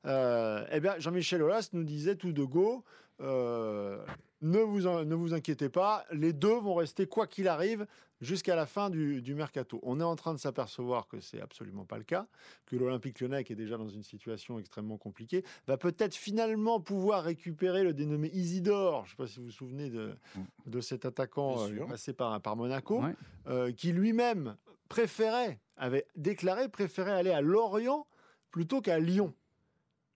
[SPEAKER 3] euh, eh bien Jean-Michel Aulas nous disait tout de go. euh, ne, vous en- ne vous inquiétez pas, les deux vont rester quoi qu'il arrive jusqu'à la fin du, du mercato. On est en train de s'apercevoir que c'est absolument pas le cas, que l'Olympique lyonnais, qui est déjà dans une situation extrêmement compliquée, va peut-être finalement pouvoir récupérer le dénommé Isidore. Je ne sais pas si vous vous souvenez de, de cet attaquant euh, passé par, par Monaco
[SPEAKER 5] Ouais.
[SPEAKER 3] euh, qui lui-même préférait, avait déclaré préférait aller à Lorient plutôt qu'à Lyon.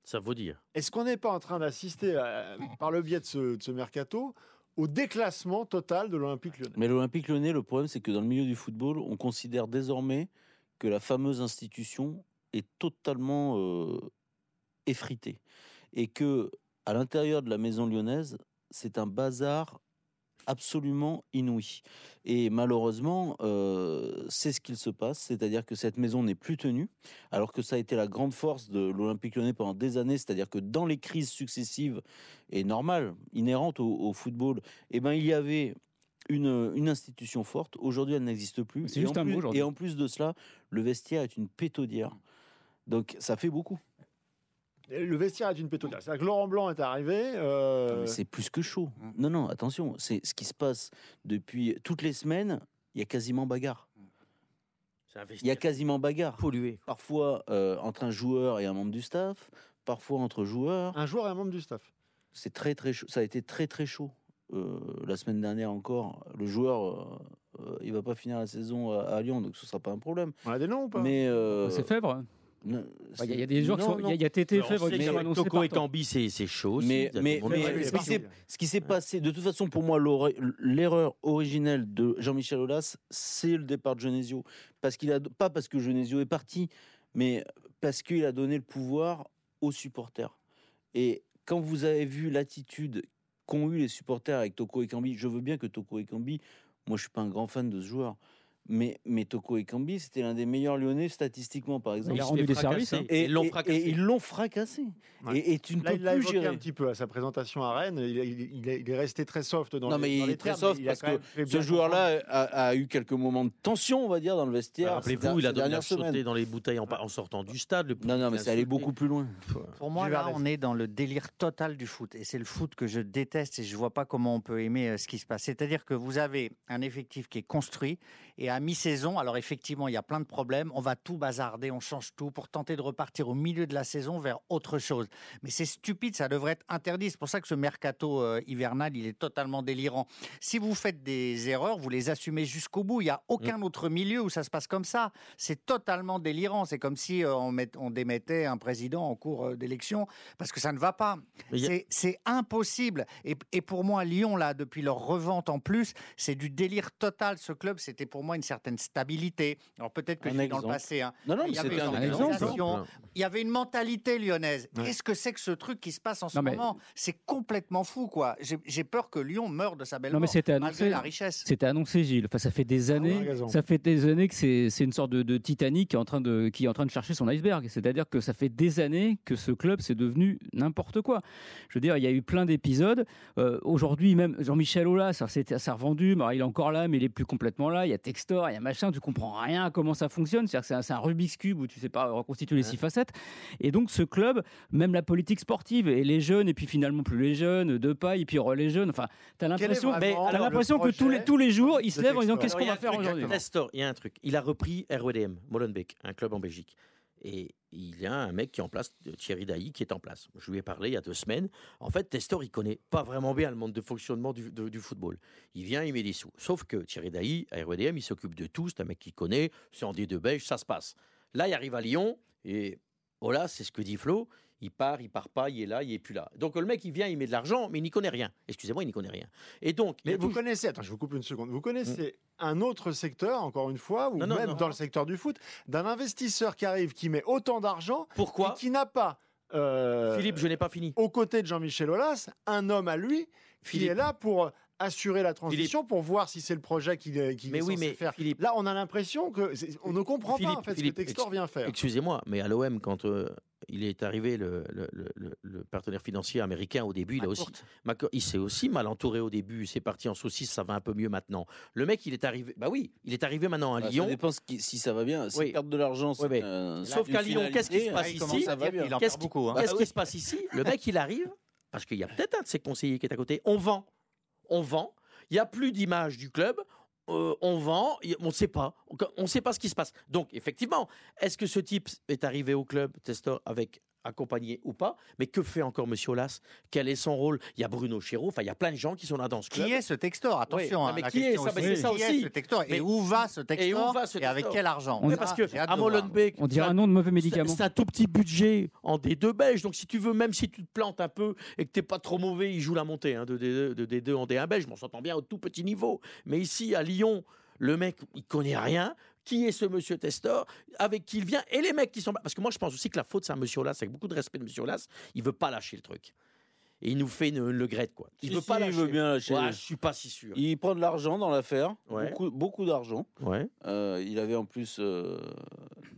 [SPEAKER 8] Ça vaut dire.
[SPEAKER 3] Est-ce qu'on n'est pas en train d'assister, euh, par le biais de ce, de ce mercato, au déclassement total de l'Olympique lyonnais
[SPEAKER 4] Mais l'Olympique lyonnais, le problème, c'est que dans le milieu du football, on considère désormais que la fameuse institution est totalement euh, effritée. Et que, à l'intérieur de la maison lyonnaise, c'est un bazar absolument inouï. Et malheureusement, euh, c'est ce qu'il se passe, c'est-à-dire que cette maison n'est plus tenue, alors que ça a été la grande force de l'Olympique lyonnais pendant des années, c'est-à-dire que dans les crises successives, et normales, inhérentes au, au football, eh ben, il y avait une, une institution forte. Aujourd'hui, elle n'existe plus.
[SPEAKER 5] C'est juste un mot
[SPEAKER 4] plus-
[SPEAKER 5] aujourd'hui.
[SPEAKER 4] Et en plus de cela, le vestiaire est une pétaudière. Donc ça fait beaucoup.
[SPEAKER 3] Le vestiaire est une pétodière. C'est-à-dire que Laurent Blanc est arrivé. euh,
[SPEAKER 4] mais C'est plus que chaud. Non, non, attention, c'est ce qui se passe depuis toutes les semaines. Il y a quasiment bagarre.
[SPEAKER 8] C'est un
[SPEAKER 4] Il y a quasiment bagarre.
[SPEAKER 8] pollué.
[SPEAKER 4] Parfois euh, entre un joueur et un membre du staff, parfois entre joueurs.
[SPEAKER 3] un joueur et un membre du staff.
[SPEAKER 4] C'est très très chaud. Ça a été très très chaud. Euh, la semaine dernière encore, le joueur, il va pas finir la saison à, à Lyon, donc ce sera pas un problème.
[SPEAKER 3] On a des noms ou pas?
[SPEAKER 4] Mais euh,
[SPEAKER 5] C'est Fèvre. Il y, a- il y a des joueurs qui sont. Il y a- y Fèvre qui sont annoncés
[SPEAKER 8] Toko et. Cambi, c'est c'est chaud.
[SPEAKER 4] Mais, mais, mais ce qui s'est- ce qui s'est passé, de toute façon, pour moi, l'erreur originelle de Jean-Michel Aulas, c'est le départ de Genesio. Parce qu'il a, pas parce que Genesio est parti, mais parce qu'il a donné le pouvoir aux supporters. Et quand vous avez vu l'attitude qu'ont eu les supporters avec Toko et Cambi, je veux bien que Toko et Cambi, moi je suis pas un grand fan de ce joueur, Mais, mais Toko Ekambi, c'était l'un des meilleurs Lyonnais statistiquement, par exemple.
[SPEAKER 5] Il a rendu des services, hein.
[SPEAKER 4] Et,
[SPEAKER 8] Ils l'ont
[SPEAKER 4] et-
[SPEAKER 8] fracassé.
[SPEAKER 4] et ils l'ont fracassé.
[SPEAKER 3] Ouais.
[SPEAKER 4] Et, et tu ne
[SPEAKER 3] Là,
[SPEAKER 4] peux
[SPEAKER 3] il
[SPEAKER 4] plus gérer.
[SPEAKER 3] un petit peu à sa présentation à Rennes. Il, il- il est, resté très soft dans
[SPEAKER 4] Non,
[SPEAKER 3] les,
[SPEAKER 4] mais
[SPEAKER 3] dans
[SPEAKER 4] il
[SPEAKER 3] les
[SPEAKER 4] est très
[SPEAKER 3] termes,
[SPEAKER 4] soft parce que Ce joueur-là a, a eu quelques moments de tension, on va dire, dans le vestiaire.
[SPEAKER 8] Rappelez-vous, il a donné sauté dans les bouteilles en, en sortant du stade. le
[SPEAKER 4] Non, non, mais
[SPEAKER 8] il a
[SPEAKER 4] c'est allé
[SPEAKER 8] insulté.
[SPEAKER 4] beaucoup plus loin.
[SPEAKER 7] Pour moi, là, on est dans le délire total du foot. Et c'est le foot que je déteste et je vois pas comment on peut aimer euh, ce qui se passe. C'est-à-dire que vous avez un effectif qui est construit et à mi-saison, alors effectivement, il y a plein de problèmes. On va tout bazarder, on change tout pour tenter de repartir au milieu de la saison vers autre chose. Mais c'est stupide, ça devrait être interdit. C'est pour ça que ce mercato euh, hivernal, il est totalement délirant. Si vous faites des erreurs, vous les assumez jusqu'au bout. Il n'y a aucun autre milieu où ça se passe comme ça. C'est totalement délirant. C'est comme si euh, on, met- on démettait un président en cours euh, d'élection parce que ça ne va pas.
[SPEAKER 8] A-
[SPEAKER 7] C'est impossible. Et, et pour moi, Lyon, là, depuis leur revente en plus, c'est du délire total. Ce club, c'était pour moi une certaine stabilité. Alors peut-être que
[SPEAKER 4] Un
[SPEAKER 7] je suis dans le passé. hein.
[SPEAKER 4] Non, non,
[SPEAKER 7] Il
[SPEAKER 4] mais
[SPEAKER 7] y avait
[SPEAKER 4] c'était un
[SPEAKER 7] une
[SPEAKER 5] exemple.
[SPEAKER 7] organisation, Il y avait une mentalité lyonnaise.
[SPEAKER 3] Ouais.
[SPEAKER 7] Qu'est-ce que c'est que ce truc qui se passe en ce
[SPEAKER 5] Non, mais-
[SPEAKER 7] moment? C'est complètement fou, quoi. J'ai peur que Lyon meure de sa belle
[SPEAKER 5] Non, mais c'était
[SPEAKER 7] malgré
[SPEAKER 5] annoncé.
[SPEAKER 7] la richesse.
[SPEAKER 5] C'était annoncé, Gilles. Enfin, ça fait des années,
[SPEAKER 3] raison.
[SPEAKER 5] ça fait des années que c'est c'est une sorte de, de Titanic qui est en train de qui est en train de chercher son iceberg. C'est-à-dire que ça fait des années que ce club c'est devenu n'importe quoi. Je veux dire, il y a eu plein d'épisodes. Euh, Aujourd'hui, même Jean-Michel Aulas, ça s'est ça a revendu. mais il est encore là, mais il est plus complètement là. Il y a Textor, il y a machin. Tu comprends rien à comment ça fonctionne. C'est-à-dire que c'est un, Rubik's cube où tu sais pas reconstituer les six facettes. Et donc ce club, même la politique sportive et les jeunes et puis finalement plus les jeunes, de paille et puis les jeunes. Enfin, t'as l'impression, t'as
[SPEAKER 3] le
[SPEAKER 5] l'impression que tous les tous les jours ils se lèvent en disant qu'est-ce qu'on va faire aujourd'hui?
[SPEAKER 8] Il y a un truc. Il a repris RWDM, Molenbeek, un club en Belgique. Et il y a un mec qui est en place, Thierry Dailly, qui est en place. Je lui ai parlé il y a deux semaines. En fait, Testor, il connaît pas vraiment bien le monde de fonctionnement du, football. Il vient, il met des sous. Sauf que Thierry Dailly, à RWDM, il s'occupe de tout. C'est un mec qui connaît. C'est en D2 belge, ça se passe. Là, il arrive à Lyon. Et voilà, c'est ce que dit Flo. Il part, il part pas, il est là, il est plus là. Donc le mec, il vient, il met de l'argent, mais il n'y connaît rien. Excusez-moi, il n'y connaît rien. Et donc,
[SPEAKER 3] Mais vous connaissez, attends, je vous coupe une seconde. Vous connaissez un autre secteur, encore une fois, ou
[SPEAKER 8] Non,
[SPEAKER 3] même
[SPEAKER 8] non.
[SPEAKER 3] dans le secteur du foot, d'un investisseur qui arrive, qui met autant d'argent
[SPEAKER 8] pourquoi?
[SPEAKER 3] et qui n'a pas, euh,
[SPEAKER 8] Philippe, je n'ai pas fini.
[SPEAKER 3] aux côtés de Jean-Michel Aulas, un homme à lui qui
[SPEAKER 8] Philippe.
[SPEAKER 3] est là pour assurer la transition, pour voir si c'est le projet qu'il est, qu'il
[SPEAKER 8] Mais
[SPEAKER 3] est
[SPEAKER 8] oui,
[SPEAKER 3] censé
[SPEAKER 8] mais
[SPEAKER 3] faire.
[SPEAKER 8] Philippe,
[SPEAKER 3] Là, on a l'impression que on ne comprend
[SPEAKER 8] Philippe,
[SPEAKER 3] pas en fait ce que Textor
[SPEAKER 8] ex-
[SPEAKER 3] vient faire.
[SPEAKER 8] excusez-moi, mais à l'OM, quand euh, il est arrivé, le, le- le- le- le partenaire financier américain, au début, il, a aussi, il s'est aussi mal entouré au début. C'est parti en saucisse, ça va un peu mieux maintenant. Le mec, il est arrivé. Bah oui, il est arrivé maintenant à
[SPEAKER 4] Ah,
[SPEAKER 8] Lyon.
[SPEAKER 4] Ça dépend si ça va bien. Si
[SPEAKER 8] Oui.
[SPEAKER 4] perdre de l'argent, c'est
[SPEAKER 8] Oui,
[SPEAKER 4] euh,
[SPEAKER 8] Sauf qu'à Lyon, qu'est-ce qui se passe ici
[SPEAKER 4] comment ça va bien
[SPEAKER 7] Il en
[SPEAKER 8] Qu'est-ce
[SPEAKER 7] perd
[SPEAKER 8] qui-
[SPEAKER 7] beaucoup. hein.
[SPEAKER 8] Qu'est-ce
[SPEAKER 4] Bah
[SPEAKER 8] qui
[SPEAKER 4] oui.
[SPEAKER 8] se passe ici Le mec, il arrive, parce qu'il y a peut-être un de ses conseillers qui est à côté. On vend. On vend. Il n'y a plus d'image du club. Euh, on vend. On ne sait pas. On ne sait pas ce qui se passe. Donc, effectivement, est-ce que ce type est arrivé au club, Testor, avec accompagné ou pas Mais que fait encore Monsieur Olas Quel est son rôle? Il y a Bruno Chéreau. Enfin, il y a plein de gens qui sont là dans ce club.
[SPEAKER 7] Qui est ce Textor? Attention,
[SPEAKER 8] Oui,
[SPEAKER 7] hein,
[SPEAKER 8] mais
[SPEAKER 7] la
[SPEAKER 8] qui est ça?
[SPEAKER 7] Aussi,
[SPEAKER 8] Mais c'est ça
[SPEAKER 7] qui est
[SPEAKER 8] aussi.
[SPEAKER 7] ce Textor?
[SPEAKER 8] Mais-
[SPEAKER 7] Et où va ce Textor
[SPEAKER 8] Et où va ce
[SPEAKER 7] Et avec quel argent?
[SPEAKER 5] On-
[SPEAKER 8] Oui, parce que à. Molenbeek,
[SPEAKER 5] On dirait
[SPEAKER 8] ça-
[SPEAKER 5] un nom de mauvais médicament.
[SPEAKER 8] c'est un tout petit budget en D2 belge. Donc, si tu veux, même si tu te plantes un peu et que tu n'es pas trop mauvais, il joue la montée hein, de, D2, de D2 en D1 belge. On s'entend bien au tout petit niveau. Mais ici, à Lyon, le mec, il connaît rien. Qui est ce monsieur Testor Avec qui il vient Et les mecs qui sont. Parce que moi, je pense aussi que la faute, c'est à monsieur Olas. Avec beaucoup de respect de monsieur Olas, il veut pas lâcher le truc. Et il nous fait une, le grette, quoi. Il
[SPEAKER 4] Si,
[SPEAKER 8] veut
[SPEAKER 4] si,
[SPEAKER 8] pas
[SPEAKER 4] il
[SPEAKER 8] lâcher.
[SPEAKER 4] veut bien lâcher.
[SPEAKER 8] Ouais, je suis pas si sûr.
[SPEAKER 4] Il prend de l'argent dans l'affaire,
[SPEAKER 8] Ouais.
[SPEAKER 4] beaucoup, beaucoup d'argent.
[SPEAKER 8] Ouais.
[SPEAKER 4] Euh, il avait en plus euh,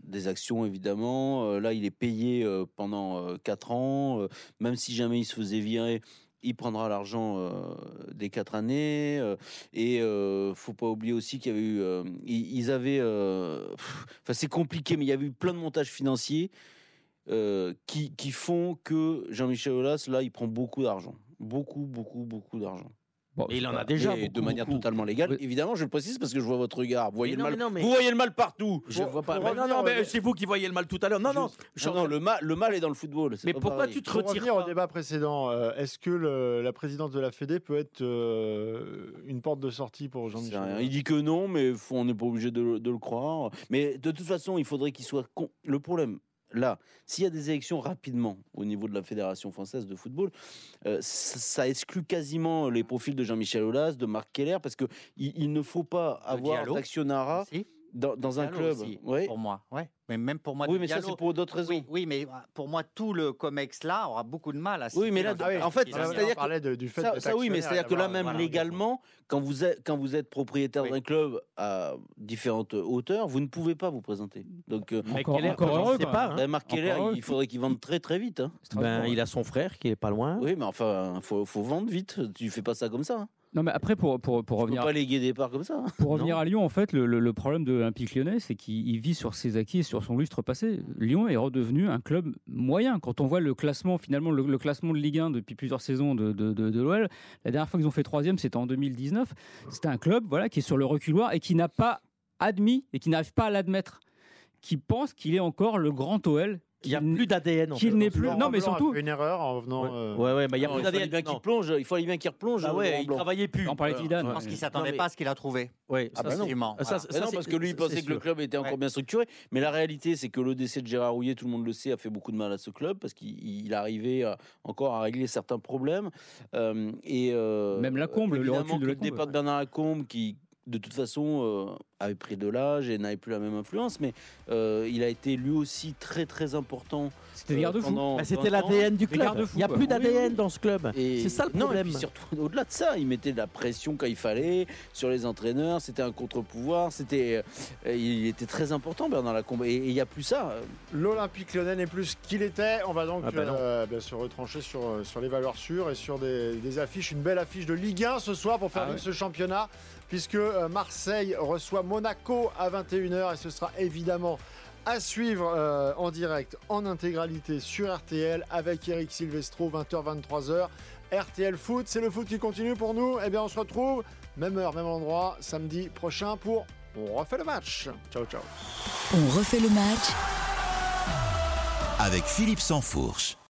[SPEAKER 4] des actions, évidemment. Euh, là, il est payé pendant 4 ans. Même si jamais il se faisait virer, il prendra l'argent euh, des 4 années. Euh, et euh, faut pas oublier aussi qu'il y avait eu... euh, avaient... Enfin, c'est compliqué, mais il y avait eu plein de montages financiers qui, qui font que Jean-Michel Aulas, là, il prend beaucoup d'argent. Beaucoup, beaucoup, beaucoup d'argent.
[SPEAKER 5] Bon,
[SPEAKER 8] il en a déjà.
[SPEAKER 4] Mais de
[SPEAKER 8] beaucoup,
[SPEAKER 4] manière
[SPEAKER 8] beaucoup.
[SPEAKER 4] totalement légale.
[SPEAKER 5] Oui.
[SPEAKER 4] Évidemment, je le précise parce que je vois votre regard. Vous voyez,
[SPEAKER 8] Mais
[SPEAKER 4] le,
[SPEAKER 8] non,
[SPEAKER 4] mal,
[SPEAKER 8] mais non, mais-
[SPEAKER 4] vous voyez le mal partout.
[SPEAKER 8] Je
[SPEAKER 3] Pour-
[SPEAKER 8] vois pas.
[SPEAKER 3] pour
[SPEAKER 8] Mais non,
[SPEAKER 3] revenir
[SPEAKER 8] non, mais
[SPEAKER 3] dé-
[SPEAKER 8] c'est vous qui voyez le mal tout à l'heure. Non, non. je-
[SPEAKER 4] Non, non, le, mal, le mal est dans le football. c'est
[SPEAKER 8] Mais
[SPEAKER 4] pas
[SPEAKER 8] pourquoi
[SPEAKER 4] pareil.
[SPEAKER 8] tu te
[SPEAKER 3] Pour
[SPEAKER 8] retires
[SPEAKER 3] revenir au débat précédent, euh, est-ce que le- la présidence de la Fédé peut être euh, une porte de sortie pour Jean-Michel
[SPEAKER 4] Il dit que non, mais faut- on n'est pas obligé de, le- de le croire. Mais de toute façon, il faudrait qu'il soit. con- Le problème, là, s'il y a des élections rapidement au niveau de la Fédération française de football, euh, ça, ça exclut quasiment les profils de Jean-Michel Aulas, de Marc Keller, parce que il, il ne faut pas avoir d'actionnariat
[SPEAKER 7] Si.
[SPEAKER 4] Dans, dans un club,
[SPEAKER 7] aussi, pour moi. Ouais. Mais même pour moi,
[SPEAKER 4] Oui, mais ça c'est pour d'autres raisons.
[SPEAKER 7] Oui, oui, mais euh, pour moi, tout le Comex là aura beaucoup de mal à.
[SPEAKER 4] Oui, mais là,
[SPEAKER 3] Ah
[SPEAKER 4] en fait, c'est-à-dire
[SPEAKER 3] parlait de- du fait
[SPEAKER 4] Ça, oui, mais c'est-à-dire que là même
[SPEAKER 7] voilà,
[SPEAKER 4] légalement, quand vous êtes quand vous êtes propriétaire
[SPEAKER 7] Oui.
[SPEAKER 4] d'un club à différentes hauteurs, vous ne pouvez pas vous présenter. Donc euh,
[SPEAKER 8] Mais
[SPEAKER 5] Encore-
[SPEAKER 8] Keller,
[SPEAKER 5] heureux,
[SPEAKER 8] pas. hein.
[SPEAKER 4] ben, Marc
[SPEAKER 5] Encore
[SPEAKER 4] Keller, il faudrait qu'il vende très très vite. hein.
[SPEAKER 8] Ben, il a son frère qui est pas loin.
[SPEAKER 4] Oui, mais enfin, faut, faut vendre vite. Tu fais pas ça comme ça.
[SPEAKER 5] Non, mais après, pour, pour, pour
[SPEAKER 4] peux
[SPEAKER 5] revenir,
[SPEAKER 4] pas léguer des parts comme ça. hein.
[SPEAKER 5] pour revenir
[SPEAKER 4] Non.
[SPEAKER 5] à Lyon, en fait, le, le- le problème de l'Olympique lyonnais, c'est qu'il il vit sur ses acquis et sur son lustre passé. Lyon est redevenu un club moyen. Quand on voit le classement, finalement, le, le classement de Ligue 1 depuis plusieurs saisons de, de, de- de l'OL, la dernière fois qu'ils ont fait troisième, c'était en 2019. C'était un club voilà, qui est sur le reculoir et qui n'a pas admis et qui n'arrive pas à l'admettre, qui pense qu'il est encore le grand OL.
[SPEAKER 8] Il n'y a plus d'ADN. en
[SPEAKER 5] qu'il
[SPEAKER 8] ce
[SPEAKER 5] plus- non, mais surtout-
[SPEAKER 3] fait une erreur en venant.
[SPEAKER 8] Ouais,
[SPEAKER 3] euh,
[SPEAKER 8] ouais, ouais, mais il y a plus d'ADN.
[SPEAKER 4] bien qu'il plonge. Il fallait bien qu'il replonge.
[SPEAKER 8] Ah ouais, il travaillait plus.
[SPEAKER 5] On parlait de Zidane.
[SPEAKER 7] Je pense qu'il ne s'attendait pas à ce qu'il a trouvé.
[SPEAKER 8] Ouais,
[SPEAKER 4] Ah bah non.
[SPEAKER 8] Ça, c'est-
[SPEAKER 4] parce que lui, il pensait que le club était encore bien structuré. Mais la réalité, c'est que le décès de Gérard Rouillet, tout le monde le sait, a fait beaucoup de mal à ce club parce qu'il il arrivait à- encore à régler certains problèmes. Euh, et euh,
[SPEAKER 5] Même Lacombe, le
[SPEAKER 4] évidemment
[SPEAKER 5] recul de
[SPEAKER 4] le départ de Bernard Lacombe, qui de toute façon euh, avait pris de l'âge et n'avait plus la même influence, mais euh, il a été lui aussi très très important.
[SPEAKER 5] C'était
[SPEAKER 4] euh, pendant
[SPEAKER 8] Bah, C'était
[SPEAKER 4] 20 ans.
[SPEAKER 8] l'ADN du club. Il n'y a plus d'ADN
[SPEAKER 5] oui.
[SPEAKER 8] dans ce club.
[SPEAKER 4] Et-
[SPEAKER 8] C'est ça le
[SPEAKER 4] non,
[SPEAKER 8] problème.
[SPEAKER 4] et puis surtout, au-delà de ça, il mettait de la pression quand il fallait sur les entraîneurs. C'était un contre-pouvoir. C'était, euh, il était très important, Bernard Lacombe. Et il n'y a plus ça.
[SPEAKER 3] L'Olympique lyonnais n'est plus ce qu'il était. On va donc
[SPEAKER 8] Ah bah
[SPEAKER 3] euh, se retrancher sur, sur les valeurs sûres et sur des, des affiches. Une belle affiche de Ligue 1 ce soir pour faire
[SPEAKER 5] Ah
[SPEAKER 3] ce championnat, puisque euh, Marseille reçoit Monaco à 21h et ce sera évidemment à suivre euh, en direct, en intégralité sur RTL avec Eric Silvestro, 20h, 23h. RTL Foot, c'est le foot qui continue pour nous. Eh bien, on se retrouve, même heure, même endroit, samedi prochain pour On refait le match. Ciao, ciao.
[SPEAKER 2] On refait le match
[SPEAKER 1] avec Philippe Sansfourche.